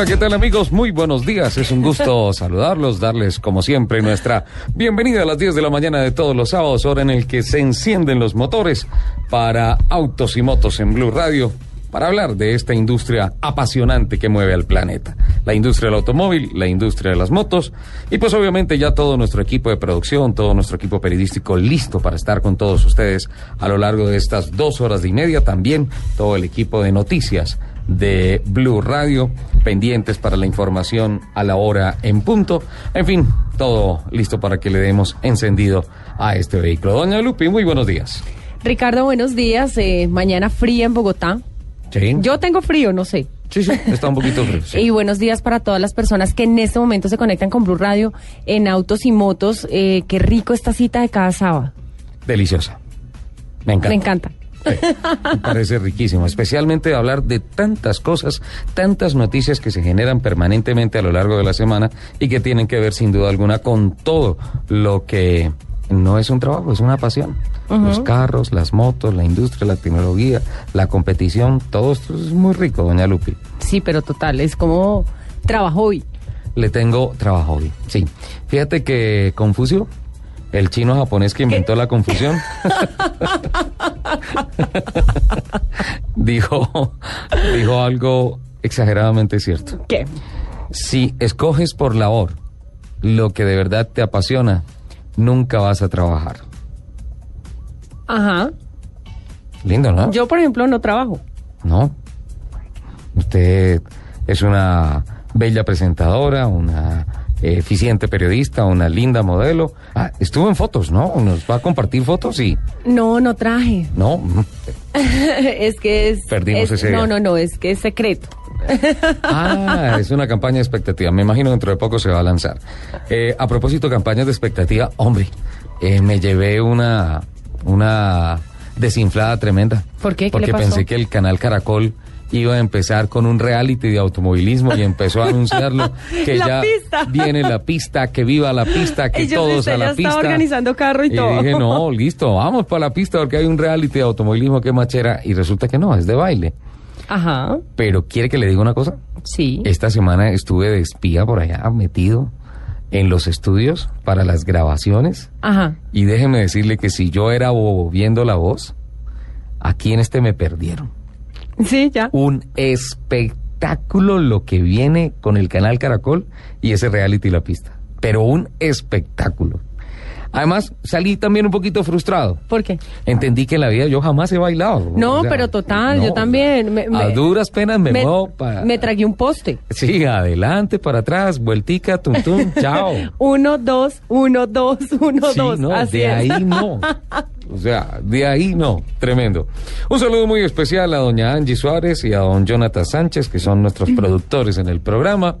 Hola, ¿qué tal amigos? Muy buenos días. Es un gusto saludarlos, darles como siempre nuestra bienvenida a las 10 de la mañana de todos los sábados, hora en el que se encienden los motores para autos y motos en Blue Radio, para hablar de esta industria apasionante que mueve al planeta. La industria del automóvil, la industria de las motos y pues obviamente ya todo nuestro equipo de producción, todo nuestro equipo periodístico listo para estar con todos ustedes a lo largo de estas dos horas y media. También todo el equipo de noticias de Blue Radio, pendientes para la información a la hora en punto. En fin, todo listo para que le demos encendido a este vehículo. Doña Lupi, muy buenos días. Ricardo, buenos días. Eh, mañana fría en Bogotá. Sí. Yo tengo frío, no sé. Sí, sí, está un poquito frío. sí. Y buenos días para todas las personas que en este momento se conectan con Blue Radio en autos y motos. Eh, qué rico esta cita de cada sábado. Deliciosa. Me encanta. Me encanta. Me parece riquísimo, especialmente hablar de tantas cosas, tantas noticias que se generan permanentemente a lo largo de la semana y que tienen que ver sin duda alguna con todo lo que no es un trabajo, es una pasión. Los carros, las motos, la industria, la tecnología, la competición, todo esto es muy rico, doña Lupi. Sí, pero total, es como trabajo hoy. Le tengo trabajo hoy, sí. Fíjate que Confucio, el chino japonés que inventó la confusión, dijo, dijo algo exageradamente cierto. ¿Qué? Si escoges por labor lo que de verdad te apasiona, nunca vas a trabajar. Ajá. Lindo, ¿no? Yo, por ejemplo, no trabajo. No. Usted es una bella presentadora, una eficiente periodista, una linda modelo. Ah, estuvo en fotos, ¿no? ¿Nos va a compartir fotos? Sí. No, no traje. No. es que es. Perdimos es- ese. No, no, no, es que es secreto. Ah, es una campaña de expectativa. Me imagino dentro de poco se va a lanzar. Eh, a propósito, campañas de expectativa, hombre, eh, me llevé una, una desinflada tremenda. ¿Por qué? ¿Qué Porque le pasó? pensé que el canal Caracol iba a empezar con un reality de automovilismo y empezó a anunciarlo que La ya pista. viene la pista, que viva la pista, que Y todos a la ya estaba pista. organizando carro y todo. dije, no, listo, vamos para la pista porque hay un reality de automovilismo que machera y resulta que no, es de baile. Ajá. Pero ¿quiere que le diga una cosa? Sí. Esta semana estuve de espía por allá, metido en los estudios para las grabaciones. Ajá. Y déjeme decirle que si yo era bobo viendo la voz, aquí en este me perdieron. Sí, ya. Un espectáculo lo que viene con el canal Caracol y ese reality La Pista. Pero un espectáculo. Además, salí también un poquito frustrado. ¿Por qué? Entendí que en la vida yo jamás he bailado. No, pero total, yo también. Me- a me- duras penas me, muevo para... me tragué un poste. Sí, adelante, para atrás, vueltica, tum tum, chao. Uno, dos, uno, dos, uno, Sí, dos. no, Así de es. ahí no. O sea, de ahí no. Tremendo. Un saludo muy especial a doña Angie Suárez y a don Jonathan Sánchez, que son nuestros productores en el programa.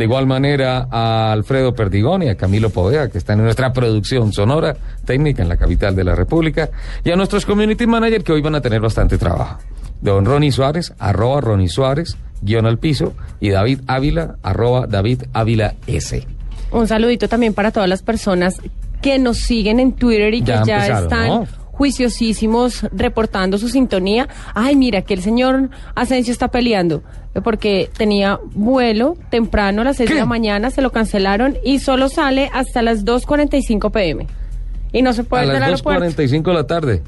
De igual manera a Alfredo Perdigón y a Camilo Povea, que están en nuestra producción sonora técnica en la capital de la República. Y a nuestros community manager, que hoy van a tener bastante trabajo. Don Ronnie Suárez, arroba Ronnie Suárez, guion al piso. Y David Ávila, arroba David Ávila S. Un saludito también para todas las personas que nos siguen en Twitter y que Ya ya, empezaron, están ¿no? Juiciosísimos reportando su sintonía. Ay, mira, que el señor Asensio está peleando porque tenía vuelo temprano a las 6 ¿Qué? de la mañana, se lo cancelaron y solo sale hasta las 2.45 pm. Y no se puede a ir las aeropuerto. 2.45 de la tarde.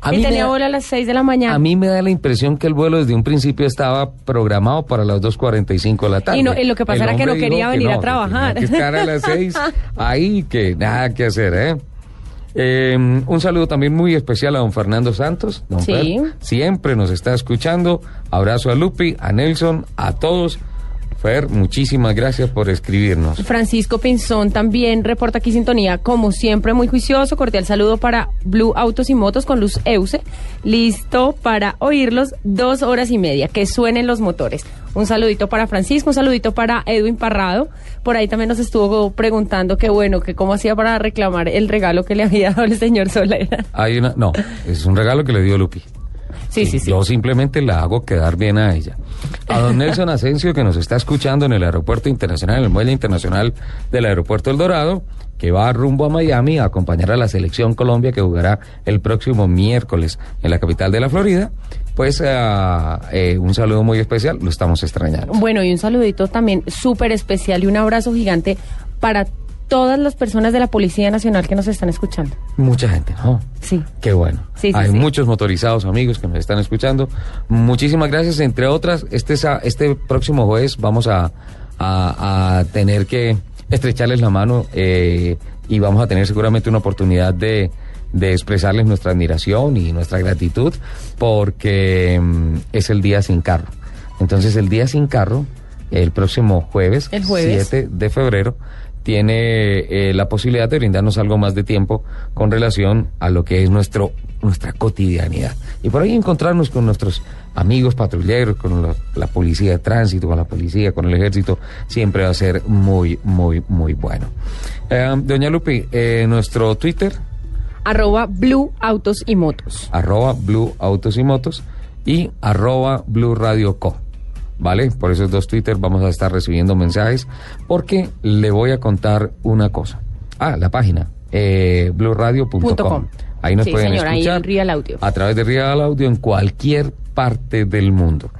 A Y mí, tenía da, vuelo a las 6 de la mañana. a mí me da la impresión que el vuelo desde un principio estaba programado para las 2.45 de la tarde. Y no- y lo que pasa El era que no quería que venir a que trabajar. Que estar a las 6 ahí, que nada que hacer, ¿eh? Eh, un saludo también muy especial a don Fernando Santos, don Sí. Fer, siempre nos está escuchando. Abrazo a Lupi, a Nelson, a todos. Fer, muchísimas gracias por escribirnos. Francisco Pinzón también reporta aquí sintonía, como siempre, muy juicioso. Cordial saludo para Blue Autos y Motos con Luz Euse. Listo para oírlos dos horas y media, que suenen los motores. Un saludito para Francisco, un saludito para Edwin Parrado. Por ahí también nos estuvo preguntando que bueno, que cómo hacía para reclamar el regalo que le había dado el señor Solera. Hay una, no, es un regalo que le dio Lupi. Sí, sí, sí. Yo simplemente la hago quedar bien a ella. A don Nelson Asensio, que nos está escuchando en el Aeropuerto Internacional, en el Muelle Internacional del Aeropuerto El Dorado, que va rumbo a Miami a acompañar a la selección Colombia que jugará el próximo miércoles en la capital de la Florida. Pues eh, un saludo muy especial, lo estamos extrañando. Bueno, y un saludito también súper especial y un abrazo gigante para todas las personas de la Policía Nacional que nos están escuchando. Mucha gente, ¿no? Sí. Qué bueno. Sí, sí, Hay sí. muchos motorizados amigos que nos están escuchando. Muchísimas gracias. Entre otras, este, este próximo jueves vamos a, a- a tener que estrecharles la mano eh, y vamos a tener seguramente una oportunidad de, de expresarles nuestra admiración y nuestra gratitud porque mm, es el día sin carro. Entonces, el día sin carro, el próximo jueves, El jueves. 7 de febrero, tiene eh, la posibilidad de brindarnos algo más de tiempo con relación a lo que es nuestro nuestra cotidianidad. Y por ahí encontrarnos con nuestros amigos patrulleros, con la, la policía de tránsito, con la policía, con el ejército, siempre va a ser muy, muy, muy bueno. Eh, doña Lupi, eh, nuestro Twitter, Arroba Blue Autos y Motos. arroba Blue Autos y Motos y arroba Blue Radio Co. ¿Vale? Por esos dos Twitter vamos a estar recibiendo mensajes porque le voy a contar una cosa. Ah, la página, eh, blueradio.com. com. Ahí nos Sí, pueden señor, ahí escuchar en Real Audio. a través de Real Audio en cualquier parte del mundo.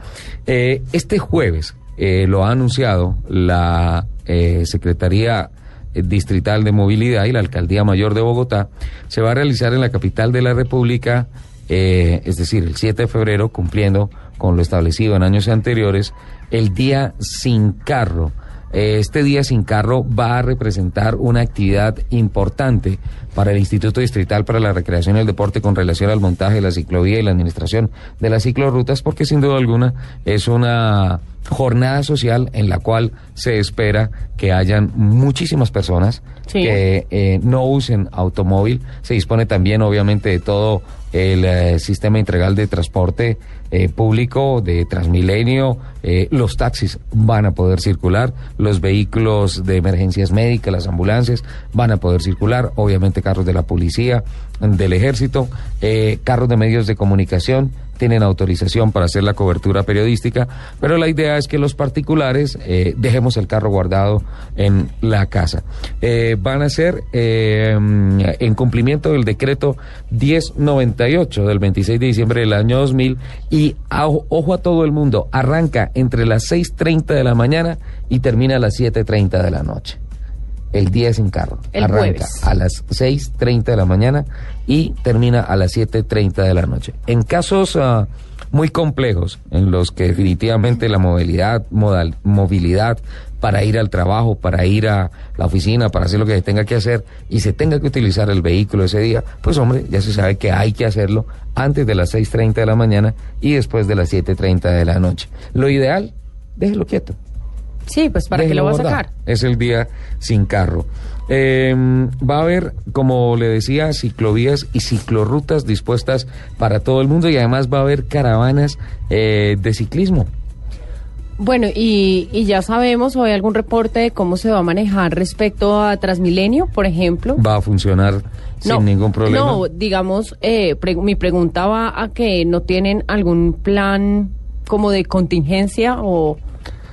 Eh, este jueves eh, lo ha anunciado la eh, Secretaría eh, Distrital de Movilidad y la Alcaldía Mayor de Bogotá. Se va a realizar en la capital de la República, eh, es decir, el 7 de febrero, cumpliendo con lo establecido en años anteriores, el Día Sin Carro. Eh, Este día sin carro va a representar una actividad importante para el Instituto Distrital para la Recreación y el Deporte con relación al montaje de la ciclovía y la administración de las ciclorrutas, porque sin duda alguna es una jornada social en la cual se espera que hayan muchísimas personas Sí. que eh, no usen automóvil. Se dispone también, obviamente, de todo el eh, sistema integral de transporte eh, público de Transmilenio. eh, los taxis van a poder circular, los vehículos de emergencias médicas, las ambulancias van a poder circular, obviamente carros de la policía, del ejército, carros de medios de comunicación tienen autorización para hacer la cobertura periodística, pero la idea es que los particulares eh, dejemos el carro guardado en la casa. Eh, van a ser eh, mm, en cumplimiento del decreto 1098 del 26 de diciembre del año 2000 y ojo a todo el mundo, arranca entre las 6.30 de la mañana y termina a las 7.30 de la noche. El día sin carro. El Arranca jueves. a las 6.30 de la mañana y termina a las 7.30 de la noche. En casos ah, muy complejos, en los que definitivamente la movilidad, modal, movilidad para ir al trabajo, para ir a la oficina, para hacer lo que se tenga que hacer y se tenga que utilizar el vehículo ese día, pues hombre, ya se sabe que hay que hacerlo antes de las 6.30 de la mañana y después de las 7.30 de la noche. Lo ideal, déjelo quieto. Sí, pues para qué lo va a sacar. Es el día sin carro. Eh, va a haber, como le decía, ciclovías y ciclorrutas dispuestas para todo el mundo y además va a haber caravanas eh, de ciclismo. Bueno, y, y ya sabemos, o hay algún reporte de cómo se va a manejar respecto a Transmilenio, por ejemplo. Va a funcionar sin ningún problema. No, digamos, eh, pre- mi pregunta va a que no tienen algún plan como de contingencia o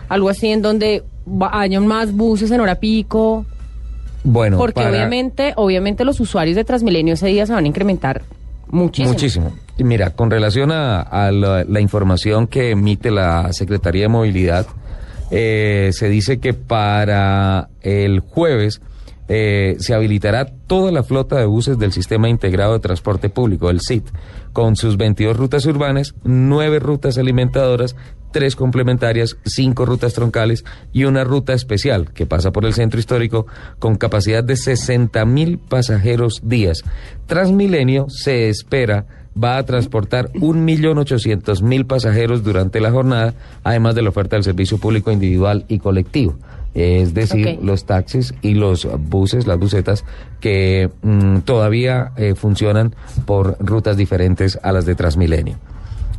algo así en donde hayan más buses en hora pico. bueno, Porque para- obviamente, obviamente los usuarios de Transmilenio ese día se van a incrementar muchísimo. Muchísimo. Y Mira, con relación a, a la, la información que emite la Secretaría de Movilidad, eh, se dice que para el jueves eh, se habilitará toda la flota de buses del Sistema Integrado de Transporte Público, el SIT, con sus 22 rutas urbanas, 9 rutas alimentadoras, 3 complementarias, 5 rutas troncales y una ruta especial que pasa por el centro histórico con capacidad de 60 mil pasajeros días. Transmilenio se espera va a transportar 1.800.000 pasajeros durante la jornada, además de la oferta del servicio público individual y colectivo. Es decir, los taxis y los buses, las busetas, que mm, todavía eh, funcionan por rutas diferentes a las de Transmilenio.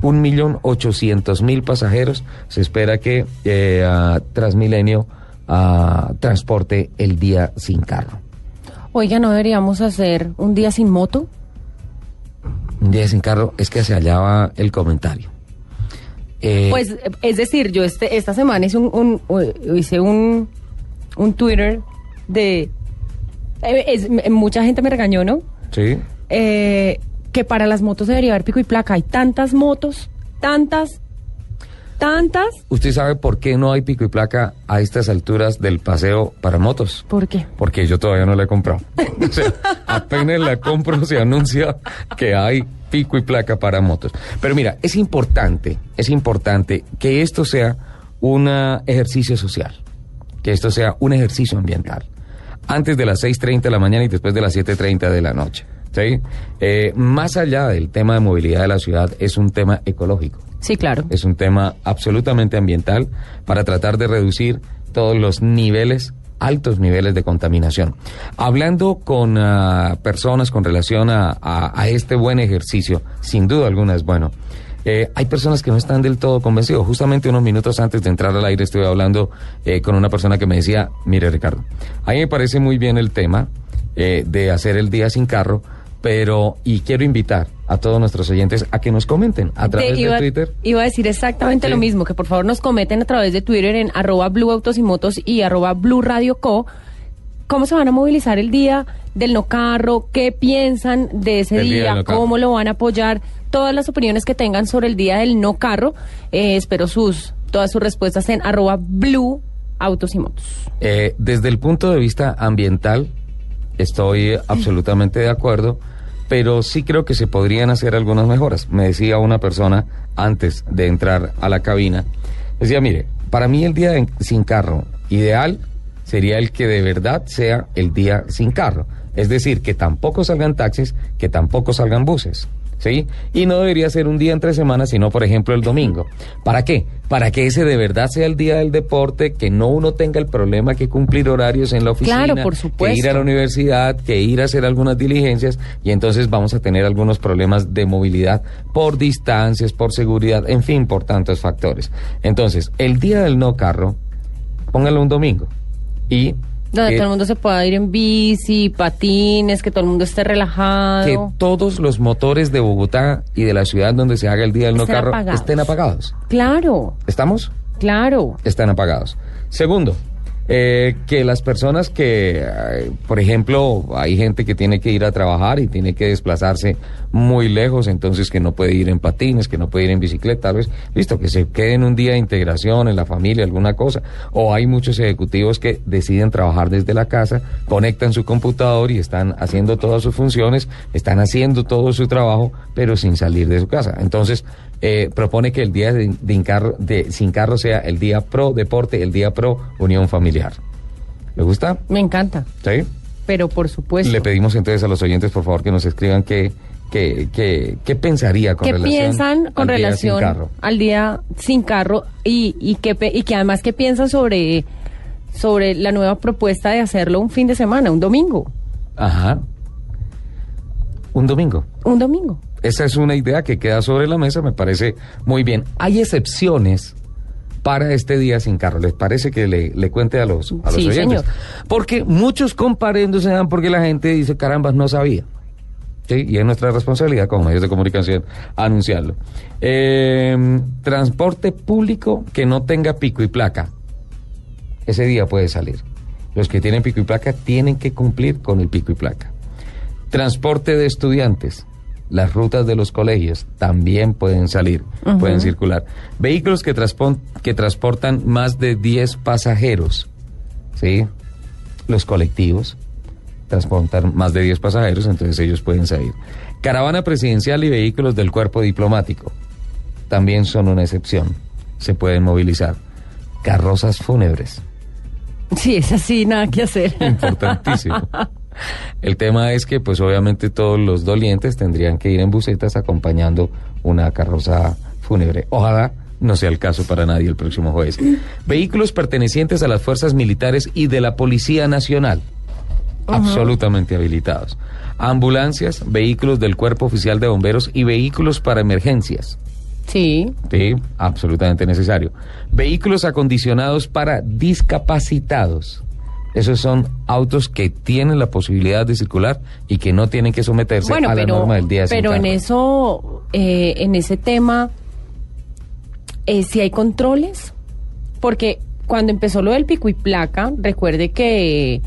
Un millón ochocientos mil pasajeros se espera que eh, a Transmilenio transporte el día sin carro. Oiga, ¿no deberíamos hacer un día sin moto? Un día sin carro es que se hallaba el comentario. Eh, pues, es decir, yo este, esta semana hice un, hice un, un Twitter de... Eh, mucha gente me regañó, ¿no? Sí. Eh, que para las motos debería haber pico y placa. Hay tantas motos, tantas, tantas. ¿Usted sabe por qué no hay pico y placa a estas alturas del paseo para motos? ¿Por qué? Porque yo todavía no la he comprado. o sea, apenas la compro se anuncia que hay pico y placa para motos. Pero mira, es importante, es importante que esto sea un ejercicio social, que esto sea un ejercicio ambiental. Antes de las 6.30 de la mañana y después de las 7.30 de la noche. ¿Sí? Eh, más allá del tema de movilidad de la ciudad, es un tema ecológico. Sí, claro. Es un tema absolutamente ambiental para tratar de reducir todos los niveles altos niveles de contaminación. Hablando con ah, personas con relación a, este buen ejercicio, sin duda alguna es bueno. Eh, hay personas que no están del todo convencidos. Justamente unos minutos antes de entrar al aire estuve hablando eh, con una persona que me decía, mire Ricardo, a mí me parece muy bien el tema eh, de hacer el día sin carro, pero y quiero invitar a todos nuestros oyentes a que nos comenten a través de, Twitter. Iba a decir exactamente lo mismo, que por favor nos comenten a través de Twitter en arroba Blue Autos y Motos y arroba Blue Radio Co. ¿Cómo se van a movilizar el día del no carro? ¿Qué piensan de ese día? ¿Cómo lo van a apoyar? Todas las opiniones que tengan sobre el día del no carro. Eh, espero sus todas sus respuestas en arroba Blue Autos y Motos. Eh, desde el punto de vista ambiental, estoy absolutamente de acuerdo pero sí creo que se podrían hacer algunas mejoras. Me decía una persona antes de entrar a la cabina, decía, mire, para mí el día sin carro ideal sería el que de verdad sea el día sin carro. Es decir, que tampoco salgan taxis, que tampoco salgan buses. ¿Sí? Y no debería ser un día entre semanas, sino por ejemplo el domingo. ¿Para qué? Para que ese de verdad sea el día del deporte, que no uno tenga el problema que cumplir horarios en la oficina, claro, por supuesto. que ir a la universidad, que ir a hacer algunas diligencias y entonces vamos a tener algunos problemas de movilidad por distancias, por seguridad, en fin, por tantos factores. Entonces, el día del no carro, póngalo un domingo y donde todo el mundo se pueda ir en bici, patines, que todo el mundo esté relajado. Que todos los motores de Bogotá y de la ciudad donde se haga el día del no carro estén apagados. Claro. ¿Estamos? Claro. Están apagados. Segundo, eh, que las personas que, por ejemplo, hay gente que tiene que ir a trabajar y tiene que desplazarse muy lejos, entonces que no puede ir en patines, que no puede ir en bicicleta, tal vez, listo, que se queden un día de integración en la familia, alguna cosa. O hay muchos ejecutivos que deciden trabajar desde la casa, conectan su computador y están haciendo todas sus funciones, están haciendo todo su trabajo, pero sin salir de su casa. Entonces, eh, propone que el día de, de, sin carro sea el día pro deporte, el día pro unión familiar. ¿Le gusta? Me encanta. ¿Sí? Pero por supuesto. Le pedimos entonces a los oyentes, por favor, que nos escriban qué, qué, qué, qué pensaría con ¿Qué relación piensan con relación al día sin carro y, y, que, y que además qué piensan sobre, sobre la nueva propuesta de hacerlo un fin de semana, un domingo. Ajá. Un domingo. Un domingo. Esa es una idea que queda sobre la mesa, me parece muy bien. Hay excepciones para este día sin carro. ¿Les parece que le, cuente a los, a los oyentes? Porque muchos comparendos se dan porque la gente dice, carambas, no sabía. ¿Sí? Y es nuestra responsabilidad como medios de comunicación anunciarlo. Em, transporte público que no tenga pico y placa. Ese día puede salir. Los que tienen pico y placa tienen que cumplir con el pico y placa. Transporte de estudiantes las rutas de los colegios también pueden salir, pueden circular. Vehículos que, que transportan más de 10 pasajeros, ¿sí? Los colectivos transportan más de 10 pasajeros, entonces ellos pueden salir. Caravana presidencial y vehículos del cuerpo diplomático también son una excepción, se pueden movilizar. Carrozas fúnebres. Sí, es así, nada que hacer. Importantísimo. El tema es que, pues obviamente todos los dolientes tendrían que ir en bucetas acompañando una carroza fúnebre. Ojalá no sea el caso para nadie el próximo jueves. Vehículos pertenecientes a las fuerzas militares y de la Policía Nacional. Absolutamente habilitados. Ambulancias, vehículos del Cuerpo Oficial de Bomberos y vehículos para emergencias. Sí. Sí, absolutamente necesario. Vehículos acondicionados para discapacitados Esos son autos que tienen la posibilidad de circular y que no tienen que someterse Bueno, a la norma del día sin pero en eso, eh, en ese tema, eh, si hay controles, porque cuando empezó lo del pico y placa, recuerde que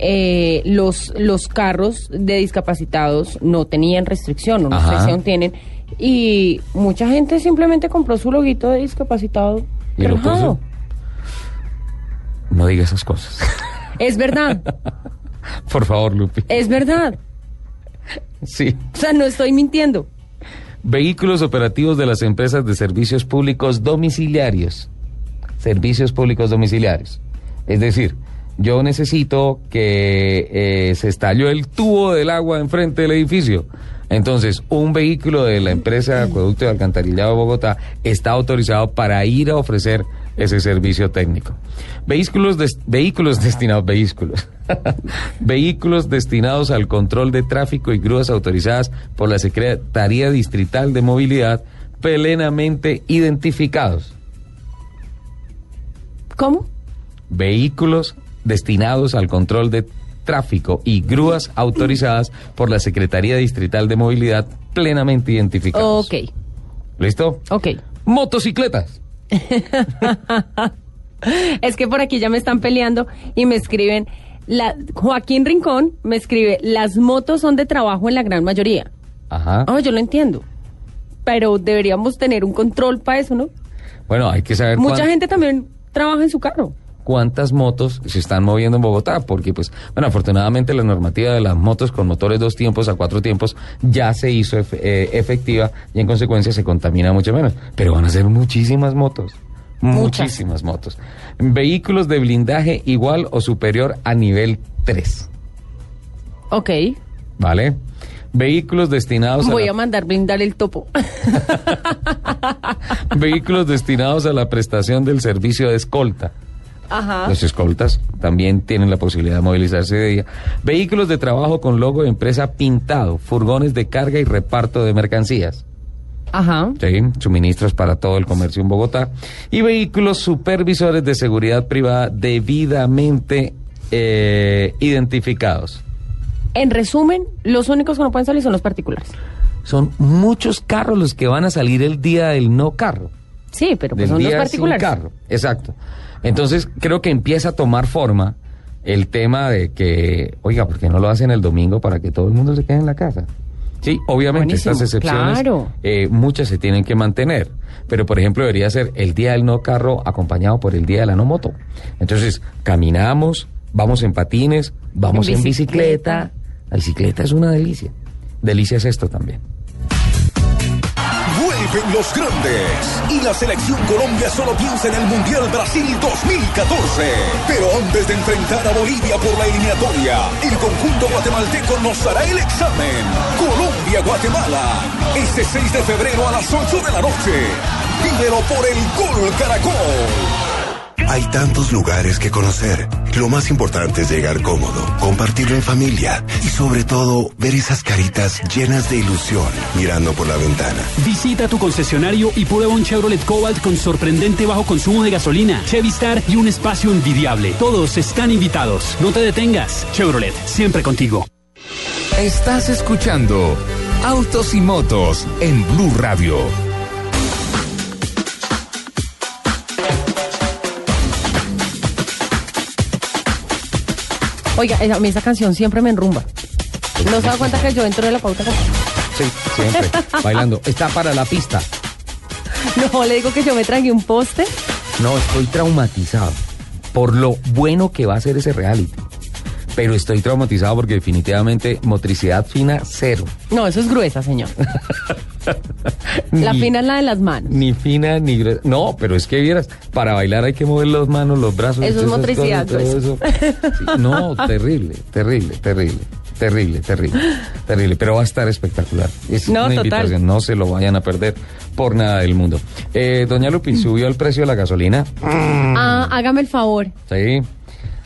eh, los, los carros de discapacitados no tenían restricción, o no aún tienen, y mucha gente simplemente compró su loguito de discapacitado. ¿Y lo puso? No diga esas cosas. Es verdad, Por favor, Lupi. es verdad. Sí. O sea, no estoy mintiendo. Vehículos operativos de las empresas de servicios públicos domiciliarios. Servicios públicos domiciliarios. Es decir, yo necesito que eh, se estalló el tubo del agua enfrente del edificio. Entonces, un vehículo de la empresa Acueducto de Alcantarillado de Bogotá está autorizado para ir a ofrecer ese servicio técnico. Vehículos, des- vehículos destinados, vehículos. vehículos destinados al control de tráfico y grúas autorizadas por la Secretaría Distrital de Movilidad plenamente identificados. ¿Cómo? Vehículos destinados al control de tráfico y grúas autorizadas por la Secretaría Distrital de Movilidad plenamente identificados. Ok, ¿Listo? ok. Motocicletas. Es que por aquí ya me están peleando y me escriben, la, Joaquín Rincón me escribe, las motos son de trabajo en la gran mayoría. Ajá. Ah, yo lo entiendo. Pero deberíamos tener un control para eso, ¿no? Bueno, hay que saber Mucha cuán- gente también trabaja en su carro. Cuántas motos se están moviendo en Bogotá, porque pues, bueno, afortunadamente la normativa de las motos con motores dos tiempos a cuatro tiempos ya se hizo eh, efectiva y en consecuencia se contamina mucho menos. Pero van a ser muchísimas motos. Muchas. Muchísimas motos. Vehículos de blindaje igual o superior a nivel 3. Ok. ¿Vale? Vehículos destinados Voy a, la- a mandar blindar el topo. vehículos destinados a la prestación del servicio de escolta. Ajá. Los escoltas también tienen la posibilidad de movilizarse de día. Vehículos de trabajo con logo de empresa pintado, furgones de carga y reparto de mercancías. Ajá. ¿sí? Suministros para todo el comercio en Bogotá. Y vehículos supervisores de seguridad privada debidamente eh, identificados. En resumen, los únicos que no pueden salir son los particulares. Son muchos carros los que van a salir el día del no carro. Sí, pero pues son los particulares. sin carro. Exacto. Entonces creo que empieza a tomar forma el tema de que, oiga, ¿por qué no lo hacen el domingo para que todo el mundo se quede en la casa? Sí, obviamente Buenísimo, estas excepciones, claro. eh, muchas se tienen que mantener, pero por ejemplo debería ser el día del no carro acompañado por el día de la no moto. Entonces caminamos, vamos en patines, vamos En bicicleta. La bicicleta es una delicia. Delicia es esto también. Vuelven los grandes. Y la selección Colombia solo piensa en el Mundial Brasil 2014. Pero antes de enfrentar a Bolivia por la eliminatoria, el conjunto guatemalteco nos hará el examen. Colombia-Guatemala. Este 6 de febrero a las 8 de la noche. Vívelo por el Gol Caracol. Hay tantos lugares que conocer. Lo más importante es llegar cómodo, compartirlo en familia y sobre todo ver esas caritas llenas de ilusión mirando por la ventana. Visita tu concesionario y prueba un Chevrolet Cobalt con sorprendente bajo consumo de gasolina, Chevy Star y un espacio envidiable. Todos están invitados. No te detengas. Chevrolet, siempre contigo. Estás escuchando Autos y Motos en Blue Radio. Oiga, a mí esa canción siempre me enrumba. ¿No se da cuenta que yo dentro de la pauta? Sí, siempre. bailando. Está para la pista. No, le digo que yo me tragué un poste. No, estoy traumatizado por lo bueno que va a ser ese reality. Pero estoy traumatizado porque definitivamente motricidad fina, cero. No, eso es gruesa, señor. La Ni- fina es la de las manos. Ni fina, ni gruesa. No, pero es que vieras, para bailar hay que mover las manos, los brazos. Eso es motricidad cosas, todo eso. Sí, no, terrible, terrible, terrible. Terrible, terrible, terrible, pero va a estar espectacular. Es No, una total. invitación, no se lo vayan a perder por nada del mundo. Eh, doña Lupi, subió el precio de la gasolina. Ah, hágame el favor. Sí.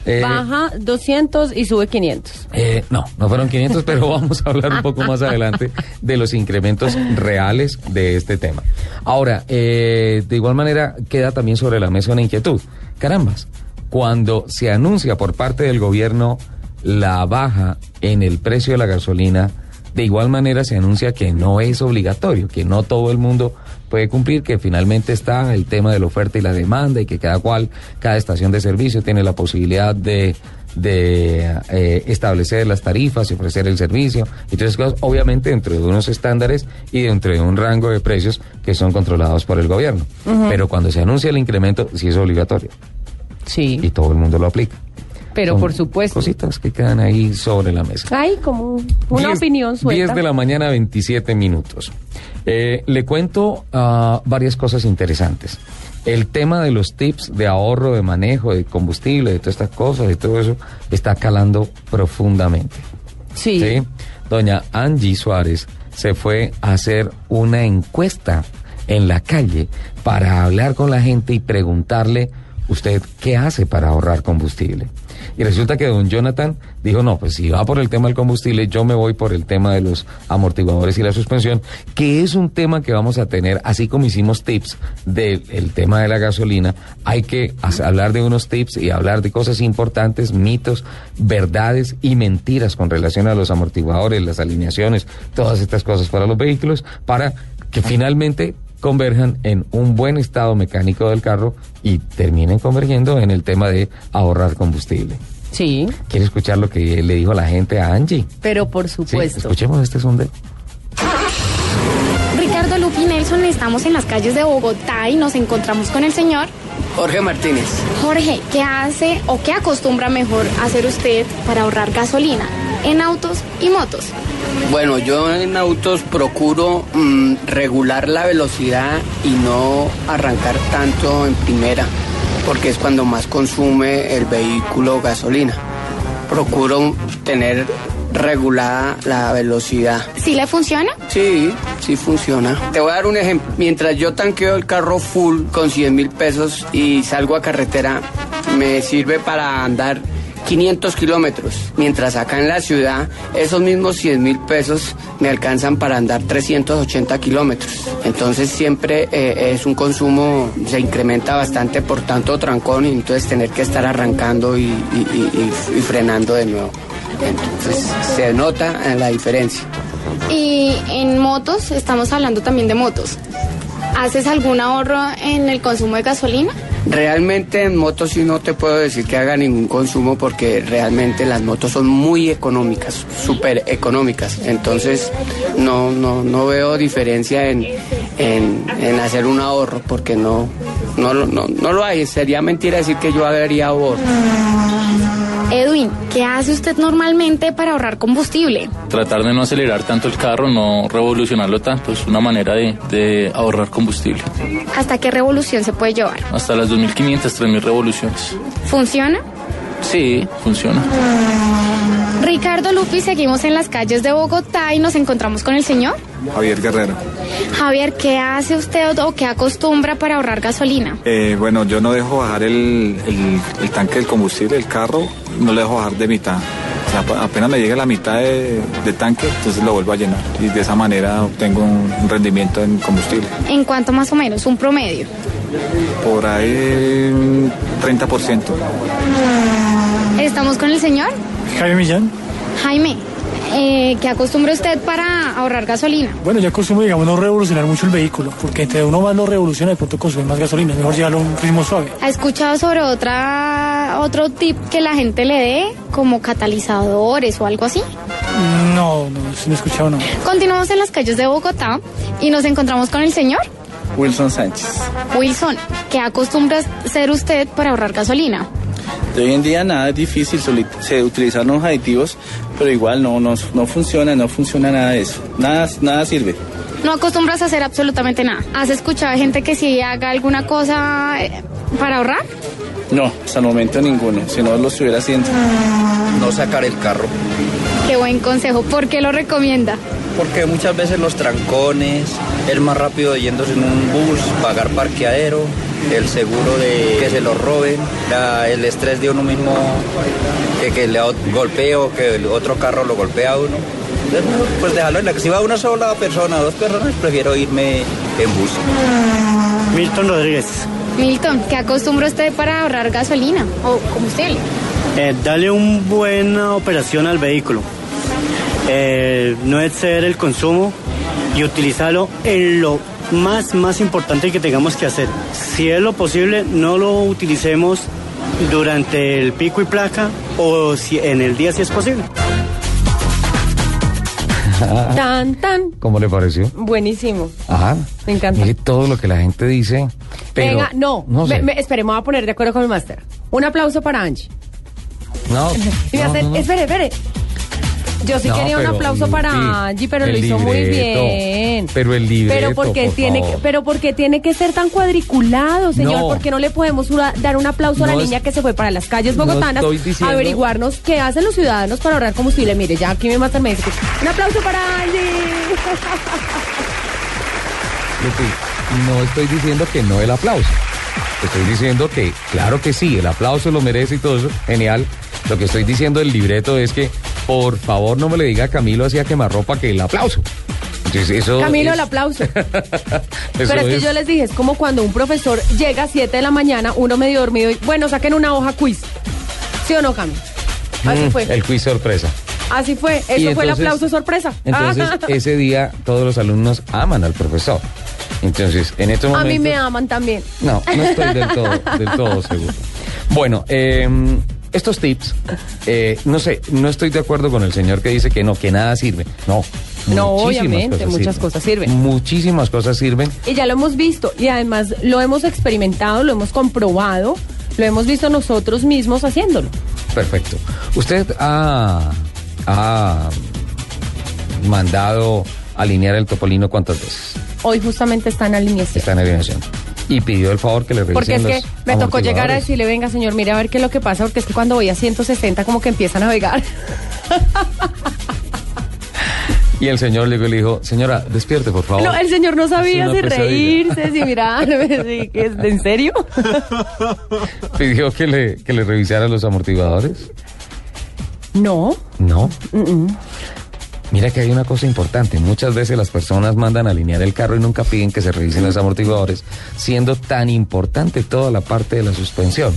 Eh, Baja 200 y sube 500. Eh, no, no fueron 500, pero vamos a hablar un poco más adelante de los incrementos reales de este tema. Ahora, eh, de igual manera, queda también sobre la mesa una inquietud. Carambas, cuando se anuncia por parte del gobierno la baja en el precio de la gasolina, de igual manera se anuncia que no es obligatorio, que no todo el mundo puede cumplir, que finalmente está el tema de la oferta y la demanda y que cada cual, cada estación de servicio tiene la posibilidad de, de eh, establecer las tarifas y ofrecer el servicio. Entonces, obviamente dentro de unos estándares y dentro de un rango de precios que son controlados por el gobierno. Pero cuando se anuncia el incremento, sí es obligatorio. Sí. Y todo el mundo lo aplica. Pero Son por supuesto. Cositas que quedan ahí sobre la mesa. Hay como una 10 opinión suelta. 10 de la mañana, 27 minutos. Eh, le cuento ah, varias cosas interesantes. El tema de los tips de ahorro, de manejo, de combustible, de todas estas cosas, de todo eso, está calando profundamente. Sí. ¿sí? Doña Angie Suárez se fue a hacer una encuesta en la calle para hablar con la gente y preguntarle, ¿usted qué hace para ahorrar combustible? Y resulta que don Jonathan dijo, no, pues si va por el tema del combustible, yo me voy por el tema de los amortiguadores y la suspensión, que es un tema que vamos a tener, así como hicimos tips del el tema de la gasolina, hay que hablar de unos tips y hablar de cosas importantes, mitos, verdades y mentiras con relación a los amortiguadores, las alineaciones, todas estas cosas para los vehículos, para que finalmente converjan en un buen estado mecánico del carro y terminen convergiendo en el tema de ahorrar combustible. Sí, ¿Quiere escuchar lo que le dijo la gente a Angie? pero por Sí, supuesto. escuchemos este sondeo. Ricardo Lupi Nelson, estamos en las calles de Bogotá y nos encontramos con el señor Jorge Martínez. Jorge. ¿Qué hace o qué acostumbra mejor hacer usted para ahorrar gasolina en autos y motos? Bueno, yo en autos procuro mm, regular la velocidad y no arrancar tanto en primera, porque es cuando más consume el vehículo gasolina. Procuro tener regulada la velocidad. ¿Sí le funciona? Sí, sí funciona. Te voy a dar un ejemplo. Mientras yo tanqueo el carro full con 100 mil pesos y salgo a carretera, me sirve para andar 500 kilómetros. Mientras acá en la ciudad, esos mismos 100 mil pesos me alcanzan para andar 380 kilómetros. Entonces siempre eh, es un consumo, se incrementa bastante por tanto trancón y entonces tener que estar arrancando y, y- y- y- y frenando de nuevo. Entonces se nota la diferencia. Y en motos, estamos hablando también de motos. ¿Haces algún ahorro en el consumo de gasolina? Realmente en motos sí no te puedo decir que haga ningún consumo porque realmente las motos son muy económicas, súper económicas. Entonces no, no, no veo diferencia en, en, en hacer un ahorro porque no, no, no, no lo hay. Sería mentira decir que yo haría ahorro. Edwin, ¿qué hace usted normalmente para ahorrar combustible? tratar de no acelerar tanto el carro, no revolucionarlo tanto, es una manera de, de ahorrar combustible. ¿Hasta qué revolución se puede llevar? Hasta las 2.500, 3.000 revoluciones. ¿Funciona? Sí, funciona. Ricardo Lupi, seguimos en las calles de Bogotá y nos encontramos con el señor. Javier Guerrero. Javier, ¿qué hace usted o qué acostumbra para ahorrar gasolina? Eh, bueno, yo no dejo bajar el, el- el tanque del combustible del carro, no lo dejo bajar de mitad. O sea, apenas me llega la mitad de, de tanque, entonces lo vuelvo a llenar. Y de esa manera obtengo un, un rendimiento en combustible. ¿En cuánto más o menos? Un promedio. Por ahí un 30%. Estamos con el señor Jaime Millán. Jaime. eh, ¿Qué acostumbra usted para ahorrar gasolina? Bueno, yo acostumbro, digamos, no revolucionar mucho el vehículo, porque entre uno más lo revoluciona, de pronto consume más gasolina. Es mejor llevarlo a un ritmo suave. ¿Ha escuchado sobre otra otro tip que la gente le dé, como catalizadores o algo así? No, no, no he escuchado nada. Continuamos en las calles de Bogotá y nos encontramos con el señor Wilson Sánchez. Wilson. ¿Qué acostumbra hacer usted para ahorrar gasolina? De hoy en día nada es difícil, se utilizan los aditivos, pero igual no, no, no funciona, no funciona nada de eso. Nada, nada sirve. No acostumbras a hacer absolutamente nada. ¿Has escuchado gente que sí haga alguna cosa eh, para ahorrar? No, hasta el momento ninguno, si no lo estuviera haciendo. No sacar el carro, Qué buen consejo. ¿Por qué lo recomienda? porque muchas veces los trancones, el más rápido yéndose en un bus, pagar parqueadero, el seguro de que se lo roben, la- el estrés de uno mismo, que, que le golpee o que el otro carro lo golpea a uno. Entonces, Pues dejarlo en la que si va una sola persona, dos personas, prefiero irme en bus. Milton Rodríguez. Milton, ¿qué acostumbra usted para ahorrar gasolina o combustible? Eh, dale una buena operación al vehículo. Eh, no exceder el consumo y utilizarlo en lo más, más importante que tengamos que hacer. Si es lo posible, no lo utilicemos durante el pico y placa o si en el día si es posible. Tan, tan. ¿Cómo le pareció? Buenísimo. Ajá. Me encanta. Mire todo lo que la gente dice. Pero, Venga, no, no sé. me, me- espere, me voy a poner de acuerdo con el máster. Un aplauso para Angie. No, Y me no, hace- no, no. espere, espere. Yo sí No, quería un aplauso para Angie, pero lo hizo muy bien. Pero el libreto, Pero porque por tiene, favor. pero porque tiene que ser tan cuadriculado, señor. No. ¿Por qué no le podemos dar un aplauso a la es- niña que se fue para las calles bogotanas diciendo- a averiguarnos qué hacen los ciudadanos para ahorrar combustible? Mire, ya aquí mi máster me dice que un aplauso para Angie. No estoy diciendo que no el aplauso. Estoy diciendo que, claro que sí, el aplauso lo merece y todo eso, genial. Lo que estoy diciendo del libreto es que, por favor, no me le diga a Camilo hacía quemarropa que el aplauso. Entonces, eso Camilo, es- el aplauso. Pero es que es- yo les dije, es como cuando un profesor llega a 7 de la mañana, uno medio dormido y, bueno, saquen una hoja quiz. ¿Sí o no, Camilo? Así Mm, fue. El quiz sorpresa. Así fue. Eso fue el aplauso sorpresa. Entonces, Ah. ese día todos los alumnos aman al profesor. Entonces, en estos A momentos... mí me aman también. No, no estoy del todo, del todo seguro. Bueno, eh, estos tips, eh, no sé, no estoy de acuerdo con el señor que dice que no, que nada sirve. No. No, obviamente, muchas sirven. cosas sirven. Muchísimas cosas sirven. Y ya lo hemos visto y además lo hemos experimentado, lo hemos comprobado, lo hemos visto nosotros mismos haciéndolo. Perfecto. Usted ha, ha mandado alinear el topolino cuántas veces Hoy justamente está en alineación. está en alineación. Y pidió el favor que le revisen Porque es que los me tocó llegar a decirle, venga señor, mire a ver qué es lo que pasa, porque es que cuando voy a 160 como que empieza a navegar. Y el señor le dijo, señora, despierte, por favor. No, el señor no sabía si reírse, si mirarme, si, ¿en serio? Pidió que le, que le revisara los amortiguadores. No. No. Mm, mm. Mira que hay una cosa importante. Muchas veces las personas mandan a alinear el carro y nunca piden que se revisen los amortiguadores, siendo tan importante toda la parte de la suspensión.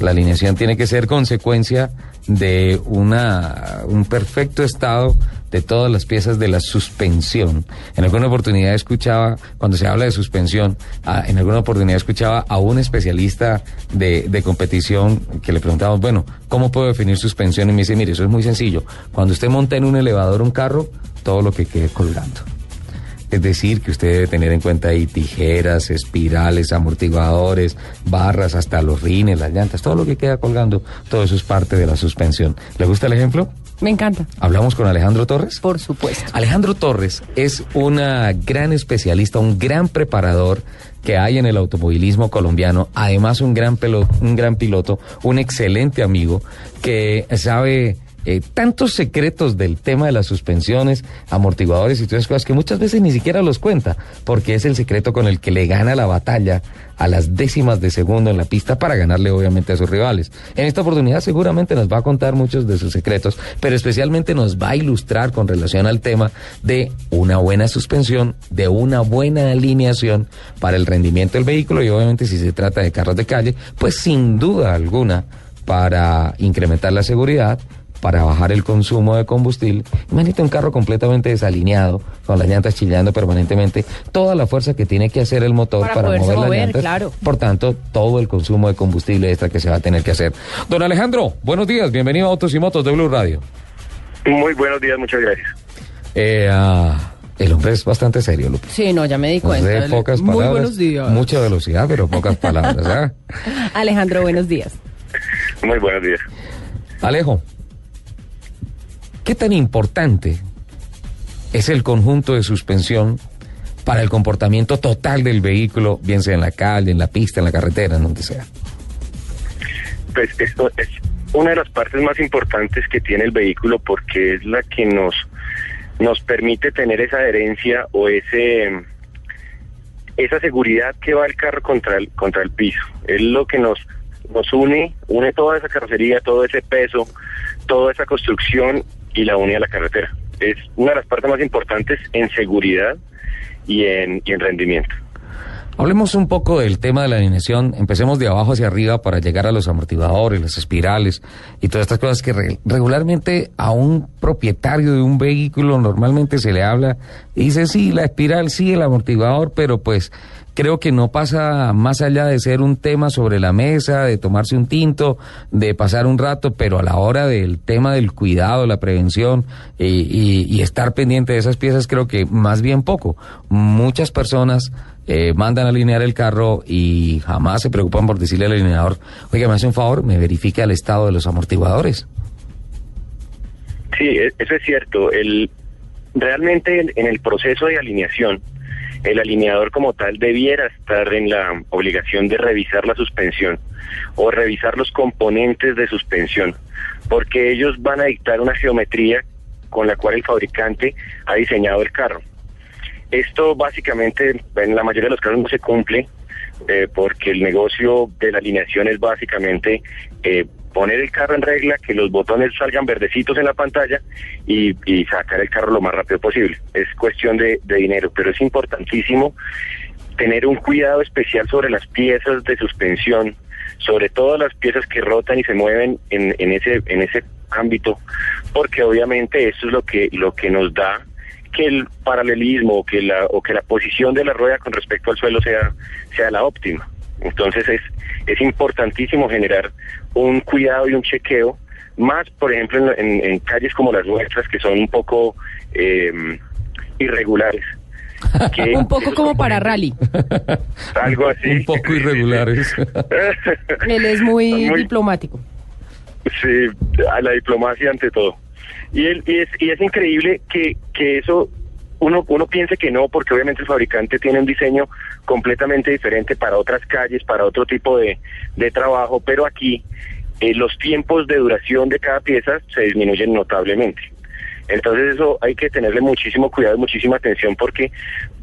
La alineación tiene que ser consecuencia de una, un perfecto estado de todas las piezas de la suspensión. En alguna oportunidad escuchaba, cuando se habla de suspensión, a- en alguna oportunidad escuchaba a un especialista de, competición que le preguntamos, bueno, ¿cómo puedo definir suspensión? Y me dice, mire, eso es muy sencillo. Cuando usted monta en un elevador un carro, todo lo que quede colgando. Es decir, que usted debe tener en cuenta ahí tijeras, espirales, amortiguadores, barras, hasta los rines, las llantas, todo lo que queda colgando, todo eso es parte de la suspensión. ¿Le gusta el ejemplo? Me encanta. ¿Hablamos con Alejandro Torres? Por supuesto. Alejandro Torres es una gran especialista, un gran preparador que hay en el automovilismo colombiano, además un gran, pelo- un gran piloto, un excelente amigo que sabe eh, tantos secretos del tema de las suspensiones, amortiguadores y todas esas cosas que muchas veces ni siquiera los cuenta, porque es el secreto con el que le gana la batalla a las décimas de segundo en la pista para ganarle obviamente a sus rivales. En esta oportunidad seguramente nos va a contar muchos de sus secretos, pero especialmente nos va a ilustrar con relación al tema de una buena suspensión, de una buena alineación para el rendimiento del vehículo y obviamente si se trata de carros de calle, pues sin duda alguna para incrementar la seguridad, para bajar el consumo de combustible. Imagínate un carro completamente desalineado, con las llantas chillando permanentemente, toda la fuerza que tiene que hacer el motor Para para, poderse mover las mover, llantas. claro. Por tanto, todo el consumo de combustible extra que se va a tener que hacer. Don Alejandro, buenos días, bienvenido a Autos y Motos de Blue Radio. Muy buenos días, muchas gracias. Eh, ah, el hombre es bastante serio, Lupe. Sí, no, ya me di cuenta. de pocas Muy palabras, buenos días. mucha velocidad, pero pocas palabras. ¿ah? Alejandro, buenos días. Muy buenos días. Alejo, ¿qué tan importante es el conjunto de suspensión para el comportamiento total del vehículo, bien sea en la calle, en la pista, en la carretera, en donde sea? Pues esto es una de las partes más importantes que tiene el vehículo porque es la que nos nos permite tener esa adherencia o ese esa seguridad que va el carro contra el contra el piso. Es lo que nos nos une, une toda esa carrocería, todo ese peso, toda esa construcción y la une a la carretera. Es una de las partes más importantes en seguridad y en, y en rendimiento. Hablemos un poco del tema de la alineación. Empecemos de abajo hacia arriba para llegar a los amortiguadores, las espirales y todas estas cosas que re- regularmente a un propietario de un vehículo normalmente se le habla y dice sí, la espiral, sí, el amortiguador, pero pues creo que no pasa más allá de ser un tema sobre la mesa, de tomarse un tinto, de pasar un rato, pero a la hora del tema del cuidado, la prevención y, y- y estar pendiente de esas piezas, creo que más bien poco. Muchas personas eh, mandan a alinear el carro y jamás se preocupan por decirle al alineador, oiga, me hace un favor, me verifique el estado de los amortiguadores. Sí, e- eso es cierto. El, realmente en, en el proceso de alineación, el alineador como tal debiera estar en la obligación de revisar la suspensión o revisar los componentes de suspensión, porque ellos van a dictar una geometría con la cual el fabricante ha diseñado el carro. Esto básicamente en la mayoría de los casos no se cumple eh, porque el negocio de la alineación es básicamente eh, poner el carro en regla, que los botones salgan verdecitos en la pantalla y, sacar el carro lo más rápido posible. Es cuestión de, dinero, pero es importantísimo tener un cuidado especial sobre las piezas de suspensión, sobre todo las piezas que rotan y se mueven en, en ese en ese ámbito, porque obviamente eso es lo que lo que nos da que el paralelismo o que la o que la posición de la rueda con respecto al suelo sea sea la óptima. Entonces es es importantísimo generar un cuidado y un chequeo más, por ejemplo, en, en- en calles como las nuestras que son un poco eh, irregulares. que Un poco como para rally. algo así. Un poco irregulares. Él es muy, Muy- diplomático. Sí, a la diplomacia ante todo. Y, el- y es, y es increíble que, que eso uno, uno piense que no, porque obviamente el fabricante tiene un diseño completamente diferente para otras calles, para otro tipo de, de trabajo, pero aquí eh, los tiempos de duración de cada pieza se disminuyen notablemente. Entonces eso hay que tenerle muchísimo cuidado, muchísima atención porque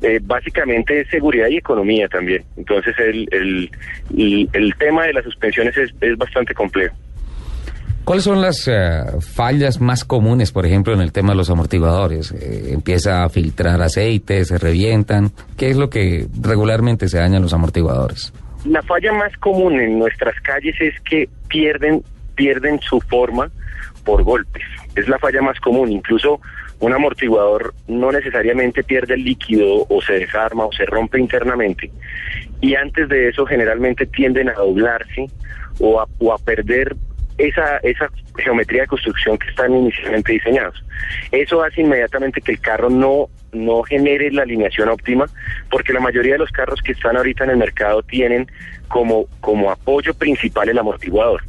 eh, básicamente es seguridad y economía también. Entonces el, el, el, el tema de las suspensiones es, es bastante complejo. ¿Cuáles son las eh, fallas más comunes, por ejemplo, en el tema de los amortiguadores? Eh, empieza a filtrar aceite, se revientan. ¿Qué es lo que regularmente se daña en los amortiguadores? La falla más común en nuestras calles es que pierden, pierden su forma por golpes. Es la falla más común. Incluso un amortiguador no necesariamente pierde el líquido o se desarma o se rompe internamente. Y antes de eso generalmente tienden a doblarse o a, o a perder esa, esa geometría de construcción que están inicialmente diseñados. Eso hace inmediatamente que el carro no, no genere la alineación óptima, porque la mayoría de los carros que están ahorita en el mercado tienen como, como apoyo principal el amortiguador.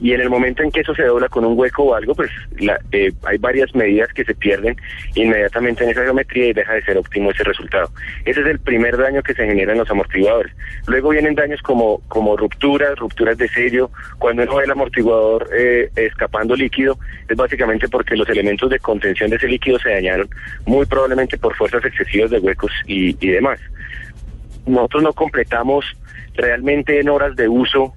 Y en el momento en que eso se dobla con un hueco o algo, pues la- eh, hay varias medidas que se pierden inmediatamente en esa geometría y deja de ser óptimo ese resultado. Ese es el primer daño que se genera en los amortiguadores. Luego vienen daños como, como rupturas, rupturas de sello. Cuando uno el amortiguador eh, escapando líquido, es básicamente porque los elementos de contención de ese líquido se dañaron, muy probablemente por fuerzas excesivas de huecos y, y demás. Nosotros no completamos realmente en horas de uso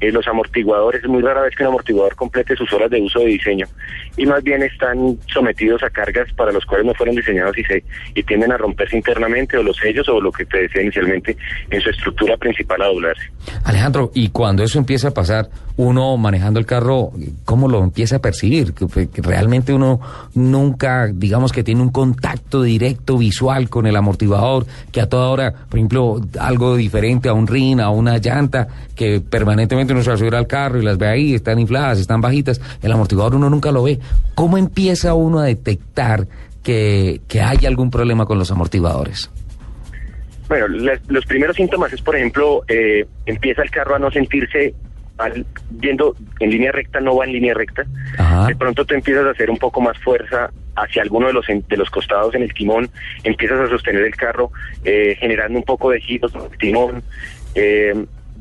eh, los amortiguadores, es muy rara vez que un amortiguador complete sus horas de uso de diseño y más bien están sometidos a cargas para los cuales no fueron diseñados y se y tienden a romperse internamente o los sellos o lo que te decía inicialmente en su estructura principal a doblarse. Alejandro, y cuando eso empieza a pasar, uno manejando el carro, ¿cómo lo empieza a percibir? Que, que- realmente uno nunca, digamos que tiene un contacto directo visual con el amortiguador, que a toda hora, por ejemplo, algo diferente a un rin, a una llanta, que permanentemente uno se va a subir al carro y las ve ahí, están infladas, están bajitas, el amortiguador uno nunca lo ve. ¿Cómo empieza uno a detectar que, que hay algún problema con los amortiguadores? Bueno, las- los primeros síntomas es, por ejemplo, eh, empieza el carro a no sentirse al, viendo en línea recta, no va en línea recta. De pronto tú empiezas a hacer un poco más fuerza hacia alguno de los de los costados en el timón, empiezas a sostener el carro eh, generando un poco de giros en el timón. eh,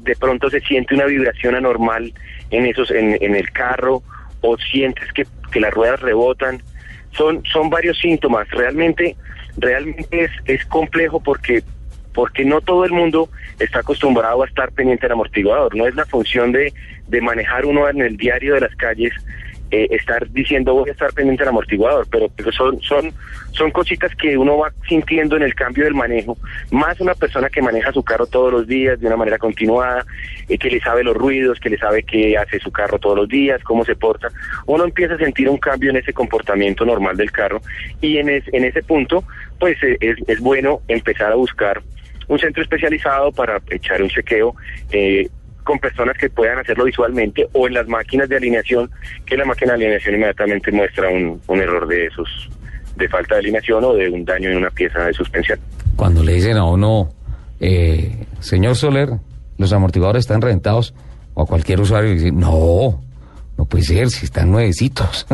de pronto se siente una vibración anormal en esos en, en el carro o sientes que, que las ruedas rebotan. Son son varios síntomas. Realmente realmente es, es complejo porque porque no todo el mundo está acostumbrado a estar pendiente del amortiguador. No es la función de, de manejar uno en el diario de las calles eh, estar diciendo voy a estar pendiente del amortiguador, pero, pero son, son, son cositas que uno va sintiendo en el cambio del manejo, más una persona que maneja su carro todos los días de una manera continuada, eh, que le sabe los ruidos, que le sabe qué hace su carro todos los días, cómo se porta, uno empieza a sentir un cambio en ese comportamiento normal del carro y en, es- en ese punto pues eh, es, es bueno empezar a buscar un centro especializado para echar un chequeo eh, con personas que puedan hacerlo visualmente o en las máquinas de alineación, que la máquina de alineación inmediatamente muestra un, un error de esos, de falta de alineación o de un daño en una pieza de suspensión. Cuando le dicen a uno, eh, señor Soler, los amortiguadores están reventados, o a cualquier usuario dice, no, no puede ser, si están nuevecitos.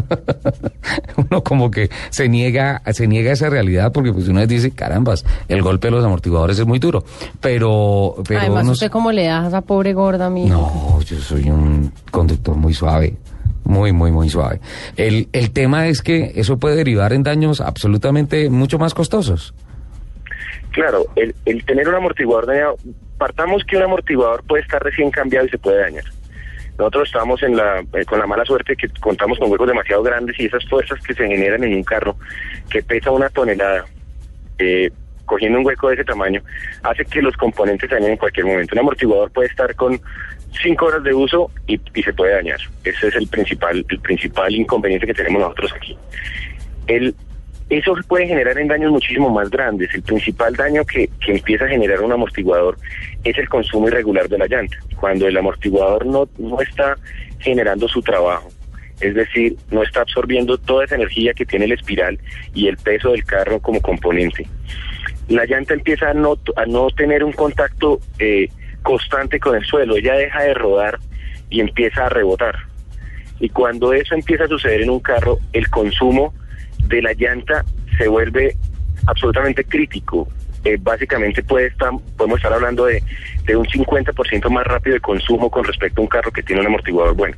uno como que se niega, se niega a esa realidad porque pues uno dice, carambas, el golpe de los amortiguadores es muy duro. Pero, pero Además, uno- ¿usted cómo le da a esa pobre gorda, mi No, yo soy un conductor muy suave, muy, muy, muy suave. El, el tema es que eso puede derivar en daños absolutamente mucho más costosos. Claro, el, el tener un amortiguador dañado, partamos que un amortiguador puede estar recién cambiado y se puede dañar. Nosotros estamos en la, eh, con la mala suerte que contamos con huecos demasiado grandes y esas fuerzas que se generan en un carro que pesa una tonelada, eh, cogiendo un hueco de ese tamaño, hace que los componentes dañen en cualquier momento. Un amortiguador puede estar con cinco horas de uso y, y se puede dañar. Ese es el principal, el principal inconveniente que tenemos nosotros aquí. El, eso puede generar en daños muchísimo más grandes. El principal daño que, que empieza a generar un amortiguador es el consumo irregular de la llanta. Cuando el amortiguador no, no está generando su trabajo, es decir, no está absorbiendo toda esa energía que tiene el espiral y el peso del carro como componente. La llanta empieza a no, a no tener un contacto eh, constante con el suelo, ella deja de rodar y empieza a rebotar. Y cuando eso empieza a suceder en un carro, el consumo de la llanta se vuelve absolutamente crítico. Eh, básicamente puede estar, podemos estar hablando de, de un 50% más rápido de consumo con respecto a un carro que tiene un amortiguador bueno.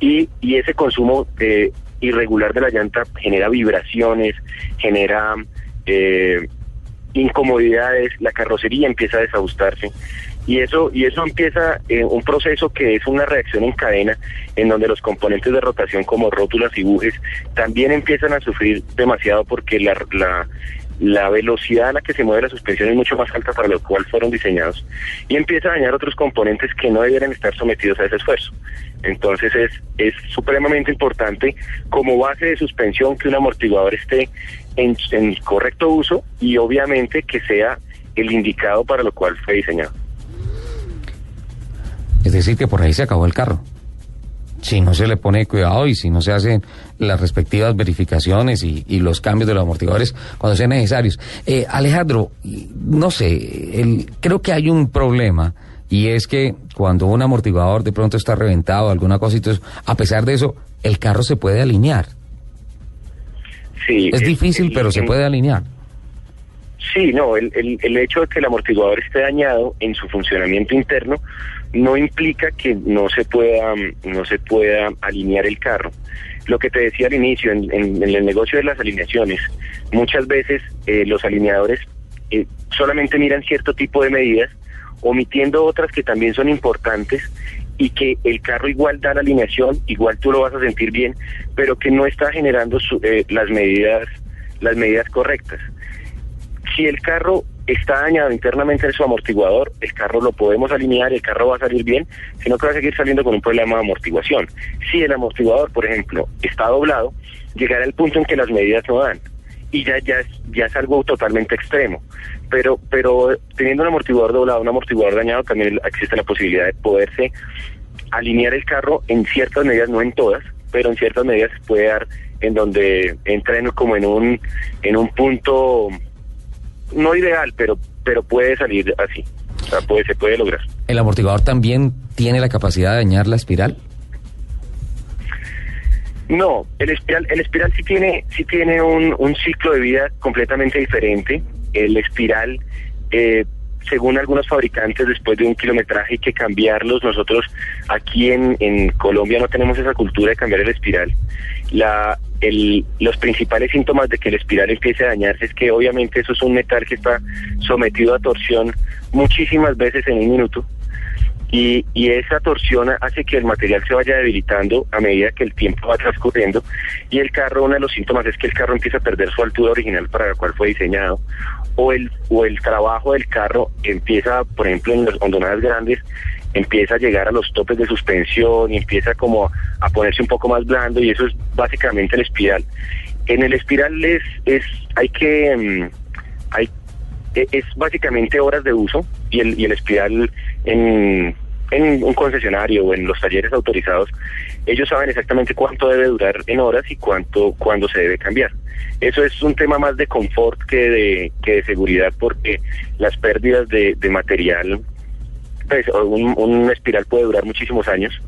Y, y ese consumo eh, irregular de la llanta genera vibraciones, genera eh, incomodidades, la carrocería empieza a desajustarse y eso y eso empieza eh, un proceso que es una reacción en cadena en donde los componentes de rotación como rótulas y bujes también empiezan a sufrir demasiado porque la, la velocidad a la que se mueve la suspensión es mucho más alta para lo cual fueron diseñados y empieza a dañar otros componentes que no deberían estar sometidos a ese esfuerzo. Entonces es, es supremamente importante como base de suspensión que un amortiguador esté en, en correcto uso y obviamente que sea el indicado para lo cual fue diseñado. Es decir, que por ahí se acabó el carro. Si no se le pone cuidado y si no se hacen las respectivas verificaciones y, y los cambios de los amortiguadores cuando sean necesarios. Eh, Alejandro, no sé, el- creo que hay un problema y es que cuando un amortiguador de pronto está reventado, alguna cosa eso, a pesar de eso, el carro se puede alinear. Sí, Es difícil, el- pero se puede alinear. Sí, no, el, el, el hecho de que el amortiguador esté dañado en su funcionamiento interno no implica que no se pueda no se pueda alinear el carro. Lo que te decía al inicio, en el negocio de las alineaciones, muchas veces eh, los alineadores eh, solamente miran cierto tipo de medidas, omitiendo otras que también son importantes y que el carro igual da la alineación, igual tú lo vas a sentir bien, pero que no está generando su- eh, las medidas las medidas correctas. Si el carro está dañado internamente en su amortiguador, el carro lo podemos alinear, el carro va a salir bien, sino que va a seguir saliendo con un problema de amortiguación. Si el amortiguador, por ejemplo, está doblado, llegará el punto en que las medidas no dan y ya ya es, ya es algo totalmente extremo. Pero pero teniendo un amortiguador doblado, un amortiguador dañado, también existe la posibilidad de poderse alinear el carro en ciertas medidas, no en todas, pero en ciertas medidas puede dar en donde entra en, como en un en un punto no ideal, pero pero puede salir así. O sea, puede, se puede lograr. ¿El amortiguador también tiene la capacidad de dañar la espiral? No, el espiral, el espiral sí tiene, sí tiene un, un ciclo de vida completamente diferente. El espiral, eh, según algunos fabricantes, después de un kilometraje hay que cambiarlos. Nosotros aquí en, Colombia no tenemos esa cultura de cambiar el espiral. La, el, los principales síntomas de que el espiral empiece a dañarse es que obviamente eso es un metal que está sometido a torsión muchísimas veces en un minuto y esa torsión hace que el material se vaya debilitando a medida que el tiempo va transcurriendo y el carro, uno de los síntomas es que el carro empieza a perder su altura original para la cual fue diseñado o el, o el trabajo del carro empieza, por ejemplo, en las hondonadas grandes, empieza a llegar a los topes de suspensión y empieza como a ponerse un poco más blando y eso es básicamente el espiral. En el espiral es, es hay que, mm, hay, e- es básicamente horas de uso y el, y el espiral en, en un concesionario o en los talleres autorizados, ellos saben exactamente cuánto debe durar en horas y cuánto, cuándo se debe cambiar. Eso es un tema más de confort que de, que de seguridad porque las pérdidas de, de material pues, un, un espiral puede durar muchísimos años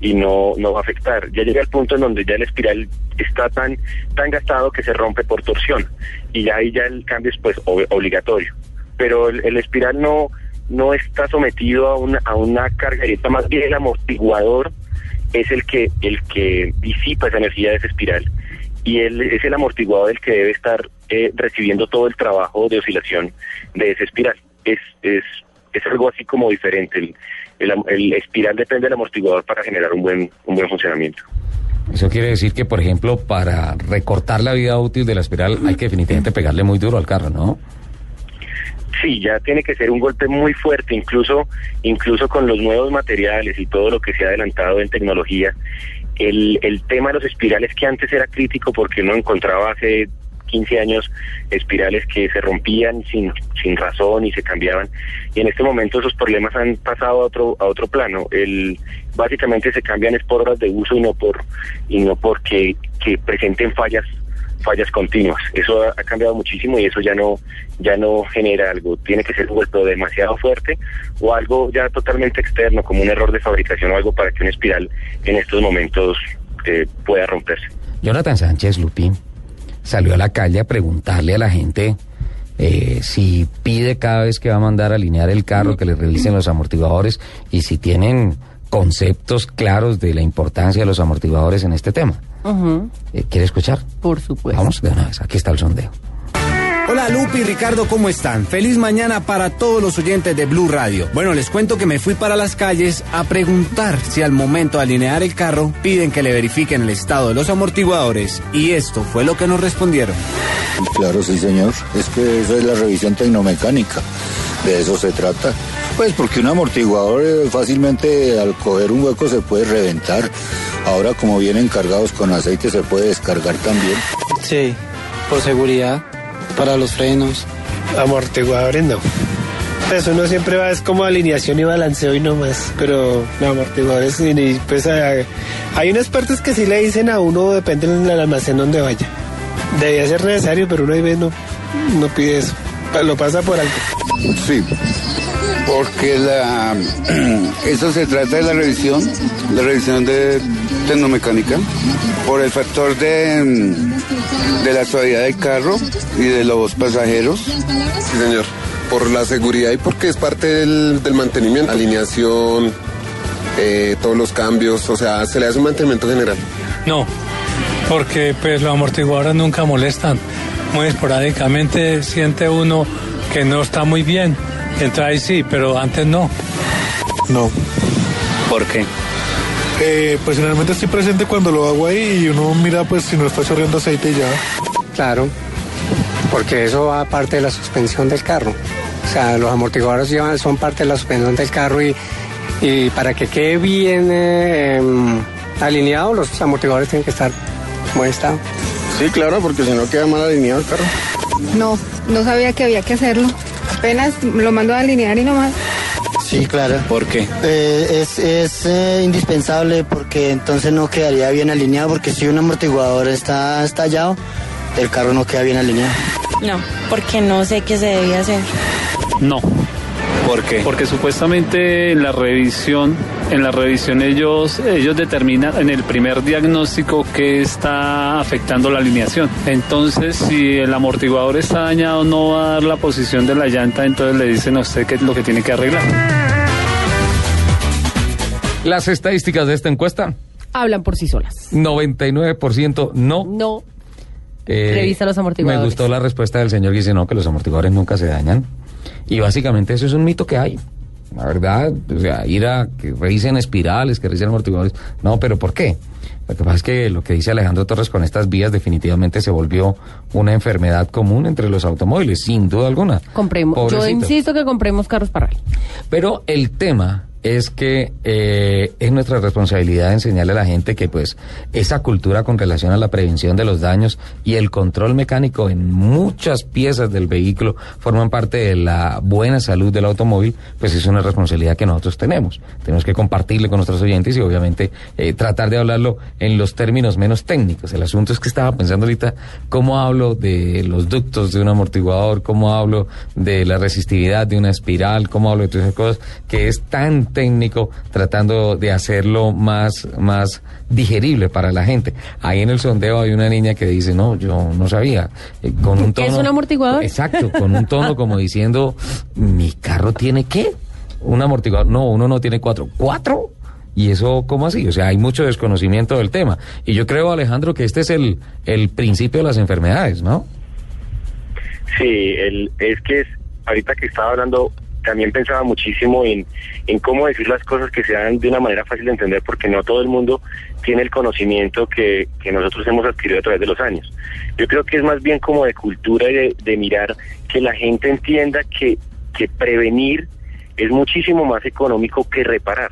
y no, no va a afectar. Ya llega el punto en donde ya el espiral está tan, tan gastado que se rompe por torsión y ya ahí ya el cambio es pues ob- obligatorio. Pero el espiral no, no está sometido a una, a una carga directa, más bien el amortiguador es el que, el que disipa esa energía de ese espiral y él es el amortiguador el que debe estar eh, recibiendo todo el trabajo de oscilación de ese espiral. Es, es, es algo así como diferente. El, el, el espiral depende del amortiguador para generar un buen, un buen funcionamiento. Eso quiere decir que, por ejemplo, para recortar la vida útil de la espiral hay que definitivamente pegarle muy duro al carro, ¿no? Sí, ya tiene que ser un golpe muy fuerte, incluso, incluso con los nuevos materiales y todo lo que se ha adelantado en tecnología. El, el tema de los espirales que antes era crítico porque uno encontraba hace 15 años espirales que se rompían sin, sin razón y se cambiaban. Y en este momento esos problemas han pasado a otro, a otro plano. El, básicamente se cambian es por horas de uso y no por, y no porque que presenten fallas fallas continuas. Eso ha, cambiado muchísimo y eso ya no ya no genera algo. Tiene que ser golpe demasiado fuerte o algo ya totalmente externo, como un error de fabricación o algo para que una espiral en estos momentos eh, pueda romperse. Jonathan Sánchez Lupín salió a la calle a preguntarle a la gente eh, si pide cada vez que va a mandar a alinear el carro que le revisen los amortiguadores y si tienen conceptos claros de la importancia de los amortiguadores en este tema. Eh, ¿Quiere escuchar? Por supuesto. Vamos de una vez, aquí está el sondeo. Hola Lupi y Ricardo, ¿cómo están? Feliz mañana para todos los oyentes de Blue Radio. Bueno, les cuento que me fui para las calles a preguntar si al momento de alinear el carro piden que le verifiquen el estado de los amortiguadores y esto fue lo que nos respondieron. Claro, sí, señor. Es que eso es la revisión tecnomecánica. De eso se trata. Pues porque un amortiguador eh, fácilmente al coger un hueco se puede reventar. Ahora como vienen cargados con aceite se puede descargar también. Sí, por seguridad, para los frenos. Amortiguadores no. Pues uno siempre va, es como alineación y balanceo y no más, pero no, amortiguadores y, pues hay unas partes que sí le dicen a uno, depende del almacén donde vaya. Debía ser necesario, pero uno ahí ve, no, no pide eso, lo pasa por alto. Sí, porque la, eso se trata de la revisión, la revisión de tecnomecánica, por el factor de, de la suavidad del carro y de los pasajeros. Sí, señor. Por la seguridad y porque es parte del, del mantenimiento, alineación, eh, todos los cambios, o sea, se le hace un mantenimiento general. No, porque pues los amortiguadores nunca molestan. Muy esporádicamente siente uno que no está muy bien. Entonces ahí sí, pero antes no. No. ¿Por qué? Eh, pues generalmente estoy presente cuando lo hago ahí y uno mira pues si no está chorreando aceite y ya. Claro, porque eso va parte de la suspensión del carro. O sea, los amortiguadores llevan, son parte de la suspensión del carro y, y para que quede bien eh, em, alineado, los amortiguadores tienen que estar en buen estado. Sí, claro, porque si no queda mal alineado el carro. No, no sabía que había que hacerlo. Apenas lo mando a alinear y nomás. Sí, claro. ¿Por qué? Eh, es es eh, indispensable porque entonces no quedaría bien alineado porque si un amortiguador está estallado, el carro no queda bien alineado. No, porque no sé qué se debía hacer. No. ¿Por qué? Porque supuestamente en la revisión, en la revisión ellos, ellos determinan en el primer diagnóstico que está afectando la alineación. Entonces, si el amortiguador está dañado, no va a dar la posición de la llanta, entonces le dicen a usted qué es lo que tiene que arreglar. Las estadísticas de esta encuesta, Hablan por sí solas. 99% no. No. Eh, Revisa los amortiguadores. Me gustó la respuesta del señor que dice no, que los amortiguadores nunca se dañan. Y básicamente eso es un mito que hay. La verdad, o sea, ir a que revisen espirales, que revisen amortiguadores. No, pero ¿por qué? Lo que pasa es que lo que dice Alejandro Torres con estas vías definitivamente se volvió una enfermedad común entre los automóviles, sin duda alguna. Compremos. Yo insisto que compremos carros para rally. Pero el tema es que eh, es nuestra responsabilidad enseñarle a la gente que pues esa cultura con relación a la prevención de los daños y el control mecánico en muchas piezas del vehículo forman parte de la buena salud del automóvil, pues es una responsabilidad que nosotros tenemos. Tenemos que compartirle con nuestros oyentes y obviamente eh, tratar de hablarlo en los términos menos técnicos. El asunto es que estaba pensando ahorita cómo hablo de los ductos de un amortiguador, cómo hablo de la resistividad de una espiral, cómo hablo de todas esas cosas, que es tan técnico tratando de hacerlo más, más digerible para la gente. Ahí en el sondeo hay una niña que dice, no, yo no sabía, eh, con un ¿Qué tono... es un amortiguador? Exacto, con un tono como diciendo, ¿mi carro tiene qué? Un amortiguador. No, uno no tiene cuatro. ¿Cuatro? ¿Y eso cómo así? O sea, hay mucho desconocimiento del tema. Y yo creo, Alejandro, que este es el, el principio de las enfermedades, ¿no? Sí, el, es que es, ahorita que estaba hablando, también pensaba muchísimo en, en cómo decir las cosas que sean de una manera fácil de entender, porque no todo el mundo tiene el conocimiento que, que nosotros hemos adquirido a través de los años. Yo creo que es más bien como de cultura y de, de mirar que la gente entienda que, que prevenir es muchísimo más económico que reparar.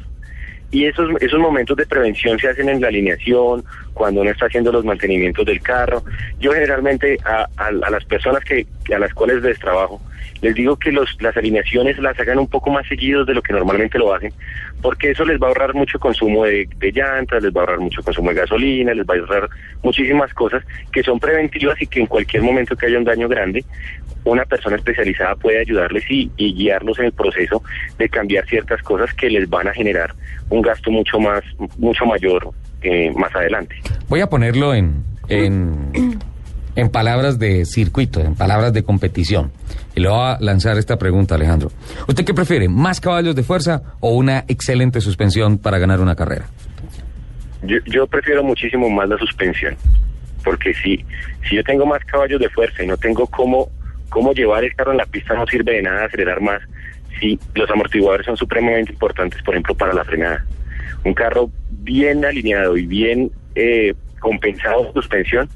Y esos, esos momentos de prevención se hacen en la alineación, cuando uno está haciendo los mantenimientos del carro. Yo generalmente a, las personas que a las cuales les trabajo, les digo que los, las alineaciones las hagan un poco más seguidos de lo que normalmente lo hacen, porque eso les va a ahorrar mucho consumo de, de llantas, les va a ahorrar mucho consumo de gasolina, les va a ahorrar muchísimas cosas que son preventivas y que en cualquier momento que haya un daño grande, una persona especializada puede ayudarles y, y guiarlos en el proceso de cambiar ciertas cosas que les van a generar un gasto mucho más, mucho mayor eh, más adelante. Voy a ponerlo en, en, en palabras de circuito, en palabras de competición. Y le voy a lanzar esta pregunta, Alejandro. ¿Usted qué prefiere, más caballos de fuerza o una excelente suspensión para ganar una carrera? Yo, yo prefiero muchísimo más la suspensión, porque si, si yo tengo más caballos de fuerza y no tengo cómo, cómo llevar el carro en la pista, no sirve de nada acelerar más. Si los amortiguadores son supremamente importantes, por ejemplo, para la frenada. Un carro bien alineado y bien eh, compensado en suspensión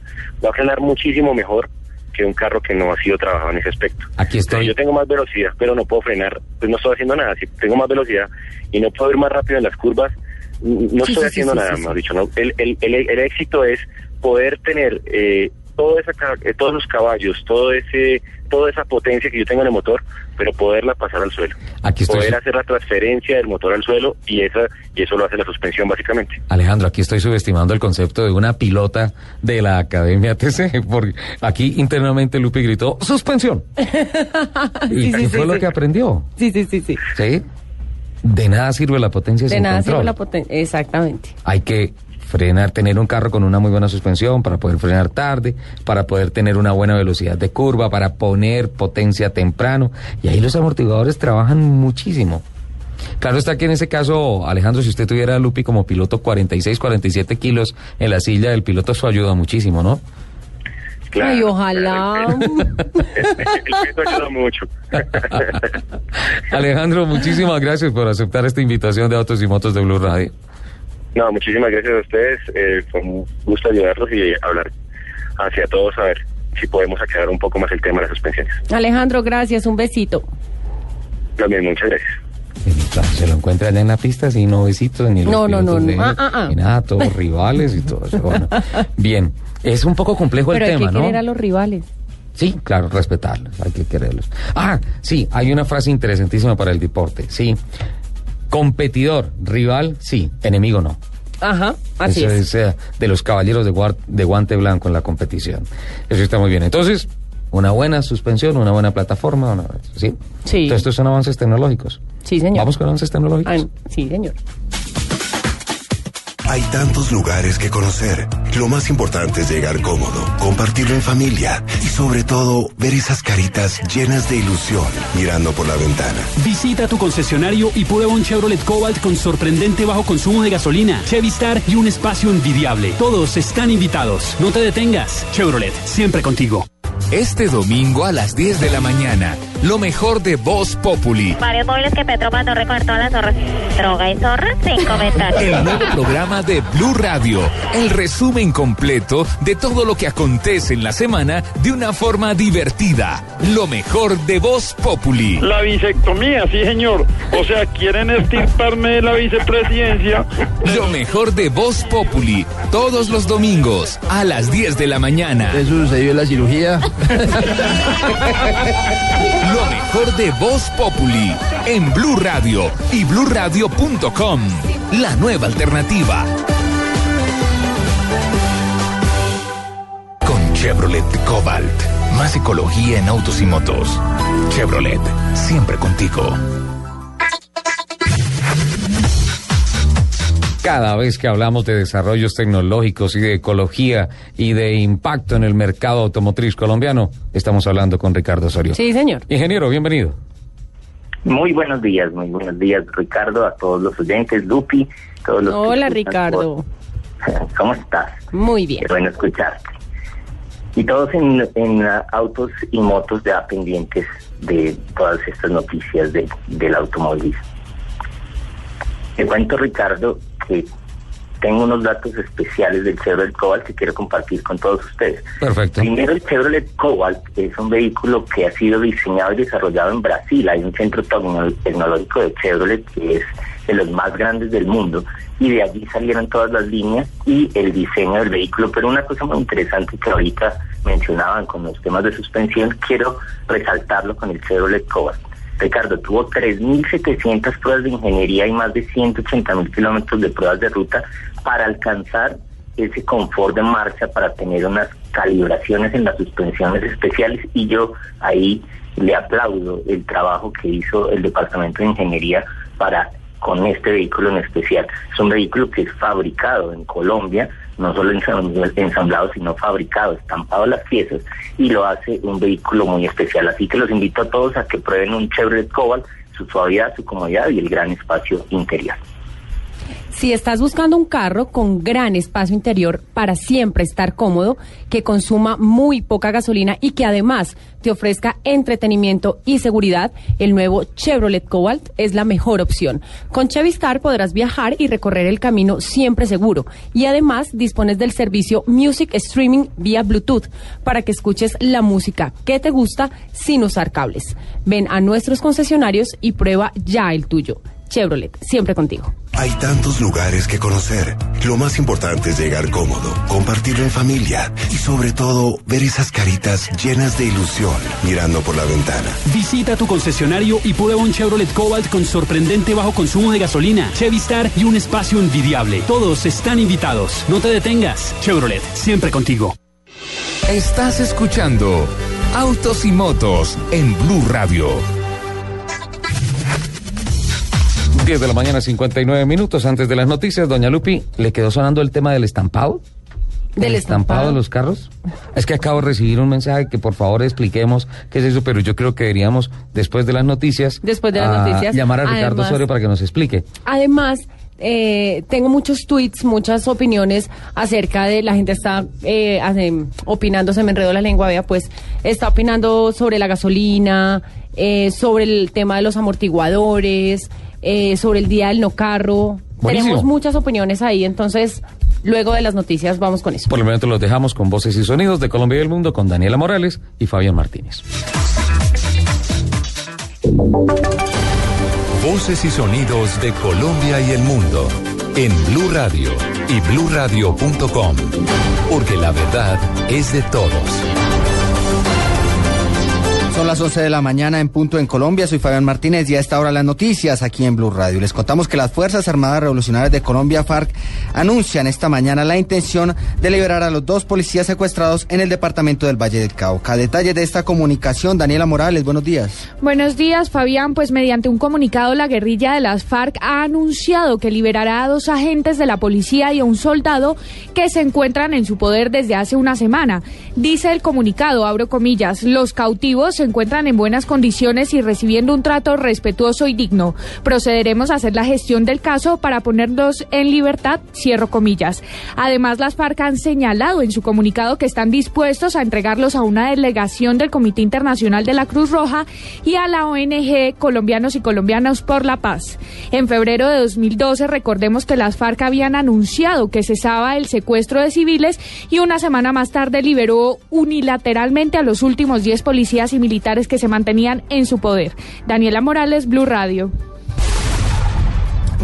va a frenar muchísimo mejor que un carro que no ha sido trabajado en ese aspecto. Aquí estoy. Yo tengo más velocidad, pero no puedo frenar, pues no estoy haciendo nada. Si tengo más velocidad y no puedo ir más rápido en las curvas, no Sí, estoy sí, haciendo sí, nada, sí, más dicho. ¿no? El, el, el, el éxito es poder tener eh, toda esa, eh, todos esos caballos, todo ese, toda esa potencia que yo tengo en el motor, pero poderla pasar al suelo. Aquí estoy. Poder hacer la transferencia del motor al suelo y esa y eso lo hace la suspensión básicamente. Alejandro, aquí estoy subestimando el concepto de una pilota de la Academia TC, porque aquí internamente Lupi gritó, ¡suspensión! ¿Y Sí, fue sí, lo que aprendió? Sí, sí, sí, sí. ¿Sí? De nada sirve la potencia De sin nada control. sirve la potencia. Exactamente. Hay que frenar, tener un carro con una muy buena suspensión para poder frenar tarde, para poder tener una buena velocidad de curva, para poner potencia temprano. Y ahí los amortiguadores trabajan muchísimo. Claro está que en ese caso, Alejandro, si usted tuviera a Lupi como piloto 46, 47 kilos en la silla del piloto, eso ayuda muchísimo, ¿no? Ay, ojalá. El peso ayuda mucho. Alejandro, muchísimas gracias por aceptar esta invitación de Autos y Motos de Blue Radio. No, muchísimas gracias a ustedes. Eh, fue un gusto ayudarlos y hablar hacia todos a ver si podemos aclarar un poco más el tema de las suspensiones. Alejandro, gracias. Un besito. También, muchas gracias. Se lo encuentra allá en la pista sin no besitos ni los No, no, no, no. Ah, ah, ah. ni nada, todos rivales y todo eso. Bueno, bien, es un poco complejo Pero el hay tema, que ¿no? querer a los rivales. Sí, claro, respetarlos, hay que quererlos. Ah, sí, hay una frase interesantísima para el deporte, sí. Competidor, rival, sí, enemigo no. Ajá, así Eso es. de los caballeros de, guante blanco en la competición. Eso está muy bien. Entonces, una buena suspensión, una buena plataforma, una- ¿sí? Sí. Entonces, estos son avances tecnológicos. Sí, señor. Vamos con avances tecnológicos. Ay, sí, señor. Hay tantos lugares que conocer. Lo más importante es llegar cómodo, compartirlo en familia y sobre todo ver esas caritas llenas de ilusión mirando por la ventana. Visita tu concesionario y prueba un Chevrolet Cobalt con sorprendente bajo consumo de gasolina, Chevy Star y un espacio envidiable. Todos están invitados. No te detengas. Chevrolet, siempre contigo. Este domingo a las 10 de la mañana, lo mejor de Voz Populi. Varios móviles que Petro mandó recoger todas las zorras. Droga y zorra, sin comentarios. El nuevo programa de Blue Radio. El resumen completo de todo lo que acontece en la semana de una forma divertida. Lo mejor de Voz Populi. La bisectomía, sí señor. O sea, quieren estirparme de la vicepresidencia. Lo mejor de Voz Populi. Todos los domingos a las 10 de la mañana. ¿Eso sucedió en la cirugía? Lo mejor de Voz Populi en Blue Radio y bluradio.com. La nueva alternativa. Con Chevrolet Cobalt. Más ecología en autos y motos. Chevrolet, siempre contigo. Cada vez que hablamos de desarrollos tecnológicos y de ecología y de impacto en el mercado automotriz colombiano, estamos hablando con Ricardo Osorio. Sí, señor. Ingeniero, bienvenido. Muy buenos días, muy buenos días, Ricardo, a todos los oyentes, Lupi, todos los. que Hola, Ricardo. por- ¿Cómo estás? Muy bien. Qué bueno escucharte. Y todos en, en ah, autos y motos ya pendientes de todas estas noticias de, del automovilismo. Te cuento, Ricardo, que tengo unos datos especiales del Chevrolet Cobalt que quiero compartir con todos ustedes. Perfecto. Primero, el Chevrolet Cobalt es un vehículo que ha sido diseñado y desarrollado en Brasil. Hay un centro tecno- tecnológico de Chevrolet que es de los más grandes del mundo y de allí salieron todas las líneas y el diseño del vehículo. Pero una cosa muy interesante que ahorita mencionaban con los temas de suspensión, quiero resaltarlo con el Chevrolet Cobalt. Ricardo, tuvo 3.700 pruebas de ingeniería y más de 180.000 kilómetros de pruebas de ruta para alcanzar ese confort de marcha, para tener unas calibraciones en las suspensiones especiales y yo ahí le aplaudo el trabajo que hizo el Departamento de Ingeniería para con este vehículo en especial. Es un vehículo que es fabricado en Colombia, no solo ensam- ensamblado, sino fabricado, estampado las piezas, y lo hace un vehículo muy especial. Así que los invito a todos a que prueben un Chevrolet Cobalt, su suavidad, su comodidad y el gran espacio interior. Si estás buscando un carro con gran espacio interior para siempre estar cómodo, que consuma muy poca gasolina y que además te ofrezca entretenimiento y seguridad, el nuevo Chevrolet Cobalt es la mejor opción. Con Chevistar podrás viajar y recorrer el camino siempre seguro y además dispones del servicio Music Streaming vía Bluetooth para que escuches la música que te gusta sin usar cables. Ven a nuestros concesionarios y prueba ya el tuyo. Chevrolet, siempre contigo. Hay tantos lugares que conocer. Lo más importante es llegar cómodo, compartirlo en familia y sobre todo ver esas caritas llenas de ilusión mirando por la ventana. Visita tu concesionario y prueba un Chevrolet Cobalt con sorprendente bajo consumo de gasolina, Chevistar y un espacio envidiable. Todos están invitados. No te detengas. Chevrolet, siempre contigo. Estás escuchando Autos y Motos en Blue Radio. 10 de la mañana, 59 minutos antes de las noticias. Doña Lupi, ¿le quedó sonando el tema del estampado? ¿Del ¿El estampado? de los carros? Es que acabo de recibir un mensaje que por favor expliquemos qué es eso, pero yo creo que deberíamos, después de las noticias, Después de las a noticias, llamar a Ricardo Osorio para que nos explique. Además, eh, tengo muchos tweets, muchas opiniones acerca de la gente está eh, opinando, se me enredó la lengua, vea, pues está opinando sobre la gasolina, eh, sobre el tema de los amortiguadores, eh, sobre el día del no carro. Buenísimo. Tenemos muchas opiniones ahí, entonces luego de las noticias vamos con eso. Por el momento los dejamos con voces y sonidos de Colombia y el mundo con Daniela Morales y Fabián Martínez. Voces y sonidos de Colombia y el mundo en Blue Radio y bluradio.com. Porque la verdad es de todos. Son las 11 de la mañana en punto en Colombia. Soy Fabián Martínez y a esta hora las noticias aquí en Blue Radio. Les contamos que las Fuerzas Armadas Revolucionarias de Colombia, FARC, anuncian esta mañana la intención de liberar a los dos policías secuestrados en el departamento del Valle del Cauca. Detalles de esta comunicación, Daniela Morales, buenos días. Buenos días, Fabián. Pues mediante un comunicado, la guerrilla de las FARC ha anunciado que liberará a dos agentes de la policía y a un soldado que se encuentran en su poder desde hace una semana. Dice el comunicado, abro comillas, los cautivos se se encuentran en buenas condiciones y recibiendo un trato respetuoso y digno. Procederemos a hacer la gestión del caso para ponerlos en libertad, cierro comillas. Además, las FARC han señalado en su comunicado que están dispuestos a entregarlos a una delegación del Comité Internacional de la Cruz Roja y a la ONG Colombianos y Colombianas por la Paz. En febrero de 2012, recordemos que las FARC habían anunciado que cesaba el secuestro de civiles y una semana más tarde liberó unilateralmente a los últimos 10 policías y militares que se mantenían en su poder. Daniela Morales, Blue Radio.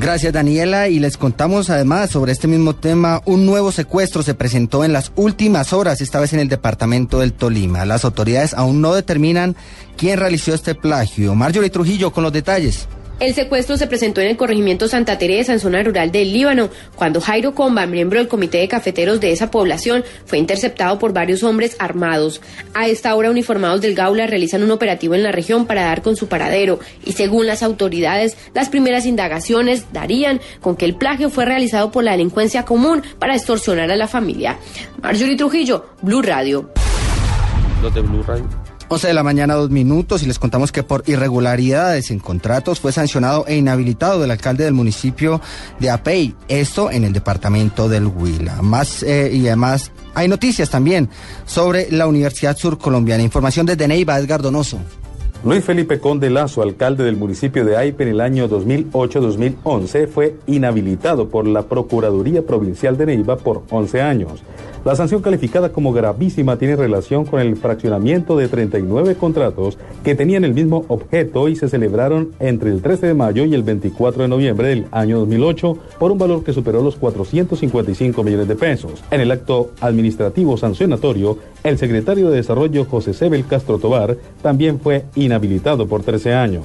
Gracias Daniela y les contamos además sobre este mismo tema. Un nuevo secuestro se presentó en las últimas horas, esta vez en el departamento del Tolima. Las autoridades aún no determinan quién realizó este plagio. Marjorie Trujillo con los detalles. El secuestro se presentó en el corregimiento Santa Teresa, en zona rural del Líbano, cuando Jairo Comba, miembro del comité de cafeteros de esa población, fue interceptado por varios hombres armados. A esta hora, uniformados del Gaula realizan un operativo en la región para dar con su paradero y según las autoridades, las primeras indagaciones darían con que el plagio fue realizado por la delincuencia común para extorsionar a la familia. Marjorie Trujillo, Blue Radio. Los de Blue Radio. 11 de la mañana, dos minutos, y les contamos que por irregularidades en contratos fue sancionado e inhabilitado el alcalde del municipio de Apey, esto en el departamento del Huila. Más eh, y además hay noticias también sobre la Universidad Surcolombiana. Información desde Neiva, Edgar Donoso. Luis Felipe Conde Lazo, alcalde del municipio de Aipe en el año 2008-2011, fue inhabilitado por la Procuraduría Provincial de Neiva por 11 años. La sanción calificada como gravísima tiene relación con el fraccionamiento de 39 contratos que tenían el mismo objeto y se celebraron entre el 13 de mayo y el 24 de noviembre del año 2008 por un valor que superó los 455 millones de pesos. En el acto administrativo sancionatorio, el secretario de Desarrollo José Sebel Castro Tobar también fue inhabilitado por 13 años.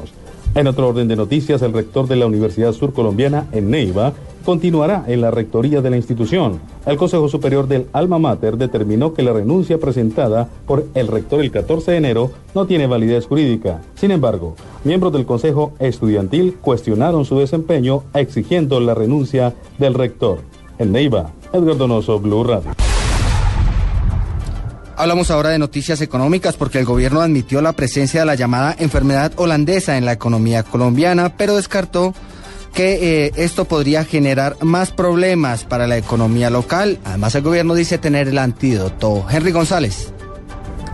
En otro orden de noticias, el rector de la Universidad Surcolombiana en Neiva continuará en la rectoría de la institución. El Consejo Superior del Alma Mater determinó que la renuncia presentada por el rector el 14 de enero no tiene validez jurídica. Sin embargo, miembros del Consejo Estudiantil cuestionaron su desempeño exigiendo la renuncia del rector. En Neiva, Edgar Donoso, Blue Radio. Hablamos ahora de noticias económicas porque el gobierno admitió la presencia de la llamada enfermedad holandesa en la economía colombiana, pero descartó que eh, esto podría generar más problemas para la economía local. Además, el gobierno dice tener el antídoto. Henry González.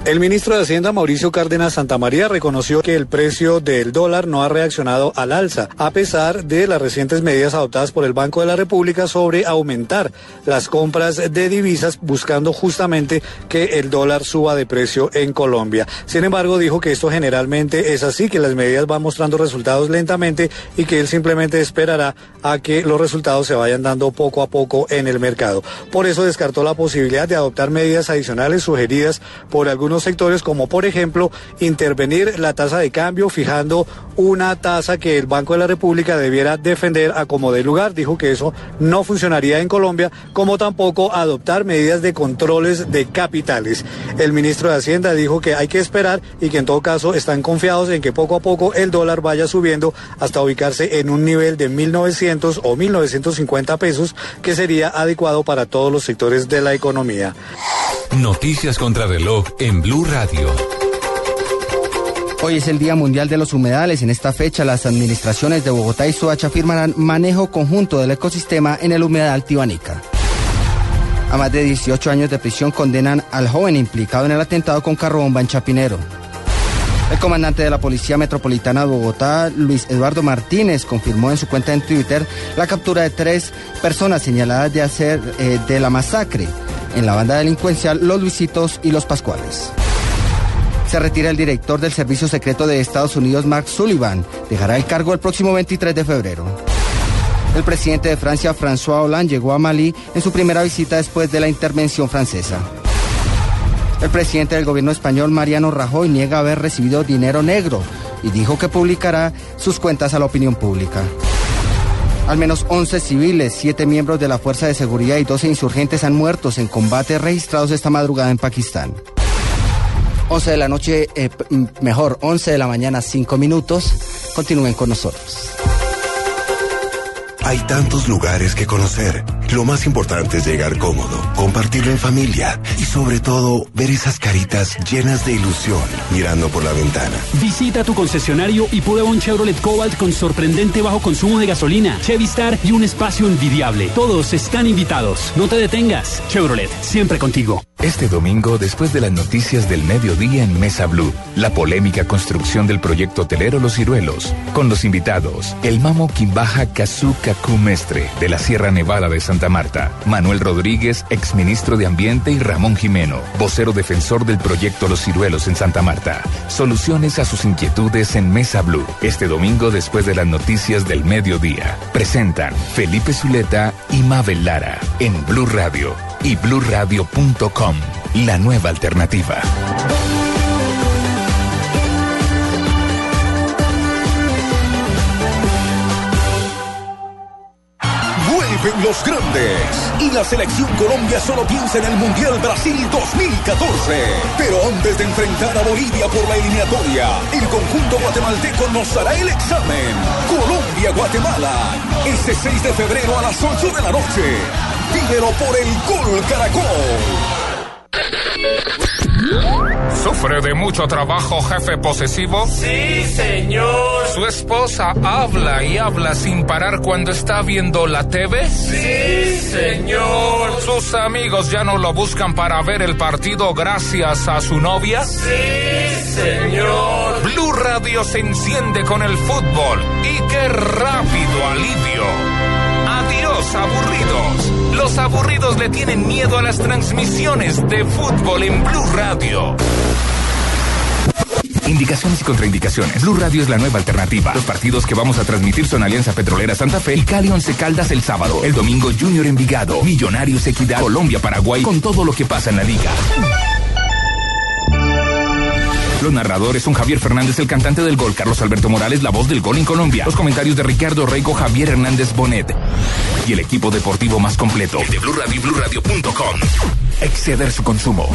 El ministro de Hacienda, Mauricio Cárdenas Santamaría, reconoció que el precio del dólar no ha reaccionado al alza, a pesar de las recientes medidas adoptadas por el Banco de la República sobre aumentar las compras de divisas, buscando justamente que el dólar suba de precio en Colombia. Sin embargo, dijo que esto generalmente es así, que las medidas van mostrando resultados lentamente y que él simplemente esperará a que los resultados se vayan dando poco a poco en el mercado. Por eso descartó la posibilidad de adoptar medidas adicionales sugeridas por algunos sectores, como por ejemplo intervenir la tasa de cambio, fijando una tasa que el Banco de la República debiera defender a como de lugar. Dijo que eso no funcionaría en Colombia, como tampoco adoptar medidas de controles de capitales. El ministro de Hacienda dijo que hay que esperar y que en todo caso están confiados en que poco a poco el dólar vaya subiendo hasta ubicarse en un nivel de 1.900 o 1.950 pesos, que sería adecuado para todos los sectores de la economía. Noticias contra reloj en Blue Radio. Hoy es el Día Mundial de los Humedales. En esta fecha, las administraciones de Bogotá y Soacha firmarán manejo conjunto del ecosistema en el humedal Tibanica. A más de 18 años de prisión condenan al joven implicado en el atentado con carro bomba en Chapinero. El comandante de la Policía Metropolitana de Bogotá, Luis Eduardo Martínez, confirmó en su cuenta en Twitter la captura de tres personas señaladas de hacer eh, de la masacre en la banda delincuencial Los Luisitos y Los Pascuales. Se retira el director del Servicio Secreto de Estados Unidos, Mark Sullivan. Dejará el cargo el próximo 23 de febrero. El presidente de Francia, François Hollande, llegó a Malí en su primera visita después de la intervención francesa. El presidente del gobierno español, Mariano Rajoy, niega haber recibido dinero negro y dijo que publicará sus cuentas a la opinión pública. Al menos 11 civiles, 7 miembros de la Fuerza de Seguridad y 12 insurgentes han muerto en combates registrados esta madrugada en Pakistán. 11 de la noche, eh, mejor, 11 de la mañana, 5 minutos. Continúen con nosotros. Hay tantos lugares que conocer. Lo más importante es llegar cómodo, compartirlo en familia y sobre todo ver esas caritas llenas de ilusión mirando por la ventana. Visita tu concesionario y prueba un Chevrolet Cobalt con sorprendente bajo consumo de gasolina, Chevy Star y un espacio envidiable. Todos están invitados. No te detengas. Chevrolet, siempre contigo. Este domingo, después de las noticias del mediodía en Mesa Blue, la polémica construcción del proyecto hotelero Los Ciruelos, con los invitados, el Mamo Quimbaja Kazu Mestre de la Sierra Nevada de Santa Marta, Manuel Rodríguez, exministro de Ambiente y Ramón Jimeno, vocero defensor del proyecto Los Ciruelos en Santa Marta. Soluciones a sus inquietudes en Mesa Blue, este domingo después de las noticias del mediodía. Presentan Felipe Zuleta y Mabel Lara en Blue Radio y bluradio.com, la nueva alternativa. Vuelven los grandes y la selección Colombia solo piensa en el Mundial Brasil 2014. Pero antes de enfrentar a Bolivia por la eliminatoria, el conjunto guatemalteco nos hará el examen. Colombia-Guatemala, este 6 de febrero a las 8 de la noche. Vívelo por el Gol Caracol. ¿Sufre de mucho trabajo, jefe posesivo? Sí, señor. ¿Su esposa habla y habla sin parar cuando está viendo la TV? Sí, señor. ¿Sus amigos ya no lo buscan para ver el partido gracias a su novia? Sí, señor. Blue Radio se enciende con el fútbol y qué rápido alivio. Adiós, aburridos. Los aburridos le tienen miedo a las transmisiones de fútbol en Blue Radio. Indicaciones y contraindicaciones. Blue Radio es la nueva alternativa. Los partidos que vamos a transmitir son Alianza Petrolera Santa Fe y Cali Once Caldas el sábado. El domingo Junior Envigado, Millonarios Equidad, Colombia Paraguay con todo lo que pasa en la liga. Los narradores son Javier Fernández, el cantante del gol, Carlos Alberto Morales, la voz del gol en Colombia. Los comentarios de Ricardo Reico, Javier Hernández Bonet. Y el equipo deportivo más completo. El de Blue Radio. Exceder su consumo.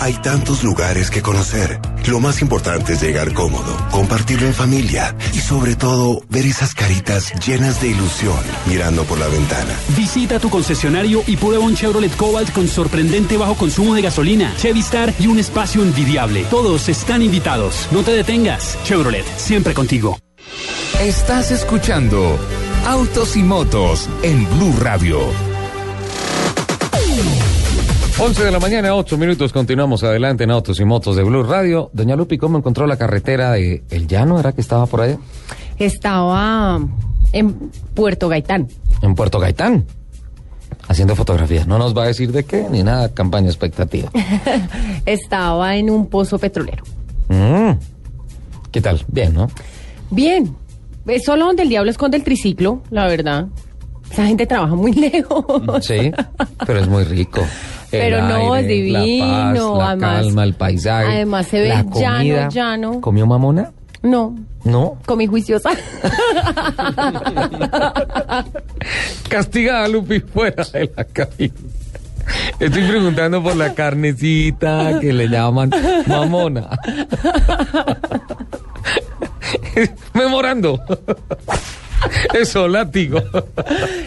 Hay tantos lugares que conocer. Lo más importante es llegar cómodo, compartirlo en familia y sobre todo ver esas caritas llenas de ilusión mirando por la ventana. Visita tu concesionario y prueba un Chevrolet Cobalt con sorprendente bajo consumo de gasolina, Chevy Star y un espacio envidiable. Todos están invitados. No te detengas. Chevrolet, siempre contigo. Estás escuchando Autos y Motos en Blue Radio. 11 de la mañana, 8 minutos, continuamos adelante en Autos y Motos de Blue Radio. Doña Lupi, ¿cómo encontró la carretera de El Llano? ¿Era que estaba por allá? Estaba en Puerto Gaitán. En Puerto Gaitán. Haciendo fotografías. No nos va a decir de qué, ni nada, campaña expectativa. Estaba en un pozo petrolero. Mm. ¿Qué tal? Bien, ¿no? Bien. Es solo donde el diablo esconde el triciclo, la verdad. Esa gente trabaja muy lejos. Sí, pero es muy rico. El Pero no, es la divino, paz, la además- calma, el paisaje. Además se ve la llano, llano. ¿Comió mamona? No, No. comí juiciosa. Castigada, Lupi, fuera de la cabina. Estoy preguntando por la carnecita que le llaman mamona. Memorando. Eso, látigo.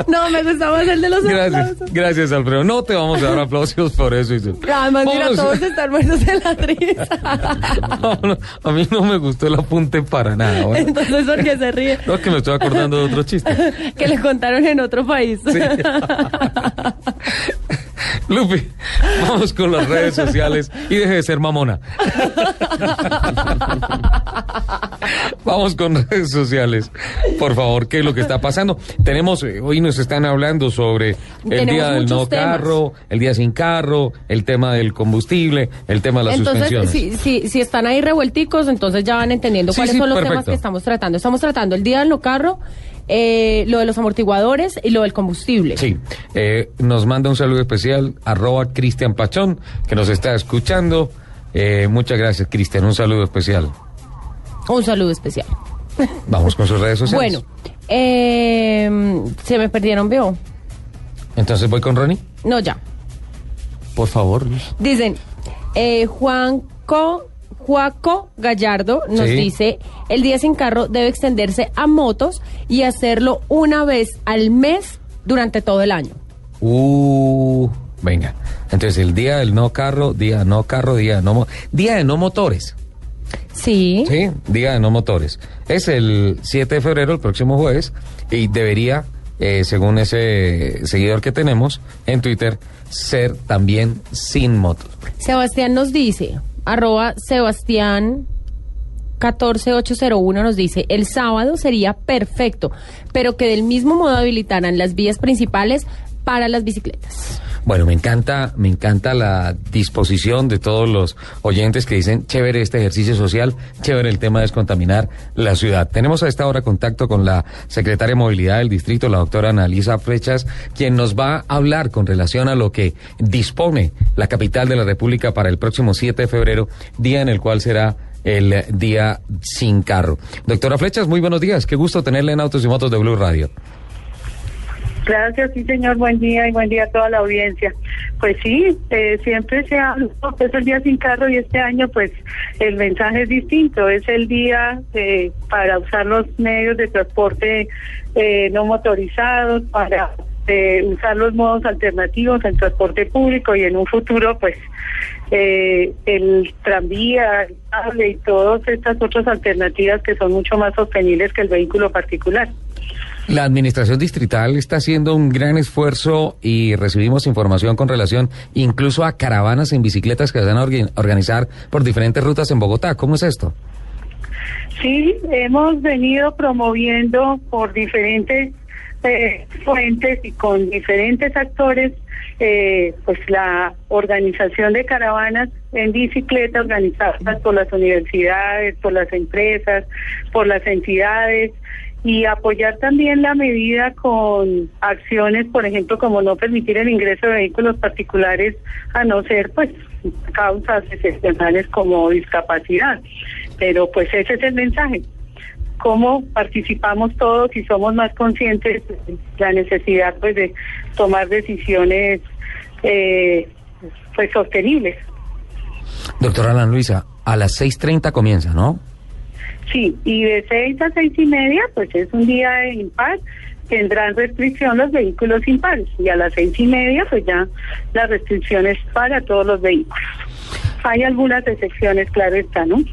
no, me gustaba el de los Gracias, aplausos. gracias, Alfredo. No te vamos a dar aplausos por eso. Además, mira, todos están muertos de la risa. No, no, a mí no me gustó el apunte para nada. bueno. Entonces, ¿por qué se ríe? No, es que me estoy acordando de otro chiste. que le contaron en otro país. Lupi, vamos con las redes sociales y deje de ser mamona. Vamos con redes sociales. Por favor, ¿qué es lo que está pasando? Tenemos, eh, hoy nos están hablando sobre el Tenemos día del no temas. carro, el día sin carro, el tema del combustible, el tema de las Entonces, suspensiones. si, si, si están ahí revuelticos, entonces ya van entendiendo Sí, cuáles sí, son los temas que estamos tratando. Estamos tratando el día del no carro, eh, lo de los amortiguadores y lo del combustible. Sí, eh, nos manda un saludo especial, arroba Cristian Pachón, que nos está escuchando. Eh, muchas gracias, Cristian, un saludo especial. Un saludo especial. Vamos con sus redes sociales. Bueno, se me perdieron, veo. Entonces voy con Ronnie. No, ya. Por favor. Dicen, Juanco, Juaco Gallardo nos Sí. dice, el día sin carro debe extenderse a motos y hacerlo una vez al mes durante todo el año. Uh, venga. Entonces, el día del no carro, día no carro, día no día de no motores. Sí. Sí, día de no motores. Es el 7 de febrero, el próximo jueves, y debería, eh, según ese seguidor que tenemos en Twitter, ser también sin motos. Sebastián nos dice, arroba Sebastián 14801 nos dice, el sábado sería perfecto, pero que del mismo modo habilitaran las vías principales para las bicicletas. Bueno, me encanta, me encanta la disposición de todos los oyentes que dicen chévere este ejercicio social, chévere el tema de descontaminar la ciudad. Tenemos a esta hora contacto con la secretaria de Movilidad del distrito, la doctora Analisa Flechas, quien nos va a hablar con relación a lo que dispone la capital de la República para el próximo 7 de febrero, día en el cual será el día sin carro. Doctora Flechas, muy buenos días. Qué gusto tenerle en Autos y Motos de Blue Radio. Gracias, sí, señor. Buen día y buen día a toda la audiencia. Pues sí, eh, siempre se habla, pues el día sin carro y este año, pues el mensaje es distinto. Es el día eh, para usar los medios de transporte eh, no motorizados, para eh, usar los modos alternativos en transporte público y en un futuro, pues eh, el tranvía, el cable y todas estas otras alternativas que son mucho más sostenibles que el vehículo particular. La administración distrital está haciendo un gran esfuerzo y recibimos información con relación incluso a caravanas en bicicletas que se van a orga- organizar por diferentes rutas en Bogotá. ¿Cómo es esto? Sí, hemos venido promoviendo por diferentes eh, fuentes y con diferentes actores, eh, pues la organización de caravanas en bicicleta organizadas por las universidades, por las empresas, por las entidades y apoyar también la medida con acciones, por ejemplo, como no permitir el ingreso de vehículos particulares a no ser, pues, causas excepcionales como discapacidad. Pero pues ese es el mensaje. Cómo participamos todos y somos más conscientes de la necesidad, pues, de tomar decisiones, eh, pues, sostenibles. Doctora Ana Luisa, a las 6.30 comienza, ¿no? Sí, y de seis a seis y media, pues es un día de impar, tendrán restricción los vehículos impares y a las seis y media, pues ya la restricción es para todos los vehículos. Hay algunas excepciones, claro está, ¿no?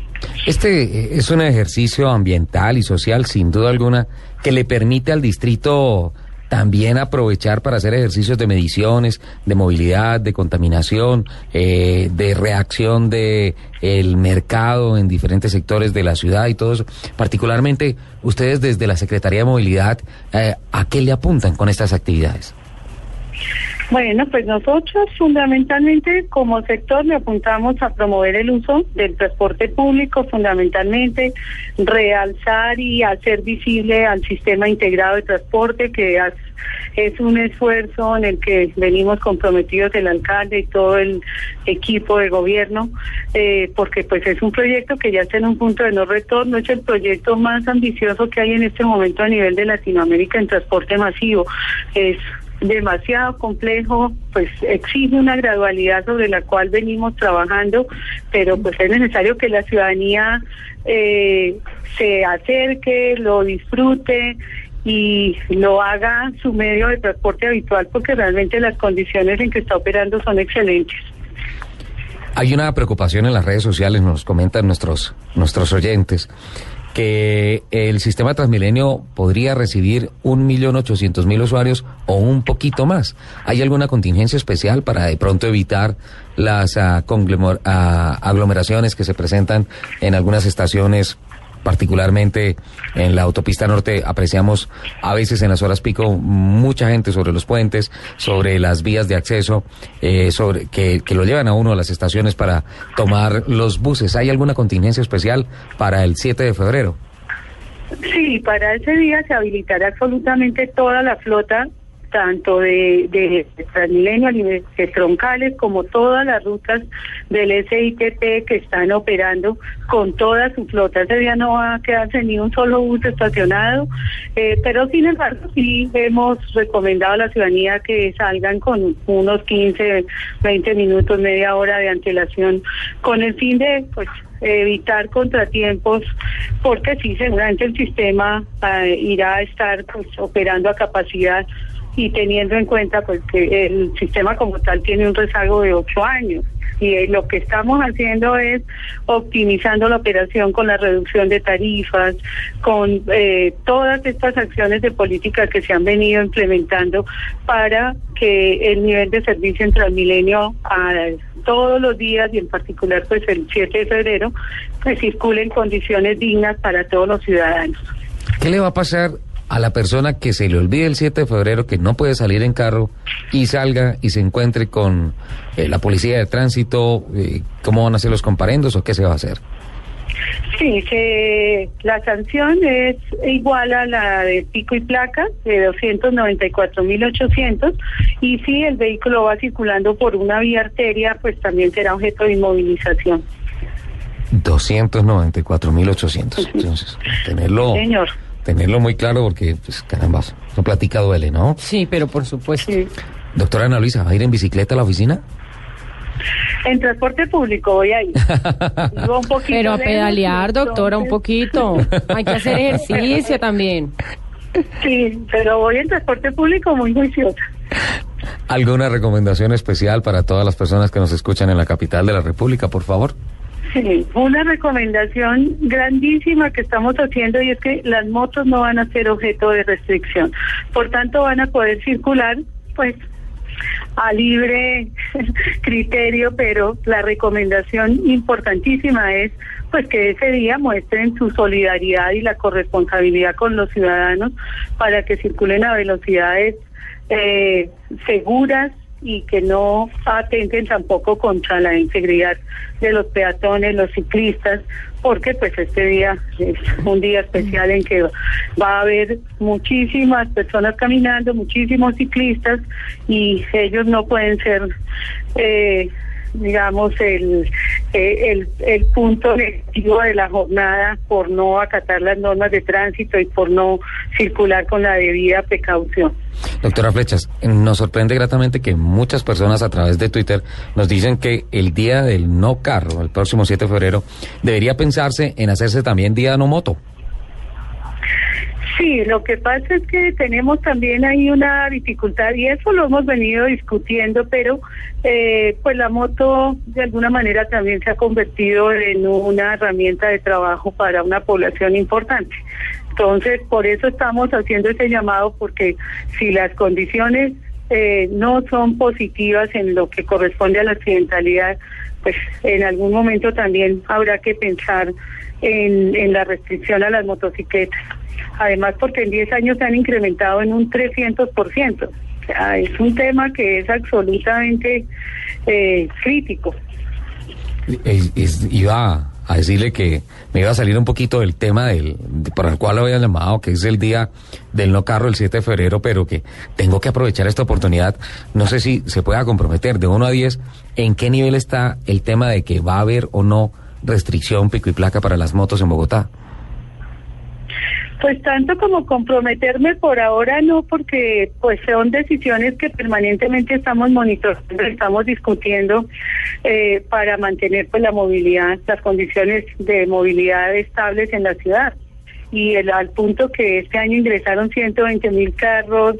Este eh, es un ejercicio ambiental y social, sin duda alguna, que le permite al distrito también aprovechar para hacer ejercicios de mediciones, de movilidad, de contaminación, eh, de reacción de el mercado en diferentes sectores de la ciudad y todo eso. Particularmente, ustedes desde la Secretaría de Movilidad, eh, ¿a qué le apuntan con estas actividades? Bueno, pues nosotros fundamentalmente como sector le apuntamos a promover el uso del transporte público, fundamentalmente realzar y hacer visible al sistema integrado de transporte que es un esfuerzo en el que venimos comprometidos el alcalde y todo el equipo de gobierno, eh, porque pues es un proyecto que ya está en un punto de no retorno, es el proyecto más ambicioso que hay en este momento a nivel de Latinoamérica en transporte masivo. Es demasiado complejo, pues exige una gradualidad sobre la cual venimos trabajando, pero pues es necesario que la ciudadanía eh, se acerque, lo disfrute y lo haga su medio de transporte habitual porque realmente las condiciones en que está operando son excelentes. Hay una preocupación en las redes sociales, nos comentan nuestros, nuestros oyentes, que el sistema Transmilenio podría recibir un millón ochocientos mil usuarios o un poquito más. ¿Hay alguna contingencia especial para de pronto evitar las ah, ah, aglomeraciones que se presentan en algunas estaciones? Particularmente en la autopista norte apreciamos a veces en las horas pico mucha gente sobre los puentes, sobre las vías de acceso, eh, sobre que, que lo llevan a uno a las estaciones para tomar los buses. ¿Hay alguna contingencia especial para el 7 de febrero? Sí, para ese día se habilitará absolutamente toda la flota tanto de, de Transmilenio, líneas troncales, como todas las rutas del SITP que están operando con toda su flota. Ese día no va a quedarse ni un solo bus estacionado, eh, pero sin embargo sí hemos recomendado a la ciudadanía que salgan con unos 15, 20 minutos, media hora de antelación, con el fin de pues evitar contratiempos, porque sí, seguramente el sistema eh, irá a estar pues, operando a capacidad y teniendo en cuenta pues que el sistema como tal tiene un rezago de ocho años y eh, lo que estamos haciendo es optimizando la operación con la reducción de tarifas, con eh, todas estas acciones de política que se han venido implementando para que el nivel de servicio en Transmilenio a todos los días y en particular pues el 7 de febrero pues circule en condiciones dignas para todos los ciudadanos. ¿Qué le va a pasar a la persona que se le olvide el 7 de febrero que no puede salir en carro y salga y se encuentre con eh, la policía de tránsito, eh, ¿cómo van a ser los comparendos o qué se va a hacer? Sí, se, la sanción es igual a la de pico y placa de 294.800 y si el vehículo va circulando por una vía arteria, pues también será objeto de inmovilización. 294.800. Entonces, tenerlo. Señor tenerlo muy claro porque, pues, caramba, esa platica duele, ¿no? Sí, pero por supuesto. Doctora Ana Luisa, ¿va a ir en bicicleta a la oficina? En transporte público voy a ir. un poquito pero a pedalear, doctora, un poquito. Hay que hacer ejercicio también. Sí, pero voy en transporte público muy juiciosa. ¿Alguna recomendación especial para todas las personas que nos escuchan en la capital de la República, por favor? Sí, una recomendación grandísima que estamos haciendo y es que las motos no van a ser objeto de restricción. Por tanto, van a poder circular, pues, a libre criterio, pero la recomendación importantísima es pues que ese día muestren su solidaridad y la corresponsabilidad con los ciudadanos para que circulen a velocidades eh, seguras y que no atenten tampoco contra la integridad de los peatones, los ciclistas, porque pues este día es un día especial en que va a haber muchísimas personas caminando, muchísimos ciclistas y ellos no pueden ser eh, digamos, el, eh, el, el punto negativo de la jornada por no acatar las normas de tránsito y por no circular con la debida precaución. Doctora Flechas, nos sorprende gratamente que muchas personas a través de Twitter nos dicen que el día del no carro, el próximo 7 de febrero, debería pensarse en hacerse también día no moto. Sí, lo que pasa es que tenemos también ahí una dificultad y eso lo hemos venido discutiendo, pero eh, pues la moto de alguna manera también se ha convertido en una herramienta de trabajo para una población importante. Entonces, por eso estamos haciendo ese llamado, porque si las condiciones eh, no son positivas en lo que corresponde a la accidentalidad, pues en algún momento también habrá que pensar en, en la restricción a las motocicletas. Además, porque en 10 años se han incrementado en un 300%. O es un tema que es absolutamente eh, crítico. iba a decirle que me iba a salir un poquito del tema del por el cual lo había llamado, que es el día del no carro el 7 de febrero, pero que tengo que aprovechar esta oportunidad. No sé si se pueda comprometer de 1 a 10 en qué nivel está el tema de que va a haber o no restricción pico y placa para las motos en Bogotá. Pues tanto como comprometerme por ahora no, porque pues son decisiones que permanentemente estamos monitoreando, estamos discutiendo eh, para mantener pues la movilidad, las condiciones de movilidad estables en la ciudad y el, al punto que este año ingresaron 120 mil carros,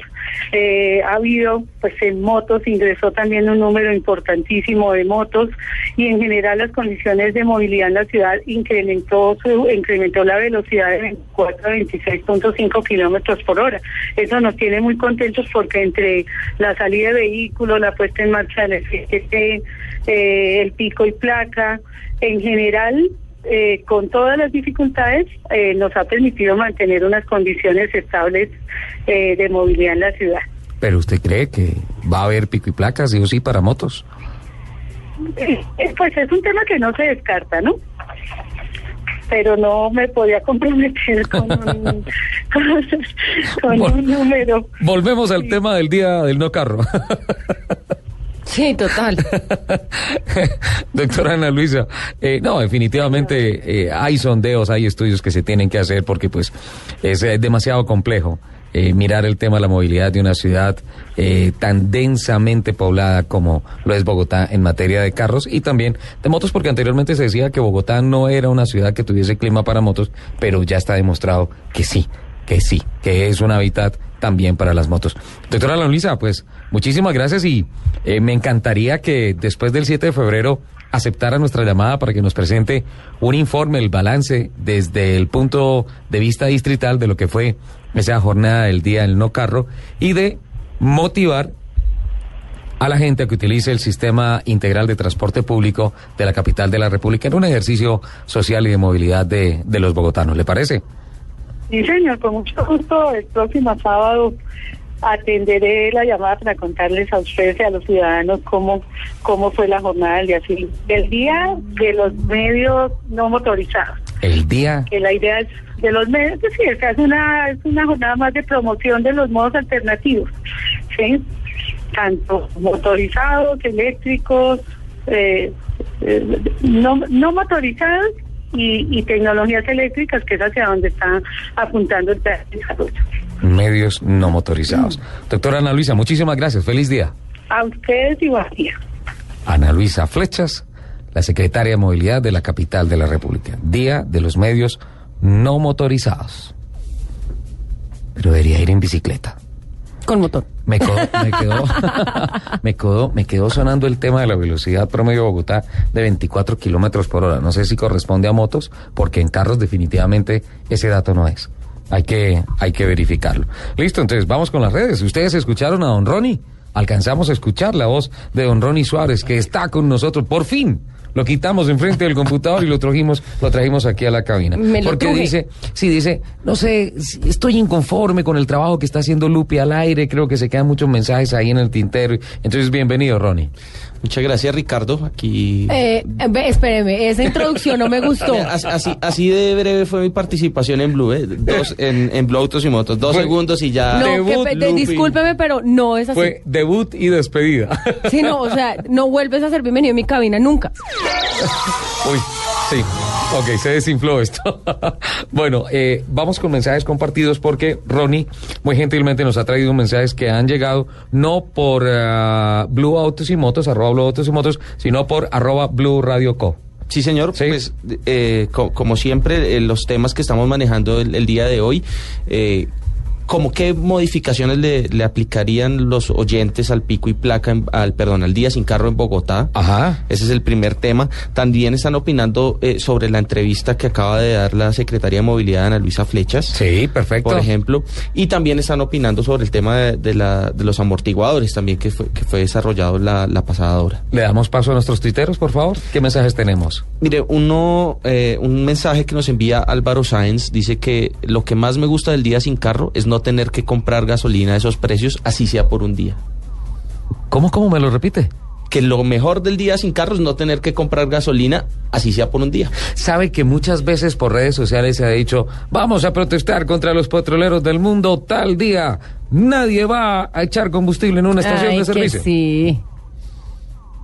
eh, ha habido, pues en motos ingresó también un número importantísimo de motos y en general las condiciones de movilidad en la ciudad incrementó su, incrementó la velocidad de 24 a 26.5 kilómetros por hora. Eso nos tiene muy contentos porque entre la salida de vehículos, la puesta en marcha del FGT, eh, el pico y placa, en general eh, con todas las dificultades, eh, nos ha permitido mantener unas condiciones estables eh, de movilidad en la ciudad. ¿Pero usted cree que va a haber pico y placas, sí o sí, para motos? pues es un tema que no se descarta, ¿no? pero no me podía comprometer con un, con, con un número. Volvemos al tema del día del no carro. Sí, total. Doctora Ana Luisa, eh, no, definitivamente eh, hay sondeos, hay estudios que se tienen que hacer porque pues es eh, demasiado complejo eh, mirar el tema de la movilidad de una ciudad eh, tan densamente poblada como lo es Bogotá en materia de carros y también de motos porque anteriormente se decía que Bogotá no era una ciudad que tuviese clima para motos, pero ya está demostrado que sí, que sí, que es un hábitat también para las motos. Doctora Luisa, pues muchísimas gracias y eh, me encantaría que después del 7 de febrero aceptara nuestra llamada para que nos presente un informe, el balance desde el punto de vista distrital de lo que fue esa jornada del día del no carro y de motivar a la gente a que utilice el sistema integral de transporte público de la capital de la República en un ejercicio social y de movilidad de, de los bogotanos. ¿Le parece? Sí, señor, con mucho gusto. El próximo sábado atenderé la llamada para contarles a ustedes y a los ciudadanos cómo, cómo fue la jornada del día, del día de los medios no motorizados. El día Que la idea es de los medios, pues sí, es que es una, es una jornada más de promoción de los modos alternativos, ¿sí? Tanto motorizados, eléctricos, eh, eh, no, no motorizados y, y tecnologías eléctricas, que es hacia donde está apuntando el plan de desarrollo. medios no motorizados. Doctora Ana Luisa, muchísimas gracias. Feliz día. A ustedes y buen día. Ana Luisa Flechas, la secretaria de Movilidad de la capital de la República. Día de los medios no motorizados. Pero debería ir en bicicleta. Con motor. Me quedó, me quedó, me quedó, me quedó sonando el tema de la velocidad promedio Bogotá de 24 kilómetros por hora. No sé si corresponde a motos, porque en carros definitivamente ese dato no es. Hay que, hay que verificarlo. Listo, entonces vamos con las redes. Ustedes escucharon a don Ronnie. Alcanzamos a escuchar la voz de don Ronnie Suárez, que está con nosotros por fin. Lo quitamos enfrente del computador y lo trajimos, lo trajimos aquí a la cabina. Me lo Porque truje. dice, sí, dice, no sé, estoy inconforme con el trabajo que está haciendo Lupi al aire, creo que se quedan muchos mensajes ahí en el tintero. Entonces, bienvenido, Ronnie. Muchas gracias, Ricardo. Aquí. Eh, ve, espéreme, esa introducción no me gustó. Así, de breve fue mi participación en Blue, ¿eh? Dos, en, en Blue Autos y Motos. Dos segundos y ya. No, que pe- de- discúlpeme, pero no es así. Fue debut y despedida. Sí, no, o sea, no vuelves a ser bienvenido en mi cabina nunca. Uy, sí. Ok, se desinfló esto. bueno, eh, vamos con mensajes compartidos porque Ronnie muy gentilmente nos ha traído mensajes que han llegado no por ah, Blue Autos y Motos, arroba Blue Autos y Motos, sino por arroba Blue Radio Co. Sí, señor. Pues, eh, co- como siempre, eh, los temas que estamos manejando el, el día de hoy, eh, ¿cómo qué modificaciones le, le aplicarían los oyentes al pico y placa, en- al perdón, al día sin carro en Bogotá? Ajá. Ese es el primer tema. También están opinando eh, sobre la entrevista que acaba de dar la Secretaría de Movilidad, Ana Luisa Flechas. Sí, perfecto. Por ejemplo. Y también están opinando sobre el tema de, de la, de los amortiguadores también que fue, que fue desarrollado la, la pasada hora. Le damos paso a nuestros tuiteros, por favor. ¿Qué mensajes tenemos? Mire, uno, eh, un mensaje que nos envía Álvaro Sáenz dice que lo que más me gusta del día sin carro es no tener que comprar gasolina a esos precios, así sea por un día. ¿Cómo, cómo me lo repite? Que lo mejor del día sin carro es no tener que comprar gasolina, así sea por un día. Sabe que muchas veces por redes sociales se ha dicho, vamos a protestar contra los petroleros del mundo tal día. Nadie va a echar combustible en una estación Ay, de que servicio. sí.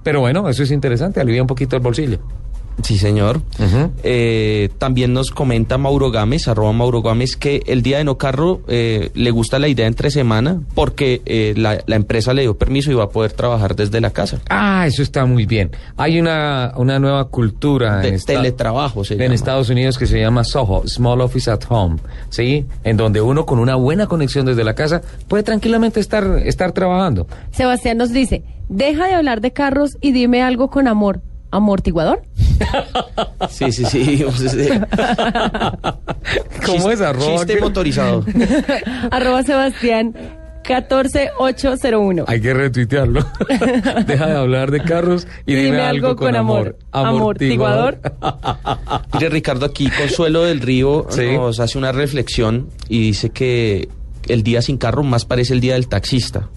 Pero bueno, eso es interesante, alivia un poquito el bolsillo. Sí, señor. Eh, también nos comenta Mauro Gámez, arroba Mauro Gámez, que el día de no carro eh, le gusta la idea entre semana porque eh, la, la empresa le dio permiso y va a poder trabajar desde la casa. Ah, eso está muy bien. Hay una, una nueva cultura De en, teletrabajo se en llama. Estados Unidos que se llama SOHO, Small Office at Home, ¿sí? En donde uno con una buena conexión desde la casa puede tranquilamente estar, estar trabajando. Sebastián nos dice, deja de hablar de carros y dime algo con amor. ¿Amortiguador? Sí, sí, sí. ¿Cómo es arroba? Chiste motorizado. Arroba Sebastián 14801. Hay que retuitearlo. Deja de hablar de carros y dime, algo, con, amor. Amortiguador. Mire, Ricardo, aquí Consuelo del Río Sí. nos hace una reflexión y dice que el día sin carro más parece el día del taxista.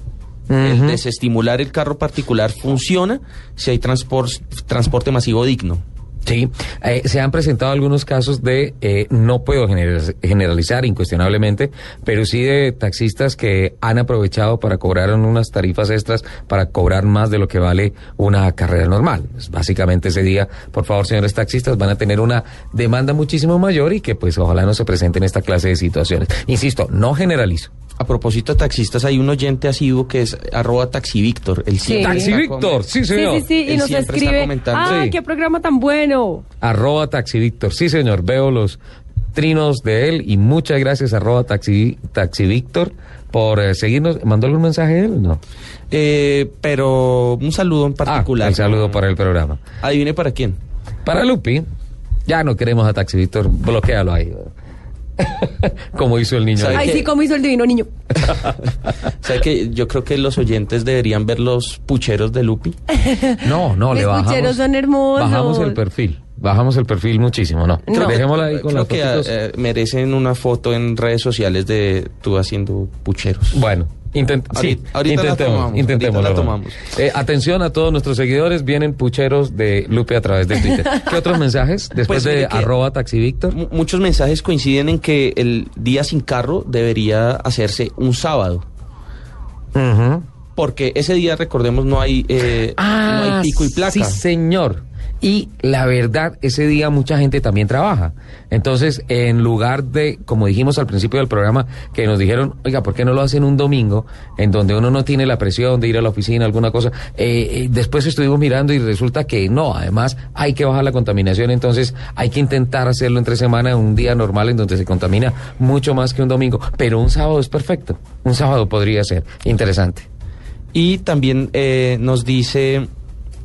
El desestimular el carro particular funciona si hay transpor- transporte masivo digno. Sí, eh, se han presentado algunos casos de, eh, no puedo general- generalizar incuestionablemente, pero sí de taxistas que han aprovechado para cobrar unas tarifas extras para cobrar más de lo que vale una carrera normal. Pues, básicamente ese día, por favor, señores taxistas, van a tener una demanda muchísimo mayor y que pues ojalá no se presenten esta clase de situaciones. Insisto, no generalizo. A propósito de taxistas, hay un oyente asiduo que es arroba taxivictor. El Sí. Taxivictor, sí, señor. Sí, sí, sí, y Él nos escribe, comentando. ah, Sí. qué programa tan bueno. Arroba Taxivictor. Sí, señor, veo los trinos de él y muchas gracias, arroba Taxi, Taxivictor, por eh, seguirnos. ¿Mandó algún mensaje él? No. Eh, pero un saludo en particular. Ah, el saludo para el programa. Adivine para quién. Para Lupi, ya no queremos a Taxivictor, bloquealo ahí. Como hizo el niño. ¿Sabe Ay, sí, como hizo el divino niño. Sea que yo creo que los oyentes deberían ver los pucheros de Lupi. No, no, le bajamos. pucheros son hermosos. Bajamos el perfil. Bajamos el perfil muchísimo, ¿no? No. Dejémosla ahí con Creo las que eh, merecen una foto en redes sociales de tú haciendo pucheros. Bueno, intent- sí, Ahorita- ahorita la intentemos, tomamos, intentémoslo. ahorita la tomamos. Eh, atención a todos nuestros seguidores, vienen pucheros de Lupe a través de Twitter. ¿Qué otros mensajes? Después Pues de arroba. Mu- Muchos mensajes coinciden en que el día sin carro debería hacerse un sábado. Porque ese día, recordemos, no hay, eh, no hay pico y placa. Ah, Sí, señor. Y la verdad, ese día mucha gente también trabaja. Entonces, en lugar de, como dijimos al principio del programa, que nos dijeron, oiga, ¿por qué no lo hacen un domingo, en donde uno no tiene la presión de ir a la oficina, alguna cosa? Eh, eh, después estuvimos mirando y resulta que no, además hay que bajar la contaminación, entonces hay que intentar hacerlo entre semana, un día normal en donde se contamina mucho más que un domingo. Pero un sábado es perfecto. Un sábado podría ser interesante. Y también eh, nos dice,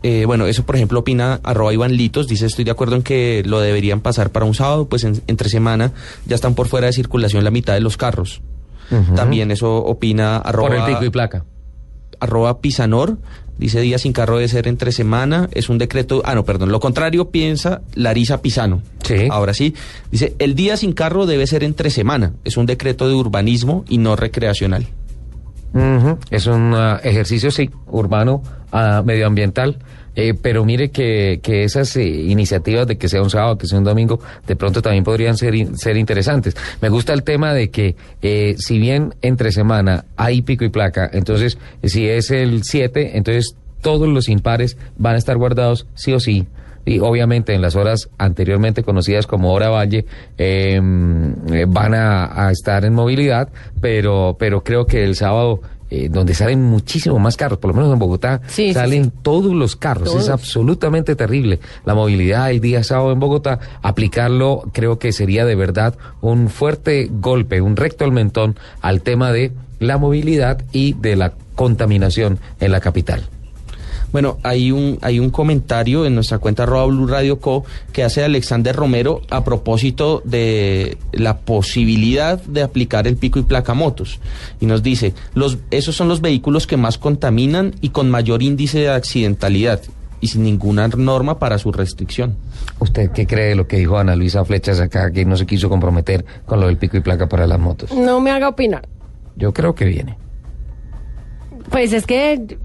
eh, bueno, eso por ejemplo opina arroba Iván Litos, dice estoy de acuerdo en que lo deberían pasar para un sábado, pues en- entre semana ya están por fuera de circulación la mitad de los carros. También eso opina arroba... Por el pico y placa. arroba Pisanor, dice día sin carro debe ser entre semana, es un decreto, ah no, perdón, lo contrario piensa Larisa Pisano. Sí. Ahora sí, dice, el día sin carro debe ser entre semana, es un decreto de urbanismo y no recreacional. Es un ah, ejercicio, sí, urbano, ah, medioambiental. Eh, pero mire que, que esas eh, iniciativas de que sea un sábado, que sea un domingo, de pronto también podrían ser, ser interesantes. Me gusta el tema de que eh, si bien entre semana hay pico y placa, entonces si es el 7, entonces todos los impares van a estar guardados sí o sí. Y obviamente en las horas anteriormente conocidas como hora valle eh, eh, van a estar en movilidad, pero, pero creo que el sábado, eh, donde salen muchísimo más carros, por lo menos en Bogotá, Sí, sí, salen todos los carros. Es absolutamente terrible. La movilidad el día sábado en Bogotá, aplicarlo creo que sería de verdad un fuerte golpe, un recto al mentón al tema de la movilidad y de la contaminación en la capital. Bueno, hay un, hay un comentario en nuestra cuenta arroba Blue Radio Co que hace Alexander Romero a propósito de la posibilidad de aplicar el pico y placa motos. Y nos dice, los, esos son los vehículos que más contaminan y con mayor índice de accidentalidad y sin ninguna norma para su restricción. ¿Usted qué cree de lo que dijo Ana Luisa Flechas acá, que no se quiso comprometer con lo del pico y placa para las motos? No me haga opinar. Yo creo que viene. Pues es que,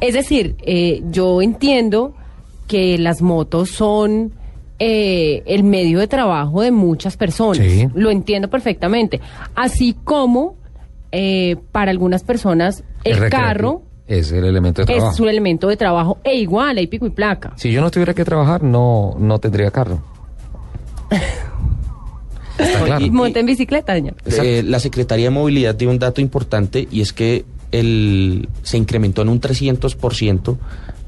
es decir, eh, yo entiendo que las motos son eh, el medio de trabajo de muchas personas. Sí. Lo entiendo perfectamente. Así como eh, para algunas personas el, carro Es el elemento de trabajo. es un elemento de trabajo e igual, hay pico y placa. Si yo no tuviera que trabajar, no, no tendría carro. Está claro. Y- Monta en bicicleta, señor. Eh, la Secretaría de Movilidad dio un dato importante y es que el, se incrementó en un 300%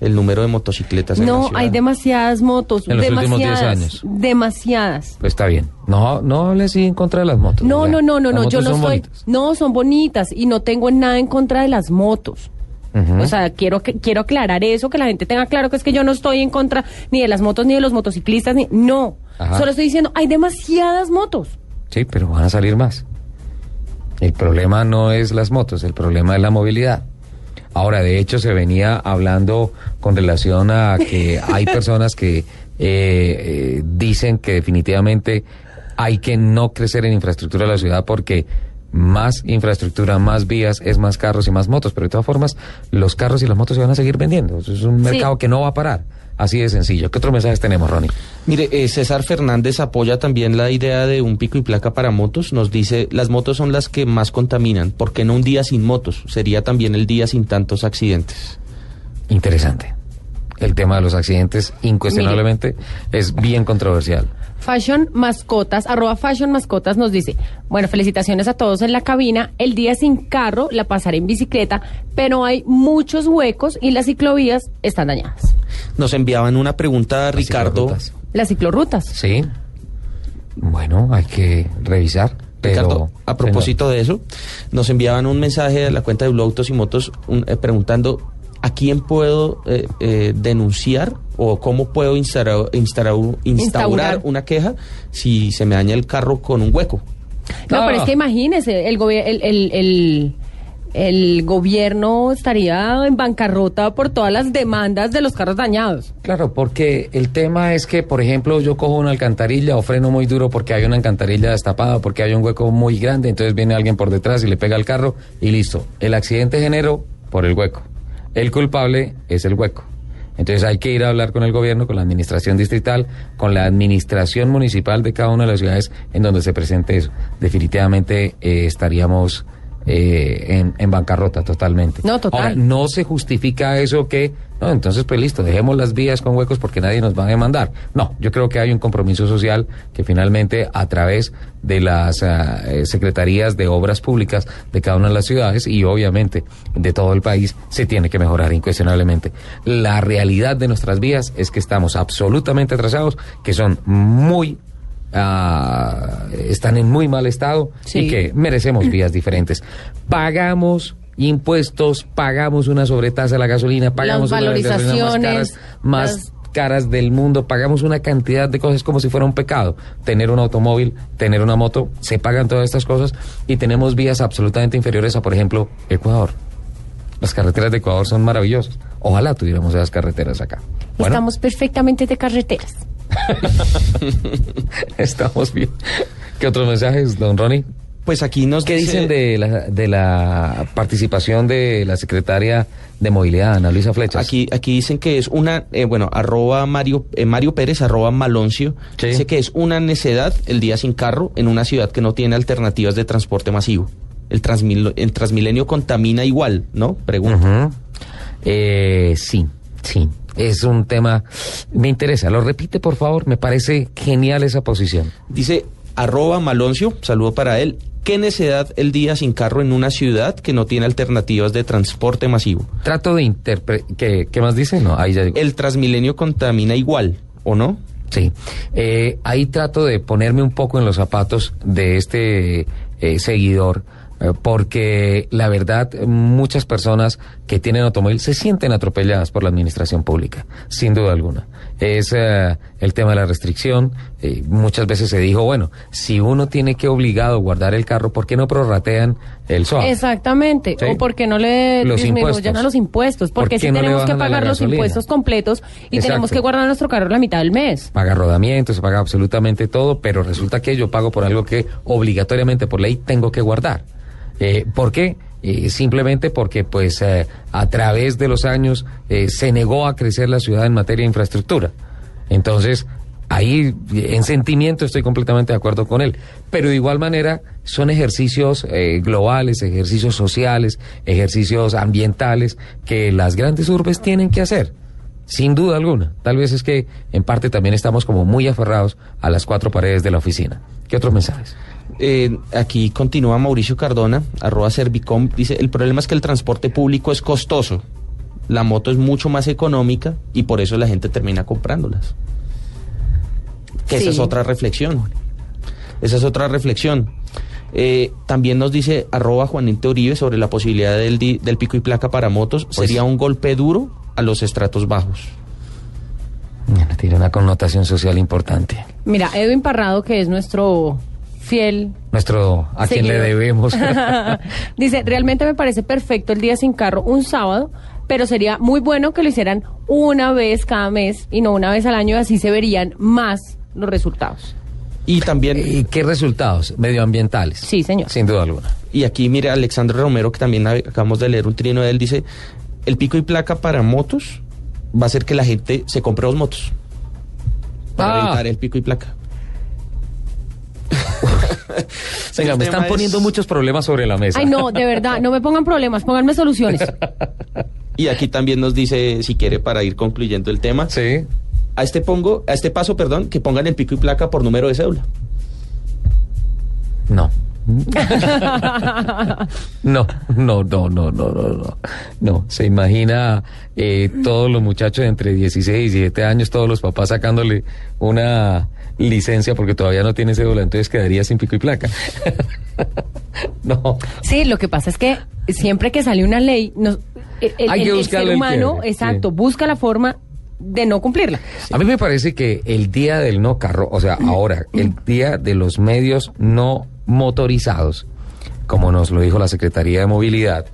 el número de motocicletas en la No, hay demasiadas motos. En los últimos 10 demasiadas. años. Demasiadas. Pues está bien. No, no hable así en contra de las motos. No, no, no, no, las no, yo no soy. bonitas. No, son bonitas y no tengo nada en contra de las motos. O sea, quiero que quiero aclarar eso, que la gente tenga claro que es que yo no estoy en contra ni de las motos ni de los motociclistas ni no. Ajá. Solo estoy diciendo, hay demasiadas motos. Sí, pero van a salir más. El problema no es las motos, el problema es la movilidad. Ahora, de hecho, se venía hablando con relación a que hay personas que eh, eh, dicen que definitivamente hay que no crecer en infraestructura de la ciudad porque más infraestructura, más vías, es más carros y más motos. Pero de todas formas, los carros y las motos se van a seguir vendiendo. Es un Sí. mercado que no va a parar. Así de sencillo. ¿Qué otros mensajes tenemos, Ronnie? Mire, eh, César Fernández apoya también la idea de un pico y placa para motos. Nos dice, las motos son las que más contaminan. ¿Por qué no un día sin motos? Sería también el día sin tantos accidentes. Interesante. El tema de los accidentes, incuestionablemente, es bien controversial. Fashion Mascotas, arroba Fashion Mascotas nos dice, bueno, felicitaciones a todos en la cabina, el día sin carro la pasaré en bicicleta, pero hay muchos huecos y las ciclovías están dañadas. Nos enviaban una pregunta a Ricardo. Las ciclorrutas. Sí. Bueno, hay que revisar. Pero, Ricardo, a propósito de eso, nos enviaban un mensaje a la cuenta de Blue Autos y Motos un- eh, preguntando a quién puedo eh, eh, denunciar o cómo puedo instaurar, instaurar, una queja si se me daña el carro con un hueco. No, Ah. pero es que imagínese, el, gobi- el, el, el, el gobierno estaría en bancarrota por todas las demandas de los carros dañados. Claro, porque el tema es que, por ejemplo, yo cojo una alcantarilla o freno muy duro porque hay una alcantarilla destapada, porque hay un hueco muy grande, entonces viene alguien por detrás y le pega al carro y listo. El accidente generó por el hueco. El culpable es el hueco. Entonces hay que ir a hablar con el gobierno, con la administración distrital, con la administración municipal de cada una de las ciudades en donde se presente eso. Definitivamente eh, estaríamos eh, en, en bancarrota totalmente. No, total. Ahora, no se justifica eso que, no, entonces pues listo, dejemos las vías con huecos porque nadie nos va a demandar. No, yo creo que hay un compromiso social que finalmente a través de las eh, secretarías de obras públicas de cada una de las ciudades y obviamente de todo el país se tiene que mejorar incuestionablemente. La realidad de nuestras vías es que estamos absolutamente atrasados, que son muy ah, están en muy mal estado Sí. y que merecemos vías diferentes. Pagamos impuestos, pagamos una sobretasa a la gasolina, pagamos Las una de las gasolinas más valorizaciones, caras, más las- caras del mundo, pagamos una cantidad de cosas como si fuera un pecado. Tener un automóvil, tener una moto, se pagan todas estas cosas y tenemos vías absolutamente inferiores a, por ejemplo, Ecuador. Las carreteras de Ecuador son maravillosas. Ojalá tuviéramos esas carreteras acá. Bueno, Estamos perfectamente de carreteras. estamos bien. ¿Qué otros mensajes, don Ronnie? Pues aquí nos ¿Qué dice- dicen de la, de la participación de la secretaria de Movilidad, Ana Luisa Flechas? Aquí, aquí dicen que es una, eh, bueno, arroba Mario, eh, Mario Pérez, arroba Maloncio, dice que es una necedad el día sin carro en una ciudad que no tiene alternativas de transporte masivo. El, transmil- el Transmilenio contamina igual, ¿no? Pregunta. Eh, sí, sí. Es un tema. Me interesa. Lo repite, por favor. Me parece genial esa posición. Dice arroba Maloncio, saludo para él. ¿Qué necedad el día sin carro en una ciudad que no tiene alternativas de transporte masivo? Trato de interpretar. ¿Qué, ¿Qué más dice? No, ahí ya digo. El Transmilenio contamina igual, ¿o no? Sí. Eh, ahí trato de ponerme un poco en los zapatos de este eh, seguidor. Eh, Porque la verdad, muchas personas que tienen automóvil se sienten atropelladas por la administración pública, sin duda alguna. Es eh, el tema de la restricción. eh, muchas veces se dijo, bueno, si uno tiene que obligado guardar el carro, ¿por qué no prorratean el SOA? Exactamente. Sí. O porque no le Los disminuyan impuestos. a los impuestos. ¿Por Porque si tenemos que pagar los impuestos completos y Exacto. tenemos que guardar nuestro carro la mitad del mes. paga rodamiento, se paga absolutamente todo, pero resulta que yo pago por algo que obligatoriamente por ley tengo que guardar. Eh, ¿Por qué? Eh, simplemente porque pues eh, a través de los años eh, se negó a crecer la ciudad en materia de infraestructura. Entonces, ahí en sentimiento estoy completamente de acuerdo con él. Pero de igual manera son ejercicios eh, globales, ejercicios sociales, ejercicios ambientales que las grandes urbes tienen que hacer. Sin duda alguna. Tal vez es que en parte también estamos como muy aferrados a las cuatro paredes de la oficina. ¿Qué otros mensajes? Eh, aquí continúa Mauricio Cardona, arroba Servicom, dice, el problema es que el transporte público es costoso. La moto es mucho más económica y por eso la gente termina comprándolas. Que Esa es otra reflexión. Esa es otra reflexión. Eh, también nos dice arroba Juanito Uribe sobre la posibilidad del, di- del pico y placa para motos. Pues Sería un golpe duro a los estratos bajos. Tiene una connotación social importante. Mira, Edwin Parrado, que es nuestro fiel Nuestro, a quien le debemos. Dice, realmente me parece perfecto el día sin carro un sábado, pero sería muy bueno que lo hicieran una vez cada mes y no una vez al año, así se verían más los resultados. Y también... ¿Y qué resultados? Medioambientales. Sí, señor. Sin duda alguna. Y aquí, mire, Alexandre Romero, que también ac- acabamos de leer un trino de él, dice, el pico y placa para motos va a ser que la gente se compre dos motos para Ah. evitar el pico y placa. Venga, me están poniendo muchos problemas sobre la mesa. Ay, no, de verdad, no me pongan problemas, pónganme soluciones. Y aquí también nos dice, si quiere, para ir concluyendo el tema. Sí. A este pongo, a este paso, perdón, que pongan el pico y placa por número de cédula. No. No, no, no, no, no, no, no. No, se imagina eh, todos los muchachos de entre 16 y 17 años, todos los papás sacándole una licencia porque todavía no tiene cédula, entonces quedaría sin pico y placa. no. Sí, lo que pasa es que siempre que sale una ley, nos- el, el- Hay que el- el buscarle ser el humano, quiebre, exacto, sí. busca la forma de no cumplirla. A mí me parece que el día del no carro, o sea, ahora, el día de los medios no motorizados, como nos lo dijo la Secretaría de Movilidad,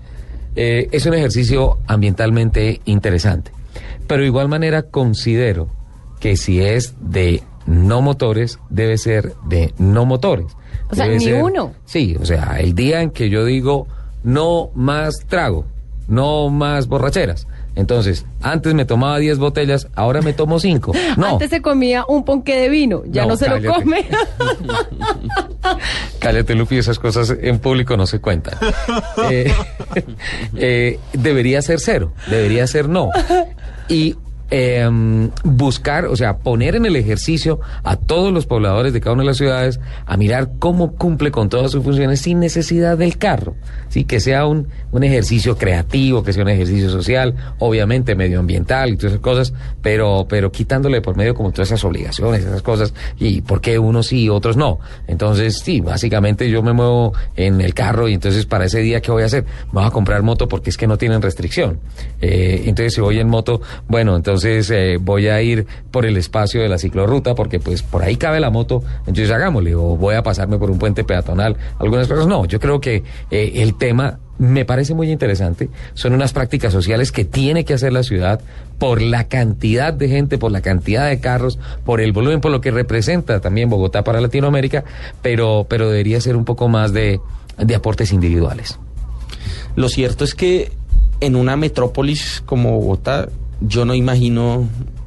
eh, es un ejercicio ambientalmente interesante. Pero de igual manera considero que si es de no motores, debe ser de no motores. O sea, ni ser- uno. Sí, o sea, el día en que yo digo no más trago, no más borracheras. Entonces, antes me tomaba 10 botellas, ahora me tomo 5. No, Antes se comía un ponqué de vino, ya no, No, se cállate. lo come. cállate Lupi, esas cosas en público no se cuentan. Eh, eh, debería ser cero, debería ser no. Y eh, buscar, o sea, poner en el ejercicio a todos los pobladores de cada una de las ciudades a mirar cómo cumple con todas sus funciones sin necesidad del carro. Sí, que sea un, un ejercicio creativo, que sea un ejercicio social, obviamente medioambiental y todas esas cosas, pero, pero quitándole por medio como todas esas obligaciones, esas cosas, y por qué unos sí y otros no. Entonces, sí, básicamente yo me muevo en el carro y entonces para ese día, ¿qué voy a hacer? Voy a comprar moto porque es que no tienen restricción. Eh, entonces, si voy en moto, bueno, entonces eh, voy a ir por el espacio de la ciclorruta porque pues por ahí cabe la moto, entonces hagámosle, o voy a pasarme por un puente peatonal, algunas cosas no. Yo creo que eh, el tema me parece muy interesante. Son unas prácticas sociales que tiene que hacer la ciudad por la cantidad de gente, por la cantidad de carros, por el volumen, por lo que representa también Bogotá para Latinoamérica, pero, pero debería ser un poco más de, de aportes individuales. Lo cierto es que en una metrópolis como Bogotá, yo no imagino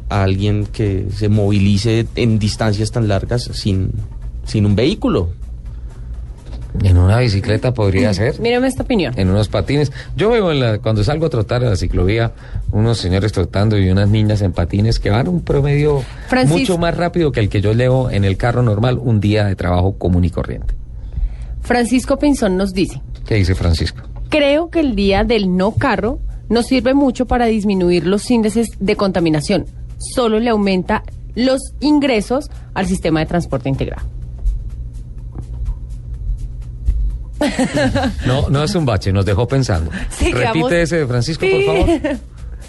a alguien que se movilice en distancias tan largas sin, sin un vehículo. En una bicicleta podría ser. Mírame esta opinión. En unos patines. Yo veo en la- cuando salgo a trotar a la ciclovía unos señores trotando y unas niñas en patines que van un promedio Francis- mucho más rápido que el que yo llevo en el carro normal un día de trabajo común y corriente. Francisco Pinzón nos dice, ¿Qué dice Francisco? creo que el día del no carro nos sirve mucho para disminuir los índices de contaminación. Solo le aumenta los ingresos al sistema de transporte integrado. No, no es un bache, nos dejó pensando. Repite ese de Francisco, por favor.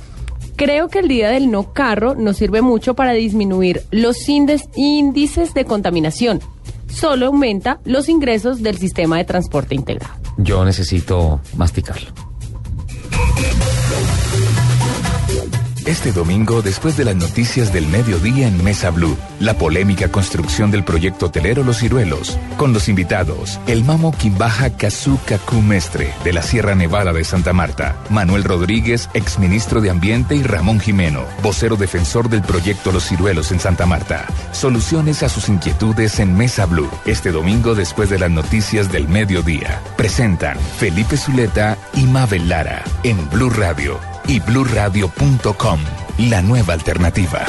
Creo que el día del no carro nos sirve mucho para disminuir los índices de contaminación. Solo aumenta los ingresos del sistema de transporte integrado. Yo necesito masticarlo. Thank you. Este domingo, después de las noticias del mediodía en Mesa Blue, la polémica construcción del proyecto hotelero Los Ciruelos, con los invitados, el mamo Quimbaja Kazuka Mestre, de la Sierra Nevada de Santa Marta, Manuel Rodríguez, exministro de Ambiente, y Ramón Jimeno, vocero defensor del proyecto Los Ciruelos en Santa Marta. Soluciones a sus inquietudes en Mesa Blue, este domingo después de las noticias del mediodía. Presentan Felipe Zuleta y Mabel Lara en Blue Radio y bluradio.com, la nueva alternativa.